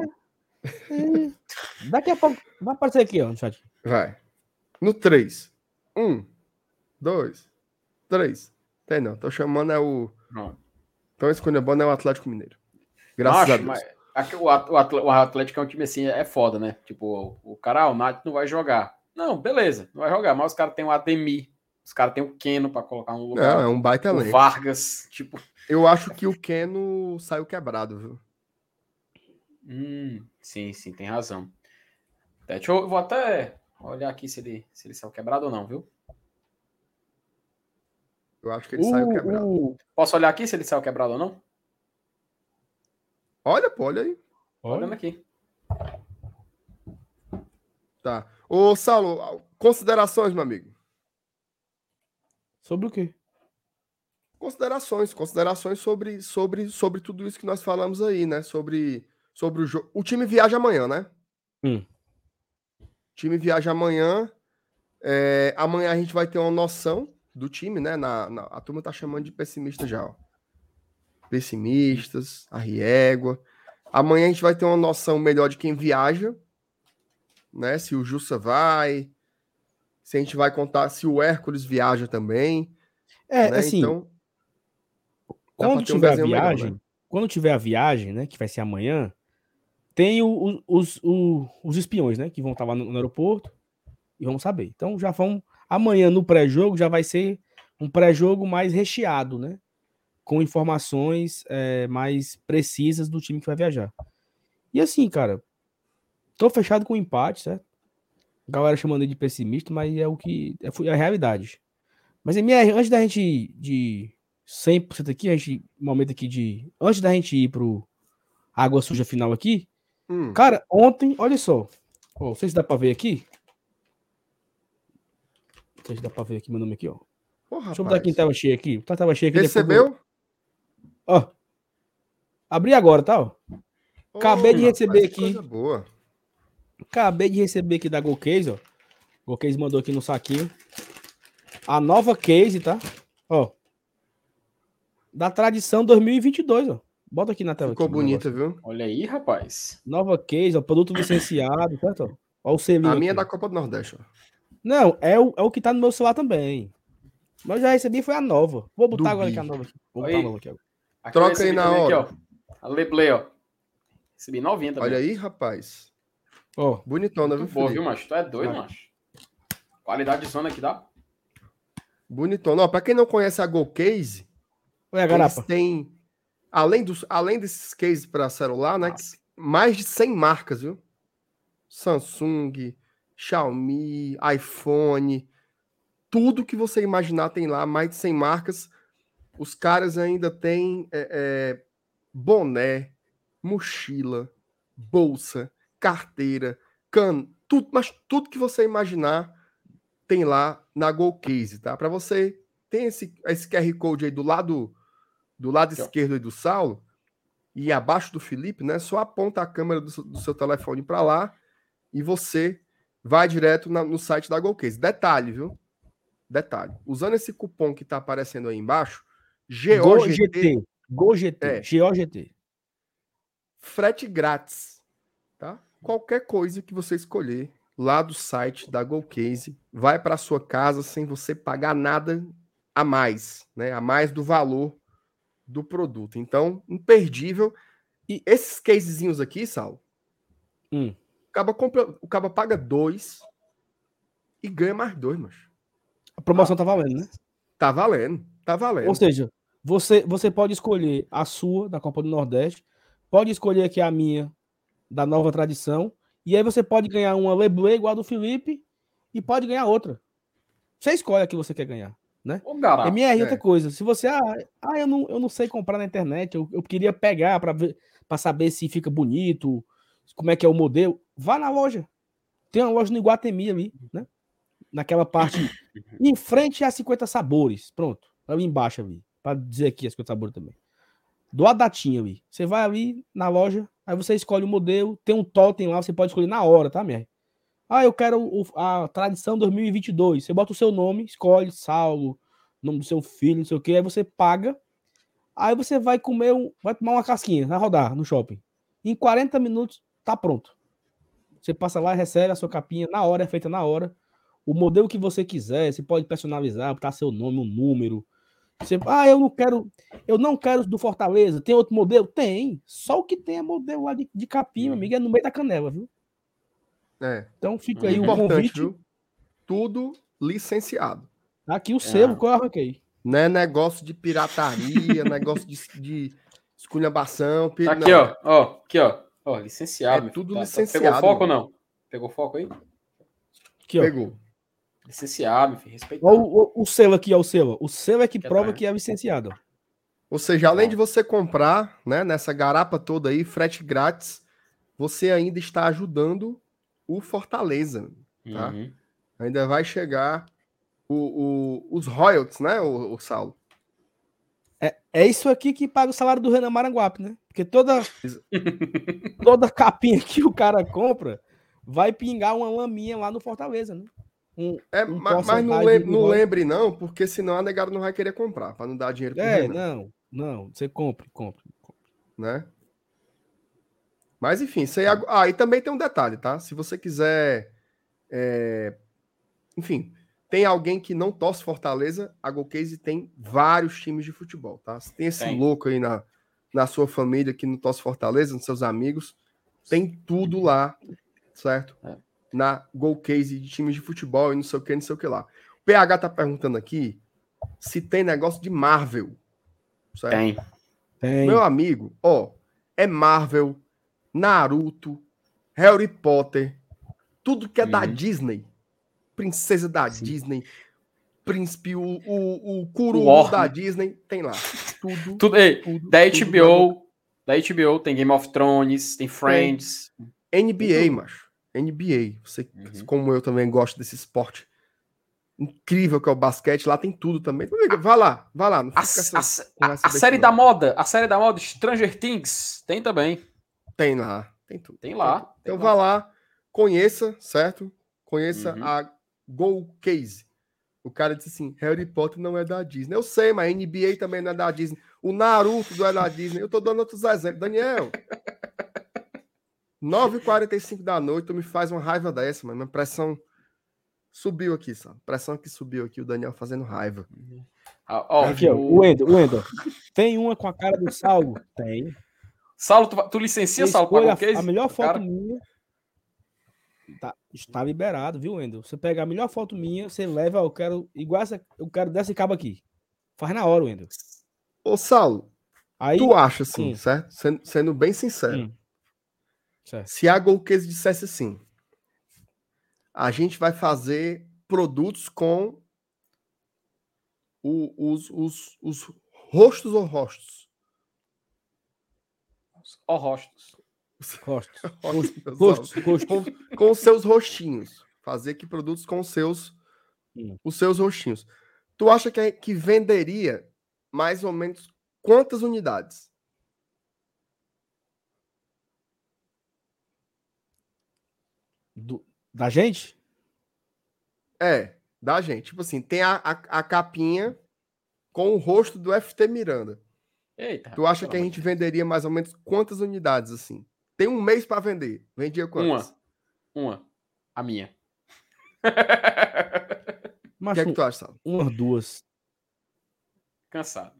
Hum. Daqui a pouco. Vai aparecer aqui, ó, no chat. Vai. No 3. 1, 2, 3. Tem não. Tô chamando é o. Pronto. Então escolhendo é o Atlético Mineiro. Graças Acho, a Deus. mas o Atlético é um time assim, é foda, né? Tipo, o cara, ah, o Nath não vai jogar. Não, beleza, não vai jogar, mas os caras têm o Ademir, os caras têm o Keno pra colocar no Não, lugar. é um baita o. Vargas, tipo, Eu acho que o Keno saiu quebrado, viu? hum, sim, sim, tem razão. É, deixa eu vou até olhar aqui se ele, se ele saiu quebrado ou não, viu? Eu acho que ele saiu O- quebrado. o- Posso olhar aqui se ele saiu quebrado ou não? Olha, pô, olha aí. Tô olhando Olha, aqui. Tá. Ô, Saulo, considerações, meu amigo. sobre o quê? Considerações, considerações sobre, sobre, sobre tudo isso que nós falamos aí, né? Sobre, sobre o jogo. O time viaja amanhã, né? Hum. O time viaja amanhã. É, amanhã a gente vai ter uma noção do time, né? Na, na- a turma tá chamando de pessimista já, ó. Pessimistas, a riégua. Amanhã a gente vai ter uma noção melhor de quem viaja, né? Se o Jussa vai, se a gente vai contar se o Hércules viaja também. É, né? assim, então, quando ter um tiver a desenho melhor, viagem, né? quando tiver a viagem, né, que vai ser amanhã, tem o- o- os, o- os espiões, né, que vão estar lá no, no aeroporto e vão saber. Então já vão amanhã no pré-jogo já vai ser um pré-jogo mais recheado, né, com informações é, mais precisas do time que vai viajar. E assim, cara, tô fechado com o empate, certo? Galera chamando ele de pessimista, mas é o que é, foi a realidade. Mas MR, antes da gente de 100% aqui, a gente, momento aqui de. Antes da gente ir pro água suja final aqui, Hum, cara, ontem, olha só. Ó, não sei se dá pra ver aqui. Não sei se dá pra ver aqui meu nome aqui, ó. pô, Deixa eu botar quem rapaz. tava cheio aqui. Tá, tava cheio aqui. depois Recebeu? Ó. Abri agora, tá? Ó. Acabei de receber rapaz, que aqui. Coisa boa. Acabei de receber aqui da GoCase, ó. GoCase mandou aqui no saquinho. A nova case, tá? Ó. Da tradição 2022, ó. Bota aqui na tela. Ficou aqui, bonita, viu? Olha aí, rapaz. Nova case, ó. Produto licenciado, certo? ó? O selinho A minha é aqui. da Copa do Nordeste, ó. Não, é o, é o que tá no meu celular também. Mas eu já recebi foi a nova. Vou botar Do agora Bi. aqui a nova. Aqui. Vou botar a nova aqui agora. Aqui Troca aí na hora. Aqui, ó. A Leblay, ó. Recebi 90 também. Olha aí, rapaz. Ó, Bonitona, viu, boa, viu, macho? Tu é doido, Vai. macho. Qualidade de zona aqui dá. Bonitona. Ó, pra quem não conhece a Go Case, olha eles garapa. têm, além, dos, além desses cases para celular, né? Mais de 100 marcas, viu? Samsung, Xiaomi, iPhone, tudo que você imaginar tem lá, mais de 100 marcas. Os caras ainda têm é, é, boné, mochila, bolsa, carteira, can, tudo, mas tudo que você imaginar tem lá na Go Case, tá? Para você tem esse, esse QR Code aí do lado do lado ó. esquerdo aí do Saulo e abaixo do Felipe, né? Só aponta a câmera do, seu- do seu telefone para lá e você vai direto na- no site da Go Case. Detalhe, viu? Detalhe. Usando esse cupom que tá aparecendo aí embaixo, GOGT, GOGT. GOGT. É. GOGT. frete grátis, tá? Qualquer coisa que você escolher lá do site da GoCase vai para sua casa sem você pagar nada a mais, né? A mais do valor do produto. Então, imperdível. E esses casezinhos aqui, Sal, Hum. O caba, compra, o caba paga dois e ganha mais dois, mas A promoção tá valendo, né? tá valendo, tá valendo. Ou seja, você, você pode escolher a sua, da Copa do Nordeste, pode escolher aqui a minha, da nova tradição, e aí você pode ganhar uma Leblé igual a do Felipe, e pode ganhar outra. Você escolhe a que você quer ganhar. Ô, garapa. MR, é. outra coisa, se você, ah, ah eu, não, eu não sei comprar na internet, eu, eu queria pegar para ver, para saber se fica bonito, como é que é o modelo, vá na loja. Tem uma loja no Iguatemi ali, né? Naquela parte em frente a 50 sabores. Pronto. Ali embaixo ali, para dizer aqui as 50 sabores também. Do datinha ali. Você vai ali na loja, aí você escolhe o modelo, tem um totem lá, você pode escolher na hora, tá, minha? Ah, eu quero o, a tradição 2022. Você bota o seu nome, escolhe Saulo, nome do seu filho, não sei o que, aí você paga. Aí você vai comer, um, vai tomar uma casquinha, vai rodar no shopping. Em 40 minutos tá pronto. Você passa lá, recebe a sua capinha na hora, é feita na hora. O modelo que você quiser, você pode personalizar, botar seu nome, um número. Você, ah, eu não quero, eu não quero do Fortaleza. Tem outro modelo? Tem. Só o que tem é modelo lá de, de capinha, meu amigo, é no meio da canela, viu? É. Então fica aí o Importante, convite. viu? Tudo licenciado. Tá aqui o selo que eu arranquei. Não é negócio de pirataria, negócio de, de esculhambação. Tá aqui, não. ó. Ó, aqui, ó. Ó, licenciado. É tudo filho. Tá- licenciado, Pegou foco ou não? Pegou foco aí? Aqui, ó. Pegou. Licenciado, meu filho. Respeitado. Ó, o, o- o selo aqui, ó, o selo. O selo é que Quer prova dar? que é licenciado. Ou seja, além de você comprar, né, nessa garapa toda aí, frete grátis, você ainda está ajudando o Fortaleza. tá? Uhum. Ainda vai chegar o, o- os royalties, né, o, Saulo? É, é isso aqui que paga o salário do Renan Maranguape, né? Porque toda, toda capinha que o cara compra vai pingar uma laminha lá no Fortaleza, né? Um, É, Um ma- mas, não, porcentagem lem- do não lembre não, porque senão a negada não vai querer comprar, para não dar dinheiro pro é, Renan, não, não. Você compra, compra. né? Mas enfim, aí... ag- Ah, e também tem um detalhe, tá? Se você quiser... é, Enfim, tem alguém que não torce Fortaleza, a Golcase tem vários times de futebol, tá? Se tem esse Tem. louco aí na, na sua família que não torce Fortaleza, nos seus amigos, tem tudo lá, certo? É. Na Golcase de times de futebol e não sei o que, não sei o que lá. O PH tá perguntando aqui se tem negócio de Marvel, certo? Tem. Tem. Meu amigo, ó, é Marvel, Naruto, Harry Potter, tudo que é da Uhum. Disney. Princesa da Sim. Disney, príncipe, o, o, o Orc. da Disney, tem lá. Tudo, Tudo, ei, tudo. da tudo HBO, da HBO tem Game of Thrones, tem Friends. NBA, macho. NBA. Você, Uhum. como eu também gosto desse esporte incrível que é o basquete, lá tem tudo também. Amigo, Vai lá, vai lá. A, essa a- a série da moda, a série da moda Stranger Things, tem também. Tem lá, tem tudo. Tem lá. tem Então lá. vá lá, conheça, certo? Conheça Uhum. a Go Case. O cara disse assim: Harry Potter não é da Disney. Eu sei, mas a NBA também não é da Disney. O Naruto não é da Disney. Eu tô dando outros exemplos. Daniel. 9h45 da noite, tu me faz uma raiva dessa, mas minha pressão subiu aqui, sabe? Pressão que subiu aqui, o Daniel fazendo raiva. Ah, ó, Aqui, ó, o- Wendel, o Wendel. Tem uma com a cara do Saulo? Tem. Saulo, tu, tu licencia, Saulo, para o case? a, melhor foto cara? minha. Tá, está liberado, viu, Wendel? Você pega a melhor foto minha, você leva, eu quero igual essa, eu quero desse cabo aqui. Faz na hora, Wendel. Ô, Saulo, Aí, tu acha assim, Hum. certo? Sendo, sendo bem sincero. Hum. certo. Se a Golcase dissesse assim, a gente vai fazer produtos com o- os, os, os rostos ou rostos? Ó, rostos. Gosto, olhos. gosto. Com, com os seus rostinhos. Fazer aqui produtos com os seus, os seus rostinhos. Tu acha que, que venderia mais ou menos quantas unidades? Do- da gente? É, da gente. Tipo assim, tem a, a, a capinha com o rosto do FT Miranda. Eita. Tu acha que a gente venderia mais ou menos quantas unidades assim? Tem um mês para vender. Vendia quantas? Uma. Uma. A minha. O Mas que é que tu acha, Sal? umas duas. Cansado.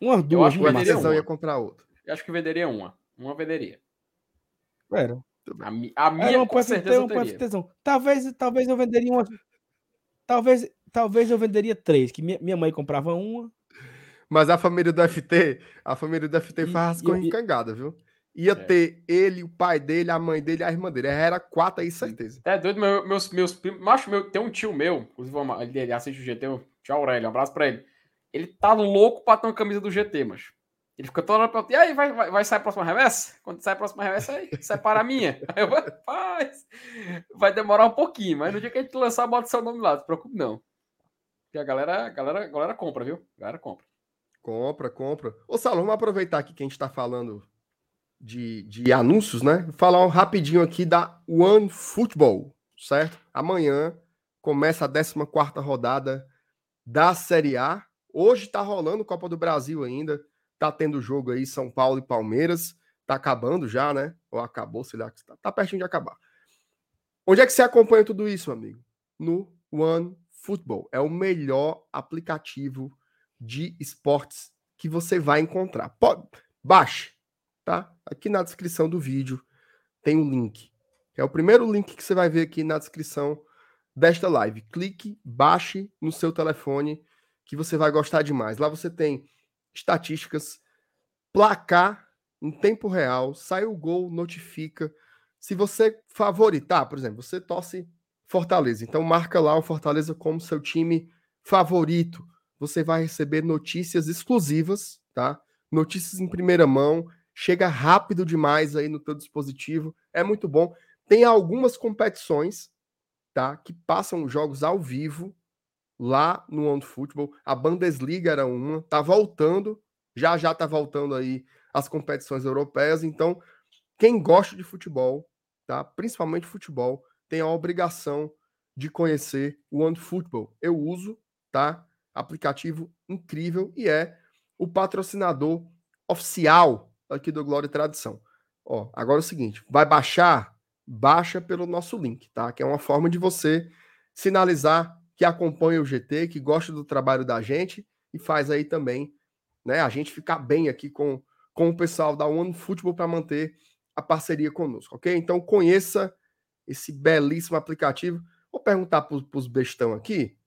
Umas duas, acho que O venderia uma. ia comprar outro. Eu acho que venderia uma. Uma venderia. Era. A, mi- a minha, Era uma com certeza, eu uma. Talvez, talvez eu venderia uma. Talvez, talvez eu venderia três, que minha, minha mãe comprava uma. Mas a família do FT, a família do FT E- faz com e- encangada, viu? Ia É. ter ele, o pai dele, a mãe dele, a irmã dele. Era quatro aí, certeza. É doido, meu- meus, meus primos. Macho, meu, tem um tio meu, inclusive, ele assiste o GT, o tio Aurélio, um abraço pra ele. Ele tá louco pra ter uma camisa do GT, mas Ele fica toda hora perguntando, e aí, vai, vai, vai sair a próxima remessa? Quando sai a próxima remessa, aí separa a minha. Aí eu, rapaz, vai demorar um pouquinho, mas no dia que a gente lançar, bota seu nome lá, não se preocupe não. Porque a galera, a galera, a galera compra, viu? A galera compra. Compra, compra. Ô, Saulo, vamos aproveitar aqui que a gente está falando de, de anúncios, né? Falar um rapidinho aqui da One Football, certo? Amanhã começa a 14 rodada da Série A. Hoje está rolando Copa do Brasil ainda. Tá tendo jogo aí São Paulo e Palmeiras. Tá acabando já, né? Ou acabou, sei lá. Tá, tá pertinho de acabar. Onde é que você acompanha tudo isso, amigo? No One Football. É o melhor aplicativo de esportes que você vai encontrar. Pode, baixe, tá? Aqui na descrição do vídeo tem um link. É o primeiro link que você vai ver aqui na descrição desta live. Clique, baixe no seu telefone que você vai gostar demais. Lá você tem estatísticas, placar em tempo real, sai o gol, notifica. Se você favoritar, por exemplo, você torce Fortaleza, então marca lá o Fortaleza como seu time favorito. Você vai receber notícias exclusivas, tá? Notícias em primeira mão, chega rápido demais aí no teu dispositivo, é muito bom. Tem algumas competições, tá, que passam jogos ao vivo lá no On Football. A Bundesliga era uma, tá voltando, já já tá voltando aí as competições europeias. Então, quem gosta de futebol, tá, principalmente futebol, tem a obrigação de conhecer o One Football. Eu uso, tá? Aplicativo incrível e é o patrocinador oficial aqui do Glória e Tradição. Ó, agora é o seguinte, vai baixar, baixa pelo nosso link, tá? Que é uma forma de você sinalizar que acompanha o GT, que gosta do trabalho da gente e faz aí também, né, a gente ficar bem aqui com, com o pessoal da One Football para manter a parceria conosco, ok? Então conheça esse belíssimo aplicativo. Vou perguntar para os bestão aqui,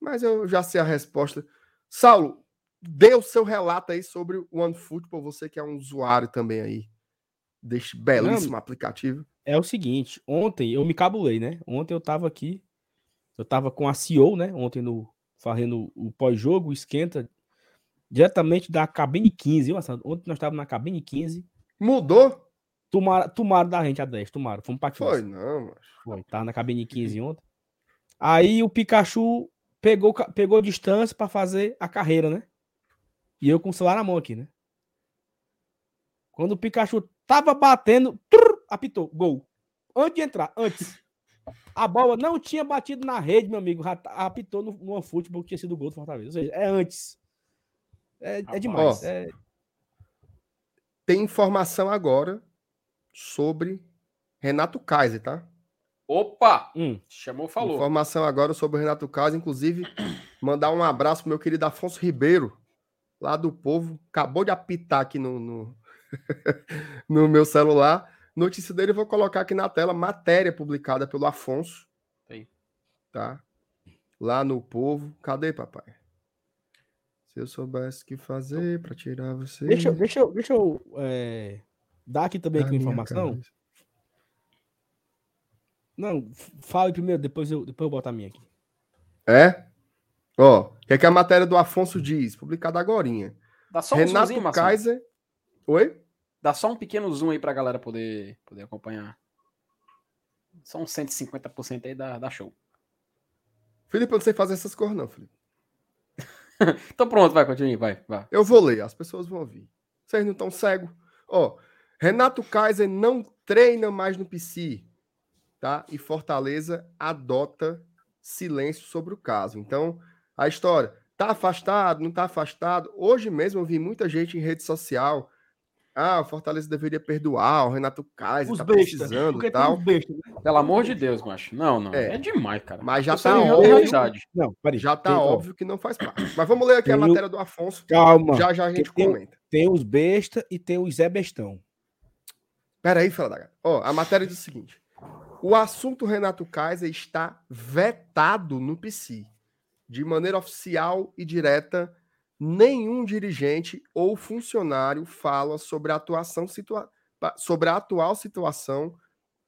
mas eu já sei a resposta. Saulo, dê o seu relato aí sobre o One Football, você que é um usuário também aí deste belíssimo Não, aplicativo. É o seguinte, ontem eu me cabulei, né? Ontem eu estava aqui eu tava com a CEO, né? Ontem no fazendo o pós-jogo, esquenta diretamente da cabine 15. Ontem nós estávamos na cabine 15. Mudou? Tomaram, tomaram da gente a 10, tomaram. Fomos pra 15. Foi, não, mas... Foi, tava na cabine 15 ontem. Aí o Pikachu pegou, pegou distância para fazer a carreira, né? E eu com o celular na mão aqui, né? Quando o Pikachu tava batendo, trrr, apitou, gol. Antes de entrar, antes. A bola não tinha batido na rede, meu amigo. Apitou no, no futebol que tinha sido gol do Fortaleza. Ou seja, é antes. É, é demais. é... Tem informação agora sobre Renato Kaiser, tá? Opa! Hum. Chamou, falou. Informação agora sobre o Renato Kaiser, inclusive mandar um abraço pro meu querido Afonso Ribeiro, lá do povo. Acabou de apitar aqui no, no, no meu celular. Notícia dele, eu vou colocar aqui na tela, matéria publicada pelo Afonso. Tem. Tá? Lá no povo. Cadê, papai? Se eu soubesse o que fazer para tirar você. Deixa, deixa eu, deixa eu é, dar aqui também aqui uma informação. Cabeça. Não, fale primeiro, depois eu, depois eu boto a minha aqui. É? Ó, o que, é que a matéria do Afonso diz? Publicada agora. Dá só um Renato Kaiser. Oi? Dá só um pequeno zoom aí pra galera poder, poder acompanhar. Só uns 150% aí da, da show. Felipe, eu não sei fazer essas cores, não, Felipe. então pronto, vai, continue, vai, vai. Eu vou ler, as pessoas vão ouvir. Vocês não estão cegos? Ó, Renato Kaiser não treina mais no PC, tá? E Fortaleza adota silêncio sobre o caso. Então, a história, tá afastado, não tá afastado? Hoje mesmo eu vi muita gente em rede social ah, o Fortaleza deveria perdoar, o Renato Kaiser os tá besta, precisando e tal. Besta, né? Pelo amor de Deus, macho. Não, não. É, é demais, cara. Mas já tá óbvio. Não, peraí, já tá óbvio que não faz parte. Mas vamos ler aqui tem a matéria do Afonso. Calma. Já já a gente tem, comenta. Tem os besta e tem os Zé Bestão. Peraí, Fradaga. Ó, a matéria diz o seguinte. O assunto Renato Kaiser está vetado no PC. De maneira oficial e direta nenhum dirigente ou funcionário fala sobre a atuação situa sobre a atual situação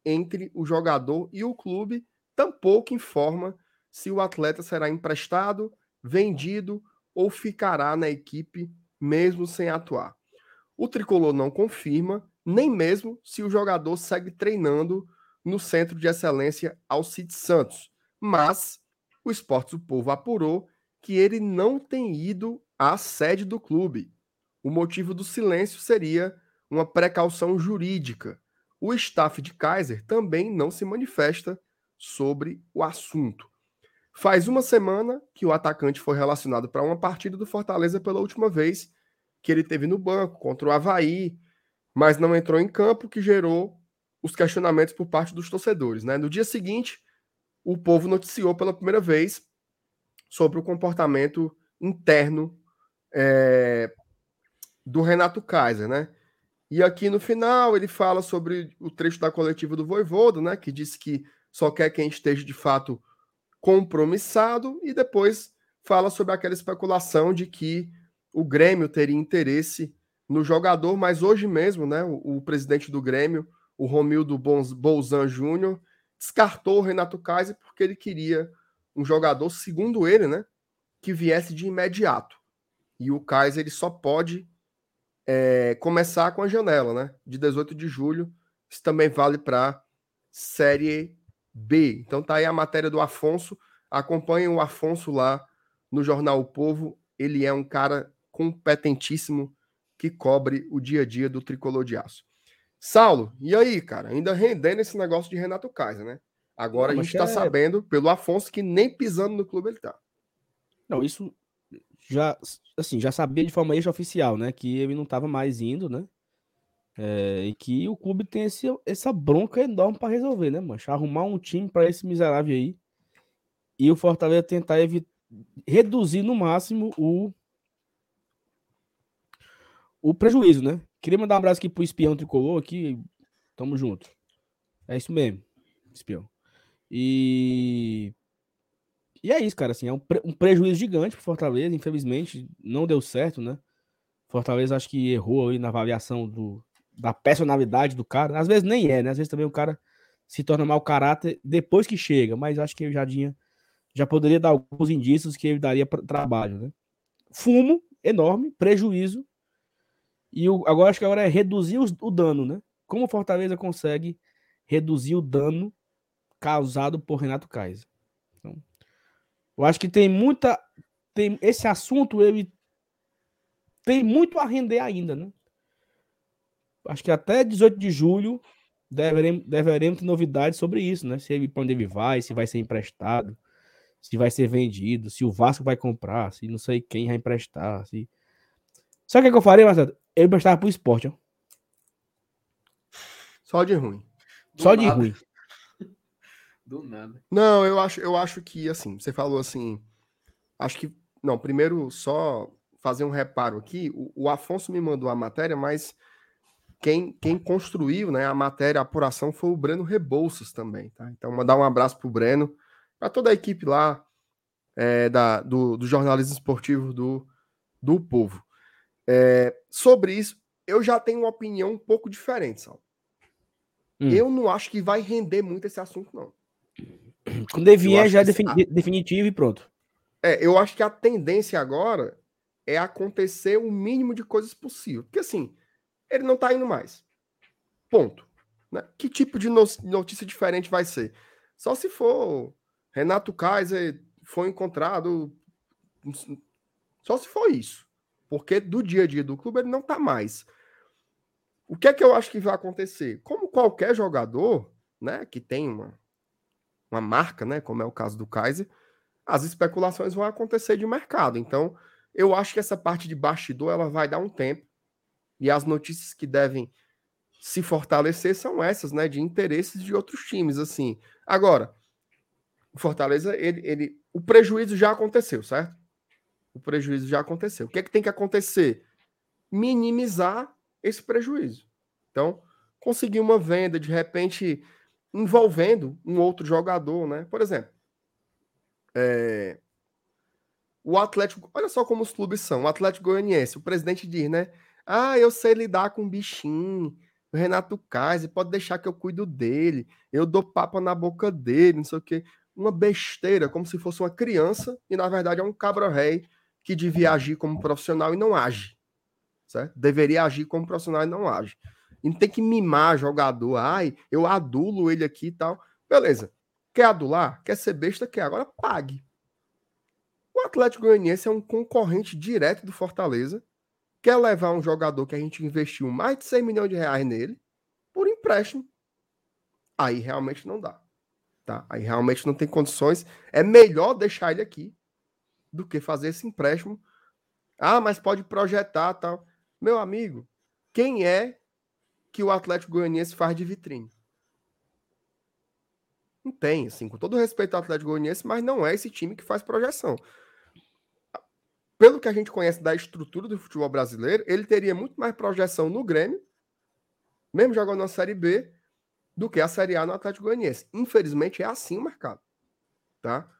entre o jogador e o clube, tampouco informa se o atleta será emprestado, vendido ou ficará na equipe mesmo sem atuar. o tricolor não confirma, nem mesmo se o jogador segue treinando no Centro de Excelência Alcide Santos. Mas o Esportes do Povo apurou que ele não tem ido à sede do clube. O motivo do silêncio seria uma precaução jurídica. O staff de Kaiser também não se manifesta sobre o assunto. Faz uma semana que o atacante foi relacionado para uma partida do Fortaleza pela última vez que ele teve no banco contra o Havaí, mas não entrou em campo, que gerou os questionamentos por parte dos torcedores. Né? No dia seguinte, o povo noticiou pela primeira vez sobre o comportamento interno é, do Renato Kaiser, né? E aqui no final ele fala sobre o trecho da coletiva do Voivodo, né? Que disse que só quer quem esteja de fato compromissado e depois fala sobre aquela especulação de que o Grêmio teria interesse no jogador, mas hoje mesmo, né, o, o presidente do Grêmio, o Romildo Bolzan Júnior, descartou o Renato Kaiser porque ele queria um jogador, segundo ele, né, que viesse de imediato. E o Kaiser ele só pode é, começar com a janela, né, de 18 de julho. Isso também vale para Série B. Então tá aí a matéria do Afonso. Acompanhem o Afonso lá no jornal O Povo. Ele é um cara competentíssimo que cobre o dia a dia do tricolor de aço. Saulo, e aí, cara? Ainda rendendo esse negócio de Renato Kaiser, né? Agora Não, a gente está é... sabendo pelo Afonso que nem pisando no clube ele tá. Não, isso já, assim, já sabia de forma extraoficial, né? Que ele não estava mais indo, né? É, e que o clube tem esse, essa bronca enorme para resolver, né, mancha? Arrumar um time para esse miserável aí. E o Fortaleza tentar evitar, reduzir no máximo o, o prejuízo, né? Queria mandar um abraço aqui pro espião tricolor aqui. Tamo junto. É isso mesmo, espião. E. E é isso, cara. Assim, é um, pre... um prejuízo gigante pro Fortaleza. Infelizmente, não deu certo, né? Fortaleza acho que errou aí na avaliação do, da personalidade do cara. Às vezes nem é, né? Às vezes também o cara se torna mau caráter depois que chega. Mas acho que já tinha, já poderia dar alguns indícios que ele daria trabalho, né? Fumo enorme, prejuízo e o, agora acho que agora é reduzir os, o dano, né? Como o Fortaleza consegue reduzir o dano causado por Renato Kaiser. Então, eu acho que tem muita. Tem, esse assunto ele tem muito a render ainda, né? Acho que até 18 de julho deveremos, deveremos ter novidades sobre isso, né? Se ele para onde ele vai, se vai ser emprestado, se vai ser vendido, se o Vasco vai comprar, se não sei quem vai emprestar, se. Sabe o que, eu faria, Marcelo? Ele emprestava pro esporte, ó. Só de ruim. Do Só nada. de ruim. Do nada. Não, eu acho, eu acho que assim, você falou assim. Acho que. Não, primeiro só fazer um reparo aqui. O, o Afonso me mandou a matéria, mas quem, quem construiu né, a matéria, a apuração, foi o Breno Rebouças também. Tá? Então, mandar um abraço pro Breno, para toda a equipe lá é, da, do, do jornalismo esportivo do, do povo. É, sobre isso, eu já tenho uma opinião um pouco diferente, Sal. Hum. Eu não acho que vai render muito esse assunto, não. Quando ele vier, já é defini definitivo e pronto. É, eu acho que a tendência agora é acontecer o mínimo de coisas possível. Porque assim, ele não tá indo mais. Ponto. Né? Que tipo de notícia diferente vai ser? Só se for Renato Kaiser foi encontrado. Só se for isso. Porque do dia a dia do clube ele não tá mais. O que é que eu acho que vai acontecer? Como qualquer jogador, né, que tem uma, uma marca, né, como é o caso do Kaiser, as especulações vão acontecer de mercado. Então, eu acho que essa parte de bastidor ela vai dar um tempo e as notícias que devem se fortalecer são essas, né, de interesses de outros times, assim. Agora, o Fortaleza, ele, ele, o prejuízo já aconteceu, certo? O prejuízo já aconteceu. O que é que tem que acontecer? Minimizar esse prejuízo. Então, conseguir uma venda, de repente, envolvendo um outro jogador, né? Por exemplo, é... o Atlético, olha só como os clubes são. O Atlético Goianiense, o presidente diz, né? Ah, eu sei lidar com bichinho. O Renato Kaiser, pode deixar que eu cuido dele. Eu dou papo na boca dele, não sei o quê. Uma besteira, como se fosse uma criança, e na verdade é um cabra-rei que devia agir como profissional e não age. certo? Deveria agir como profissional e não age. E não tem que mimar jogador. Ai, eu adulo ele aqui e tal. Beleza. Quer adular? Quer ser besta? Quer. Agora pague. O Atlético Goianiense é um concorrente direto do Fortaleza. Quer levar um jogador que a gente investiu mais de 100 milhões de reais nele por empréstimo. Aí realmente não dá. Tá? Aí realmente não tem condições. É melhor deixar ele aqui do que fazer esse empréstimo. Ah, mas pode projetar tal. Meu amigo, quem é que o Atlético Goianiense faz de vitrine? Não tem, assim, com todo respeito ao Atlético Goianiense, mas não é esse time que faz projeção. Pelo que a gente conhece da estrutura do futebol brasileiro, ele teria muito mais projeção no Grêmio, mesmo jogando na Série B, do que a Série A no Atlético Goianiense. Infelizmente é assim o mercado, tá?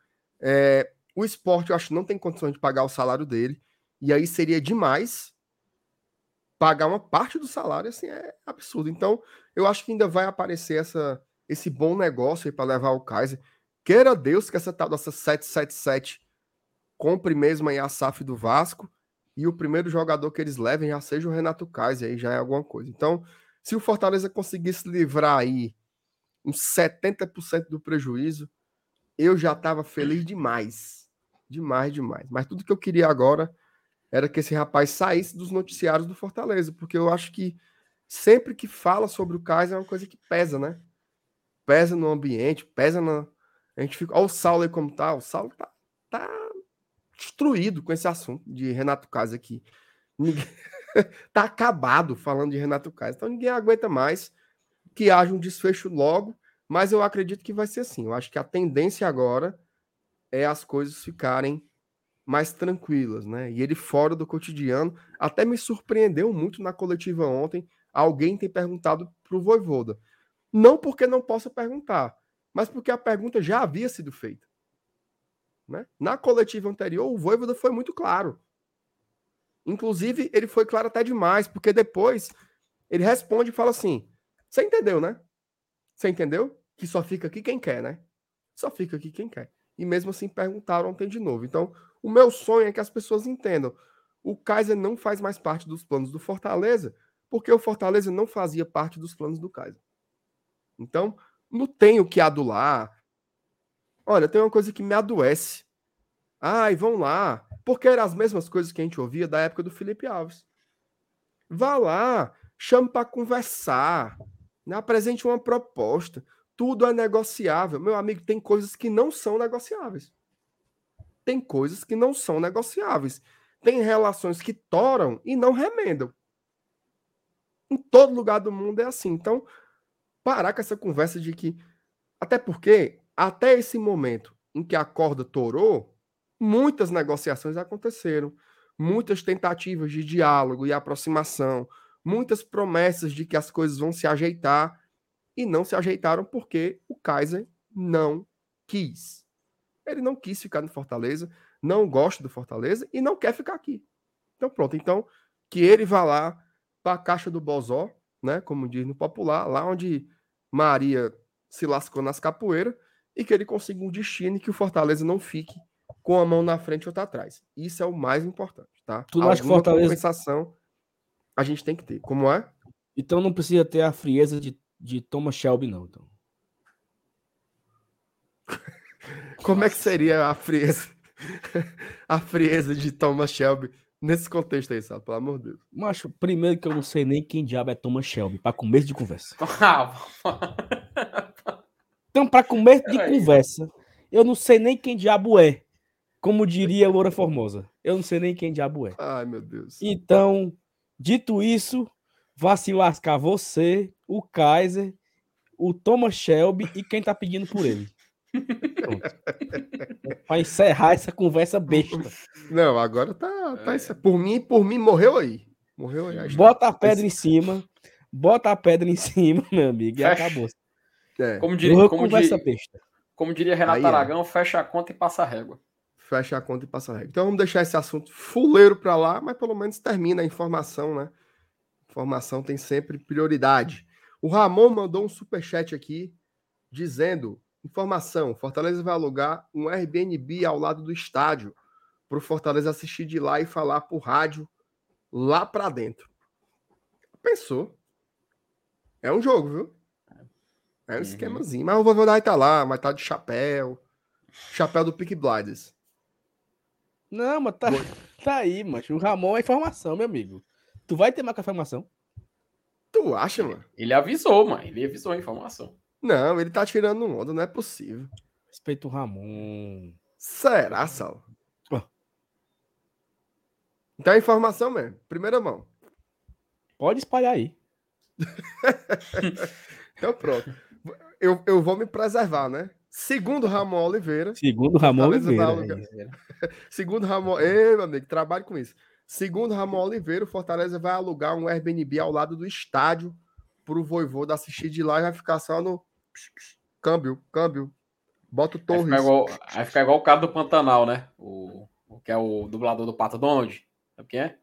É, o esporte, eu acho não tem condições de pagar o salário dele. E aí seria demais pagar uma parte do salário, assim, é absurdo. Então, eu acho que ainda vai aparecer essa, esse bom negócio aí para levar o Kaiser. Queira Deus que essa tal dessa 777 compre mesmo aí a SAF do Vasco e o primeiro jogador que eles levem já seja o Renato Kaiser, aí já é alguma coisa. Então, se o Fortaleza conseguisse livrar aí uns 70% do prejuízo, eu já estava feliz demais. Demais, demais. Mas tudo que eu queria agora era que esse rapaz saísse dos noticiários do Fortaleza, porque eu acho que sempre que fala sobre o Kaiser é uma coisa que pesa, né? Pesa no ambiente, pesa na. A gente fica. Olha o Saulo aí como tá. O Saulo tá, tá destruído com esse assunto de Renato Kaiser aqui. Ninguém... tá acabado falando de Renato Kaiser. Então ninguém aguenta mais que haja um desfecho logo, mas eu acredito que vai ser assim. Eu acho que a tendência agora é as coisas ficarem mais tranquilas, né? E ele fora do cotidiano, até me surpreendeu muito na coletiva ontem, alguém tem perguntado para o Voivoda. Não porque não possa perguntar, mas porque a pergunta já havia sido feita. Né? Na coletiva anterior, o Voivoda foi muito claro. Inclusive, ele foi claro até demais, porque depois ele responde e fala assim: Você entendeu, né? Você entendeu? Que só fica aqui quem quer, né? Só fica aqui quem quer e mesmo assim perguntaram ontem de novo. Então, o meu sonho é que as pessoas entendam. O Kaiser não faz mais parte dos planos do Fortaleza, porque o Fortaleza não fazia parte dos planos do Kaiser. Então, não tenho que adular. Olha, tem uma coisa que me adoece. Ai, vão lá. Porque eram as mesmas coisas que a gente ouvia da época do Felipe Alves. Vá lá, chame para conversar, né? apresente uma proposta. Tudo é negociável. Meu amigo, tem coisas que não são negociáveis. Tem coisas que não são negociáveis. Tem relações que toram e não remendam. Em todo lugar do mundo é assim. Então, parar com essa conversa de que. Até porque, até esse momento em que a corda torou, muitas negociações aconteceram. Muitas tentativas de diálogo e aproximação. Muitas promessas de que as coisas vão se ajeitar e não se ajeitaram porque o Kaiser não quis. Ele não quis ficar no Fortaleza, não gosta do Fortaleza e não quer ficar aqui. Então pronto, então que ele vá lá para a caixa do Bozó, né, como diz no popular, lá onde Maria se lascou nas capoeiras e que ele consiga um destino e que o Fortaleza não fique com a mão na frente ou outra atrás. Isso é o mais importante, tá? Tu não acha que Fortaleza compensação a gente tem que ter. Como é? Então não precisa ter a frieza de de Thomas Shelby, não. Então. Como é que seria a frieza? a frieza de Thomas Shelby nesse contexto aí, sabe? Pelo amor de Deus. Macho, primeiro que eu não sei nem quem diabo é Thomas Shelby, para começo de conversa. então, para começo de conversa, eu não sei nem quem diabo é. Como diria Loura Formosa. Eu não sei nem quem diabo é. Ai, meu Deus. Então, dito isso, vá se lascar você, o Kaiser, o Thomas Shelby e quem tá pedindo por ele. Para encerrar essa conversa besta. Não, agora tá, tá é. por mim, por mim morreu aí. Morreu aí. Bota a pedra em cima, bota a pedra em cima, meu amigo, e fecha. acabou. É. Como diria, como conversa diria, besta. Como diria Renato aí, é. Aragão, é. fecha a conta e passa a régua. Fecha a conta e passa a régua. Então vamos deixar esse assunto fuleiro para lá, mas pelo menos termina a informação, né? Informação tem sempre prioridade. O Ramon mandou um super chat aqui dizendo: informação, Fortaleza vai alugar um Airbnb ao lado do estádio para o Fortaleza assistir de lá e falar por rádio lá pra dentro. Pensou. É um jogo, viu? É um Uhum. esquemazinho. Mas o Vovô vai tá lá, vai tá de chapéu. Chapéu do Pick Blinders. Não, mas tá, Boa. tá aí, macho. O Ramon é informação, meu amigo. Tu vai ter mais com a informação? Tu acha, mano? Ele avisou, mano. Ele avisou a informação. Não, ele tá tirando onda, não é possível. Respeito o Ramon. Será, Sal? Ó. Então é informação mesmo. Primeira mão. Pode espalhar aí. Então pronto. Eu, eu vou me preservar, né? Segundo Ramon Oliveira. Segundo o Ramon vai Oliveira. é. Segundo Ramon. Ei, meu amigo, trabalhe com isso. Segundo Ramon Oliveira, o Fortaleza vai alugar um Airbnb ao lado do estádio pro Voivoda assistir de lá e vai ficar só no. Câmbio, câmbio. Bota o Vai Torres. ficar, igual, vai ficar igual o cara do Pantanal, né? O, o que é o dublador do Pato Donald. Sabe quem é?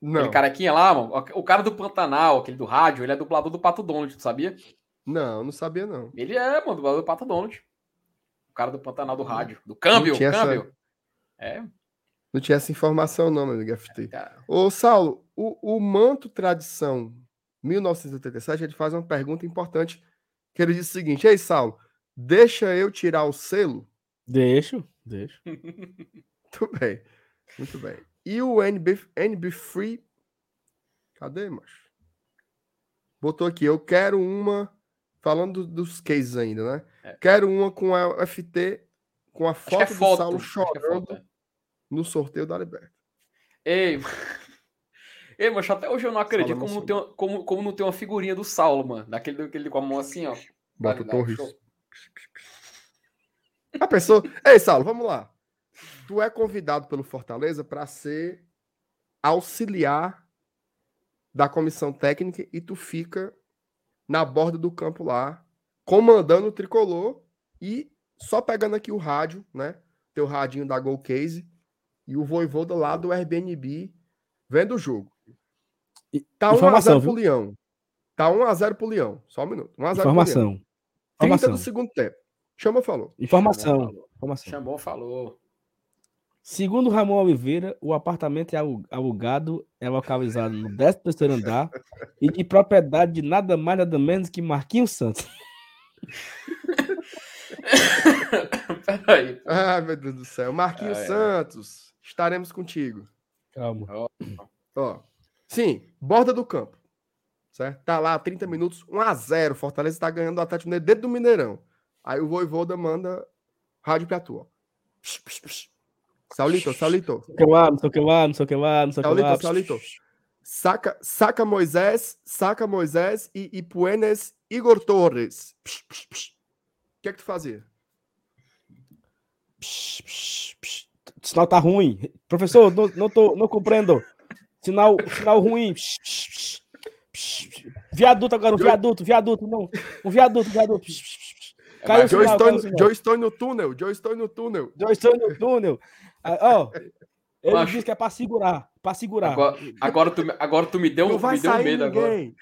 Não, Aquele carequinha lá, mano. O cara do Pantanal, aquele do rádio, ele é dublador do Pato Donald, tu sabia? não, não sabia, não. Ele é, mano, dublador do Pato Donald. O cara do Pantanal do rádio. Do câmbio, tinha essa- câmbio. É, Não tinha essa informação, não, meu amigo FT. cara. Ô, Saulo, o, o Manto Tradição 1987, ele faz uma pergunta importante, que ele diz o seguinte, Ei, Saulo, deixa eu tirar o selo? Deixo, deixo. Muito bem, muito bem. E o NB, NB Free, cadê, macho? Botou aqui, eu quero uma, falando do- dos cases ainda, né? É. Quero uma com a FT, com a foto, é do foto. Saulo acho que é chorando foto, é. No sorteio da Liberta. Ei, Ei, mas até hoje eu não acredito como não, tem uma, como, como não tem uma figurinha do Saulo, mano. Daquele, daquele com a mão assim, ó. Bota o Torres. show. A pessoa. Ei, Saulo, vamos lá. Tu é convidado pelo Fortaleza para ser auxiliar da comissão técnica e tu fica na borda do campo lá, comandando o tricolor e só pegando aqui o rádio, né? Teu radinho da Gol Case e o Voivoda lá do Airbnb vendo o jogo. Tá informação, 1x0 pro? Leão. Tá 1x0 pro Leão. Só um minuto. 1x0 pro Leão. Informação. 30 Informação. do segundo tempo. Chama, falou. Informação. Chamou, Informação. Chamou, falou. Segundo Ramon Oliveira, o apartamento é alu- alugado, é localizado no 13 andar e de propriedade de nada mais nada menos que Marquinhos Santos. Peraí. Ai, meu Deus do céu. Marquinhos ai. Santos, estaremos contigo. Calma. Ó. Sim, borda do campo. Certo? Tá lá 30 minutos, 1 a 0 Fortaleza tá ganhando o Atlético Mineiro dentro do Mineirão. Aí o Voivoda manda rádio pra tu, ó. Psh, psh, psh. Saulito, Saulito. Não sei o que lá, não sei o que lá, não sei o que lá, não sei o que lá. Saulito, Saulito. Saca, saca Moisés, saca Moisés e, e Puenes Igor Torres. Psh, psh, psh. O que é que tu fazia? Psh, psh, psh. Sinal tá ruim. Professor, não, não, tô, não compreendo. Sinal, sinal ruim. Psh, psh, psh. Viaduto agora, um viaduto, viaduto, não. Um viaduto, viaduto. Psh, psh, psh. Caiu o Joe sinal, estou, caiu o no. Joe túnel, Joe estou no túnel. Já estou no túnel. Ah, Ó, ele Macho. disse que é pra segurar, pra segurar. Agora, agora, tu, me- agora tu me deu, Não um- vai me deu um medo agora. ninguém.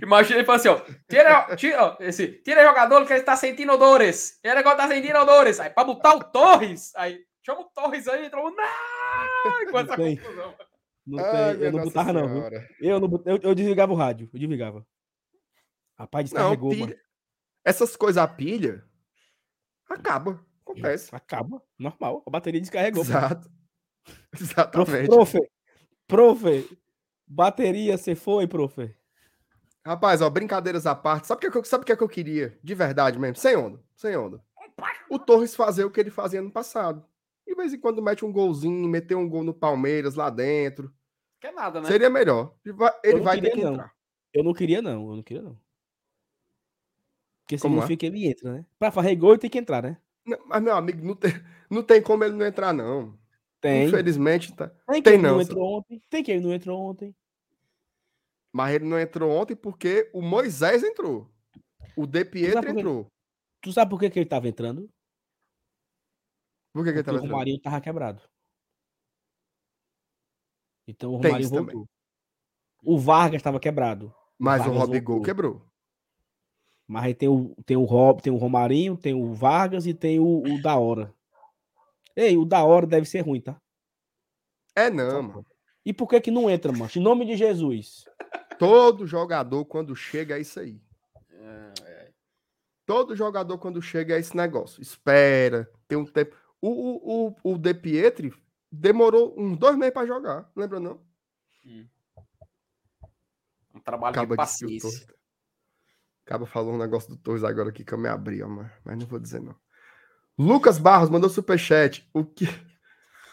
Imagina ele falando assim, ó. Tira, tira, esse, tira jogador que ele tá sentindo odores. Ele agora tá sentindo odores. Aí, pra botar o Torres. Aí, chama o Torres aí. Mundo, não! Com essa tem. confusão. Não Ai, tem, eu não botava, não. viu? Eu, não eu, eu desligava o rádio, eu desligava. Rapaz, Não, descarregou, pilha. mano. Essas coisas a pilha acaba. Acontece. Acaba, normal. A bateria descarregou. Exato. Profe, Exatamente. profe, profe, bateria, você foi, profe. Rapaz, ó, brincadeiras à parte. Sabe o que, eu- sabe o que, é que eu queria? De verdade mesmo. Sem onda. Sem onda. O Torres fazer o que ele fazia no passado. De vez em quando mete um golzinho, meter um gol no Palmeiras lá dentro. Quer nada, né? Seria melhor. Ele vai, ele vai ter que não. entrar. Eu não queria, não. Eu não queria, não. Porque Como é? significa que ele entra, né? Pra fazer gol, ele tem que entrar, né? Não, mas, meu amigo, não tem, não tem como ele não entrar, não. Tem. Infelizmente, tá. Tem que tem ele não não, entrou ontem. Tem que ele não entrou ontem. Mas ele não entrou ontem porque o Moisés entrou. O De Pietro entrou. Tu sabe por que, que ele tava entrando? Por que, que ele tava o? Romarinho tava quebrado. Então o Romarinho isso também. voltou. O Vargas estava quebrado. Mas o Vargas Robigol voltou. quebrou. Mas aí tem o, tem o Rob, tem o Romarinho, tem o Vargas e tem o, o da hora. Ei, o da hora deve ser ruim, tá? É não, mano. E por que que não entra, mano? Em nome de Jesus. Todo jogador, quando chega, é isso aí. Todo jogador, quando chega, é esse negócio. Espera, tem um tempo. O, o, o, De Pietri demorou uns dois meses pra jogar, lembra não? um trabalho Acaba de paciência. Acaba falou um negócio do Torres agora aqui que eu me abri, ó, mas, mas não vou dizer não. Lucas Barros mandou superchat. O que,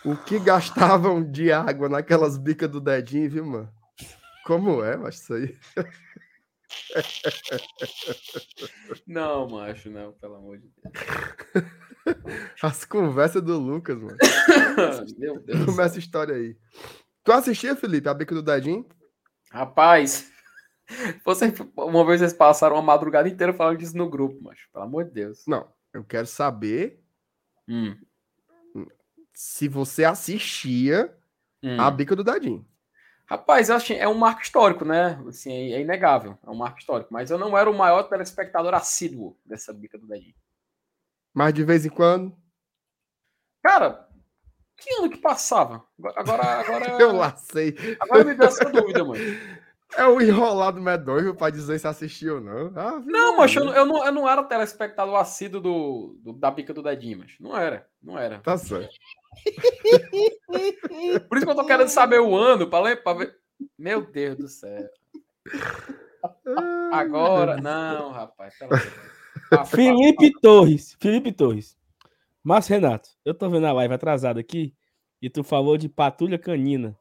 o que gastavam de água naquelas bicas do dedinho, viu, mano? Como é, mas isso aí. Não, macho, não, pelo amor de Deus. As conversas do Lucas, mano. Meu Deus. Começa a história aí. Tu assistia, Felipe, a bica do dedinho? Rapaz, você, uma vez vocês passaram uma madrugada inteira falando disso no grupo, macho. Pelo amor de Deus. Não. Eu quero saber Hum, se você assistia hum. a bica do dedinho. Rapaz, eu achei, é um marco histórico, né? Assim, é, é inegável, é um marco histórico. Mas eu não era o maior telespectador assíduo dessa bica do dedinho. Mas de vez em quando, Cara, que ano que passava? Agora, agora, eu lacei. agora me deu essa dúvida, mano. É o enrolado medonho pra dizer se assistiu ou não. Ah, Não, mas eu, não- eu não, eu não era telespectador assíduo do, do- da bica do dedinho, mas não era, não era. Tá certo. Por isso que eu tô querendo saber o ano, pra, ler, pra ver. Meu Deus do céu. Agora, não, rapaz. pelo Felipe Torres. Felipe Torres. Mas, Renato, eu tô vendo a live atrasada aqui e tu falou de patrulha canina.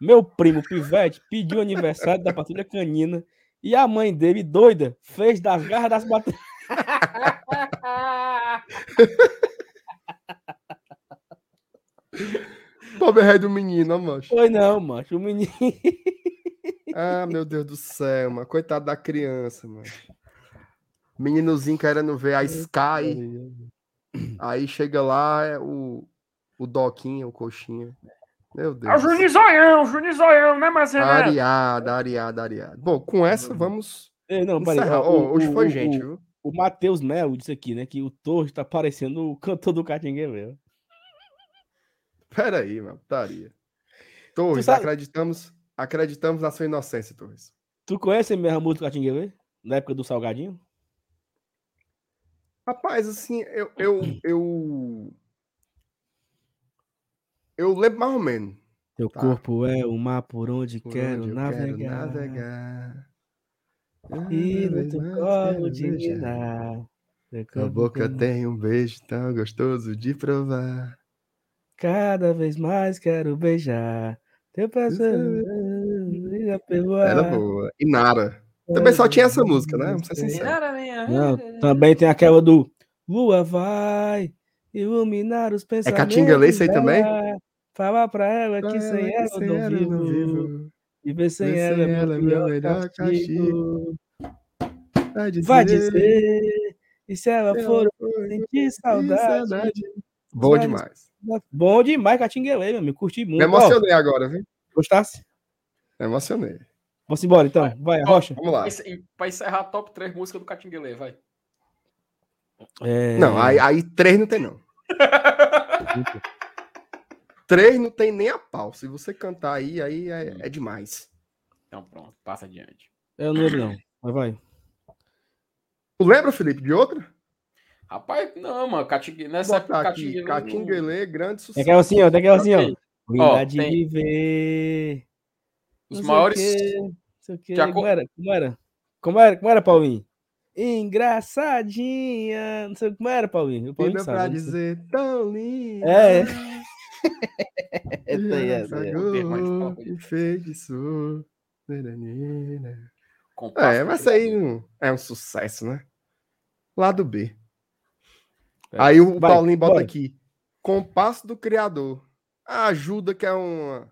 Meu primo Pivete pediu o aniversário da patrulha canina e a mãe dele, doida, fez das garras das patrulhas. Pobre rei do menino, ó, mancho. Foi não, macho. O menino. Ah, meu Deus do céu, mano. Coitado da criança, mano. Meninozinho querendo ver a Sky. Aí chega lá, é o, o Doquinha, o Coxinha. Meu Deus. É o Juninho Zoião, Juninho Zoião, né, Marcelo? Ariada, ariada, ariada. Bom, com essa vamos Ei, Não, peraí. encerrar. ó, Ó, o- hoje o- foi o- gente, o- viu? O Matheus Melo disse aqui, né? Que o Torres tá parecendo o cantor do Catinguele. Pera aí, mano. Putaria. Torres, sabe- acreditamos, acreditamos na sua inocência, Torres. Tu conhece mesmo a música do Catinguele? Na época do Salgadinho? Rapaz, assim, eu, eu, eu, eu lembro mais ou menos. Teu Tá. corpo é o mar por onde Por quero onde navegar. navegar. E no teu colo quero de Tua corpo boca tem- tem um beijo tão gostoso de provar. Cada vez mais quero beijar. Teu prazer. já pegou a- Era boa. E Nara. Também só tinha essa música, né? Vamos ser sinceros. Não, também tem aquela do Lua vai iluminar os pensamentos. Catinguele esse aí também? dela. Fala pra ela que sem ela eu não vivo. E ver sem ela, sem é ela é meu melhor castigo. Vai dizer, Vai dizer. E se ela ela for foi, sentir saudade. Bom Vai demais. Bom demais, Catinguele, meu amigo. Curti muito. Me Ó, emocionei agora, viu? gostasse? Me emocionei. Vamos embora então. Vai, Rocha. Vamos lá. Pra encerrar top 3 música do Catinguele, vai. É, Não, aí, aí três não tem, não. Três não tem nem a pau. Se você cantar aí, aí é, é demais. Então pronto, passa adiante. Eu não lembro, não. Mas vai. Tu lembra, Felipe, de outra? Rapaz, não, mano, Catinguele, nessa época. Catinguele, grande sucesso. aquela assim, ó. Tem aquela assim, ó. Ok. Cuidar de viver. Os maiores... sei o quê. Já co- Como era? Como era? Como era, como era Paulinho? Engraçadinha. Não sei como era, Paulinho. O Paulinho sabe, pra dizer tão lindo. É. Essa aí, essa aí. ele. Enfeitiçou. Nananina. compasso É, mas isso aí não- é um sucesso, né? Lado B. Aí o Vai, Paulinho bota bora. aqui. Compasso do Criador. A ajuda que é uma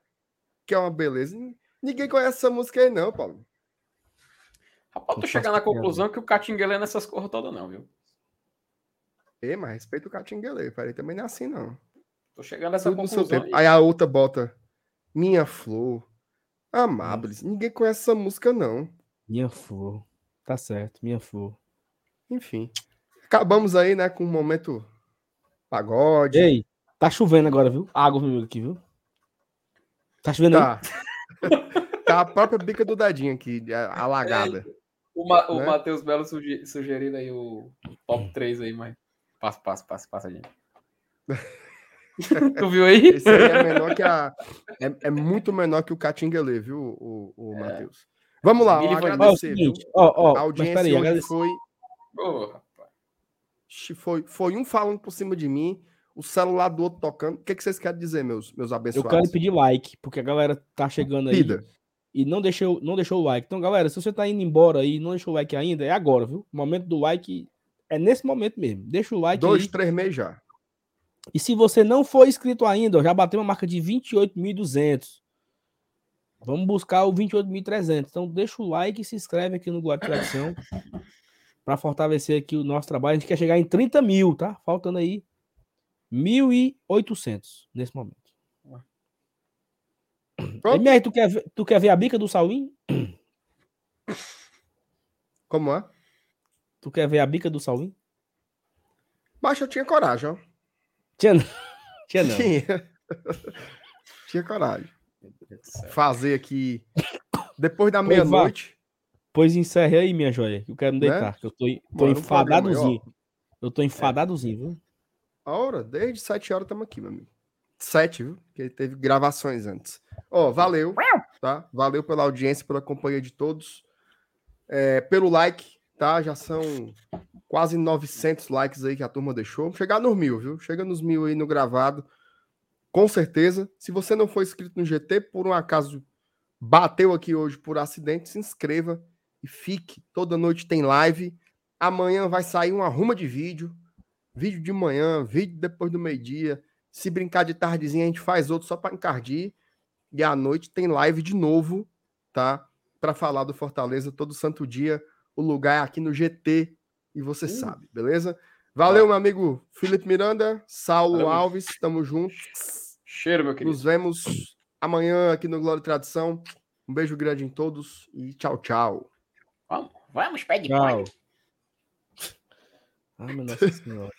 que é uma beleza. Ninguém conhece essa música aí não, Paulo. Rapaz, tô chegando à conclusão que o Catinguele é nessas cores todas não, viu? Ei, mas respeita o Catinguele. Peraí, também não é assim não. Tô chegando a essa Tudo conclusão. tempo. aí. Aí a outra bota Minha Flor. Amáveis. Ninguém conhece essa música não. Minha flor. Tá certo, minha flor. Enfim. Acabamos aí, né, com um momento pagode. Ei, tá chovendo agora, viu? Água aqui, viu? Tá chovendo aí? Tá. A própria bica do dadinho aqui, alagada. O, Ma- o Né? Matheus Belo suge- sugerindo aí o top 3 aí, mas. Passa, passa, passa, passa, gente. tu viu aí? Esse aí é menor que a. É, é muito menor que o Catinguele, viu, o, o É. Matheus? Vamos lá, ó, o agradecer, viu? ó, ó, A audiência peraí, hoje agradecer. foi, rapaz. foi, foi um falando por cima de mim, o celular do outro tocando. O que, que vocês querem dizer, meus, meus Eu abençoados? quero pedir like, porque a galera tá chegando aí Pida. e não deixou, não deixou o like. Então, galera, se você tá indo embora aí e não deixou o like ainda, é agora, viu? O momento do like é nesse momento mesmo. Deixa o like Dois, aí. três meses já. E se você não for inscrito ainda, ó, já bateu uma marca de 28.200. Vamos buscar o 28.300. Então deixa o like e se inscreve aqui no e Tradição para fortalecer aqui o nosso trabalho. A gente quer chegar em 30 mil, tá? Faltando aí 1.800 nesse momento. Pronto. MR, tu quer, tu quer ver a bica do Saulinho? Como é? Tu quer ver a bica do Saulinho? Mas eu tinha coragem, ó. Tinha não. Tinha não. Tinha. tinha coragem. Fazer aqui. Depois da meia-noite. Pois encerre aí, minha joia. que Eu quero me Né? deitar. que eu tô, tô enfadadozinho. Eu tô enfadadozinho, viu? A hora, desde 7 horas estamos aqui, meu amigo. 7, viu? Porque teve gravações antes. Ó, valeu, tá? Valeu pela audiência, pela companhia de todos. É, pelo like, tá? Já são quase 900 likes aí que a turma deixou. Chegar nos mil, viu? Chega nos mil aí no gravado. Com certeza. Se você não for inscrito no GT, por um acaso bateu aqui hoje por acidente, se inscreva e fique. Toda noite tem live. Amanhã vai sair uma ruma de vídeo. Vídeo de manhã, vídeo depois do meio-dia. Se brincar de tardezinha, a gente faz outro só para encardir. E à noite tem live de novo, tá? Para falar do Fortaleza todo santo dia. O lugar é aqui no GT e você Uh. sabe, beleza? Valeu, meu amigo Felipe Miranda, Saulo Valeu. Alves, tamo junto. Cheiro, meu querido. Nos vemos amanhã aqui no Glória e Tradição. Um beijo grande em todos e tchau, tchau. Vamos, vamos, pé de Tchau. Pano. Ai, meu Nossa Senhora.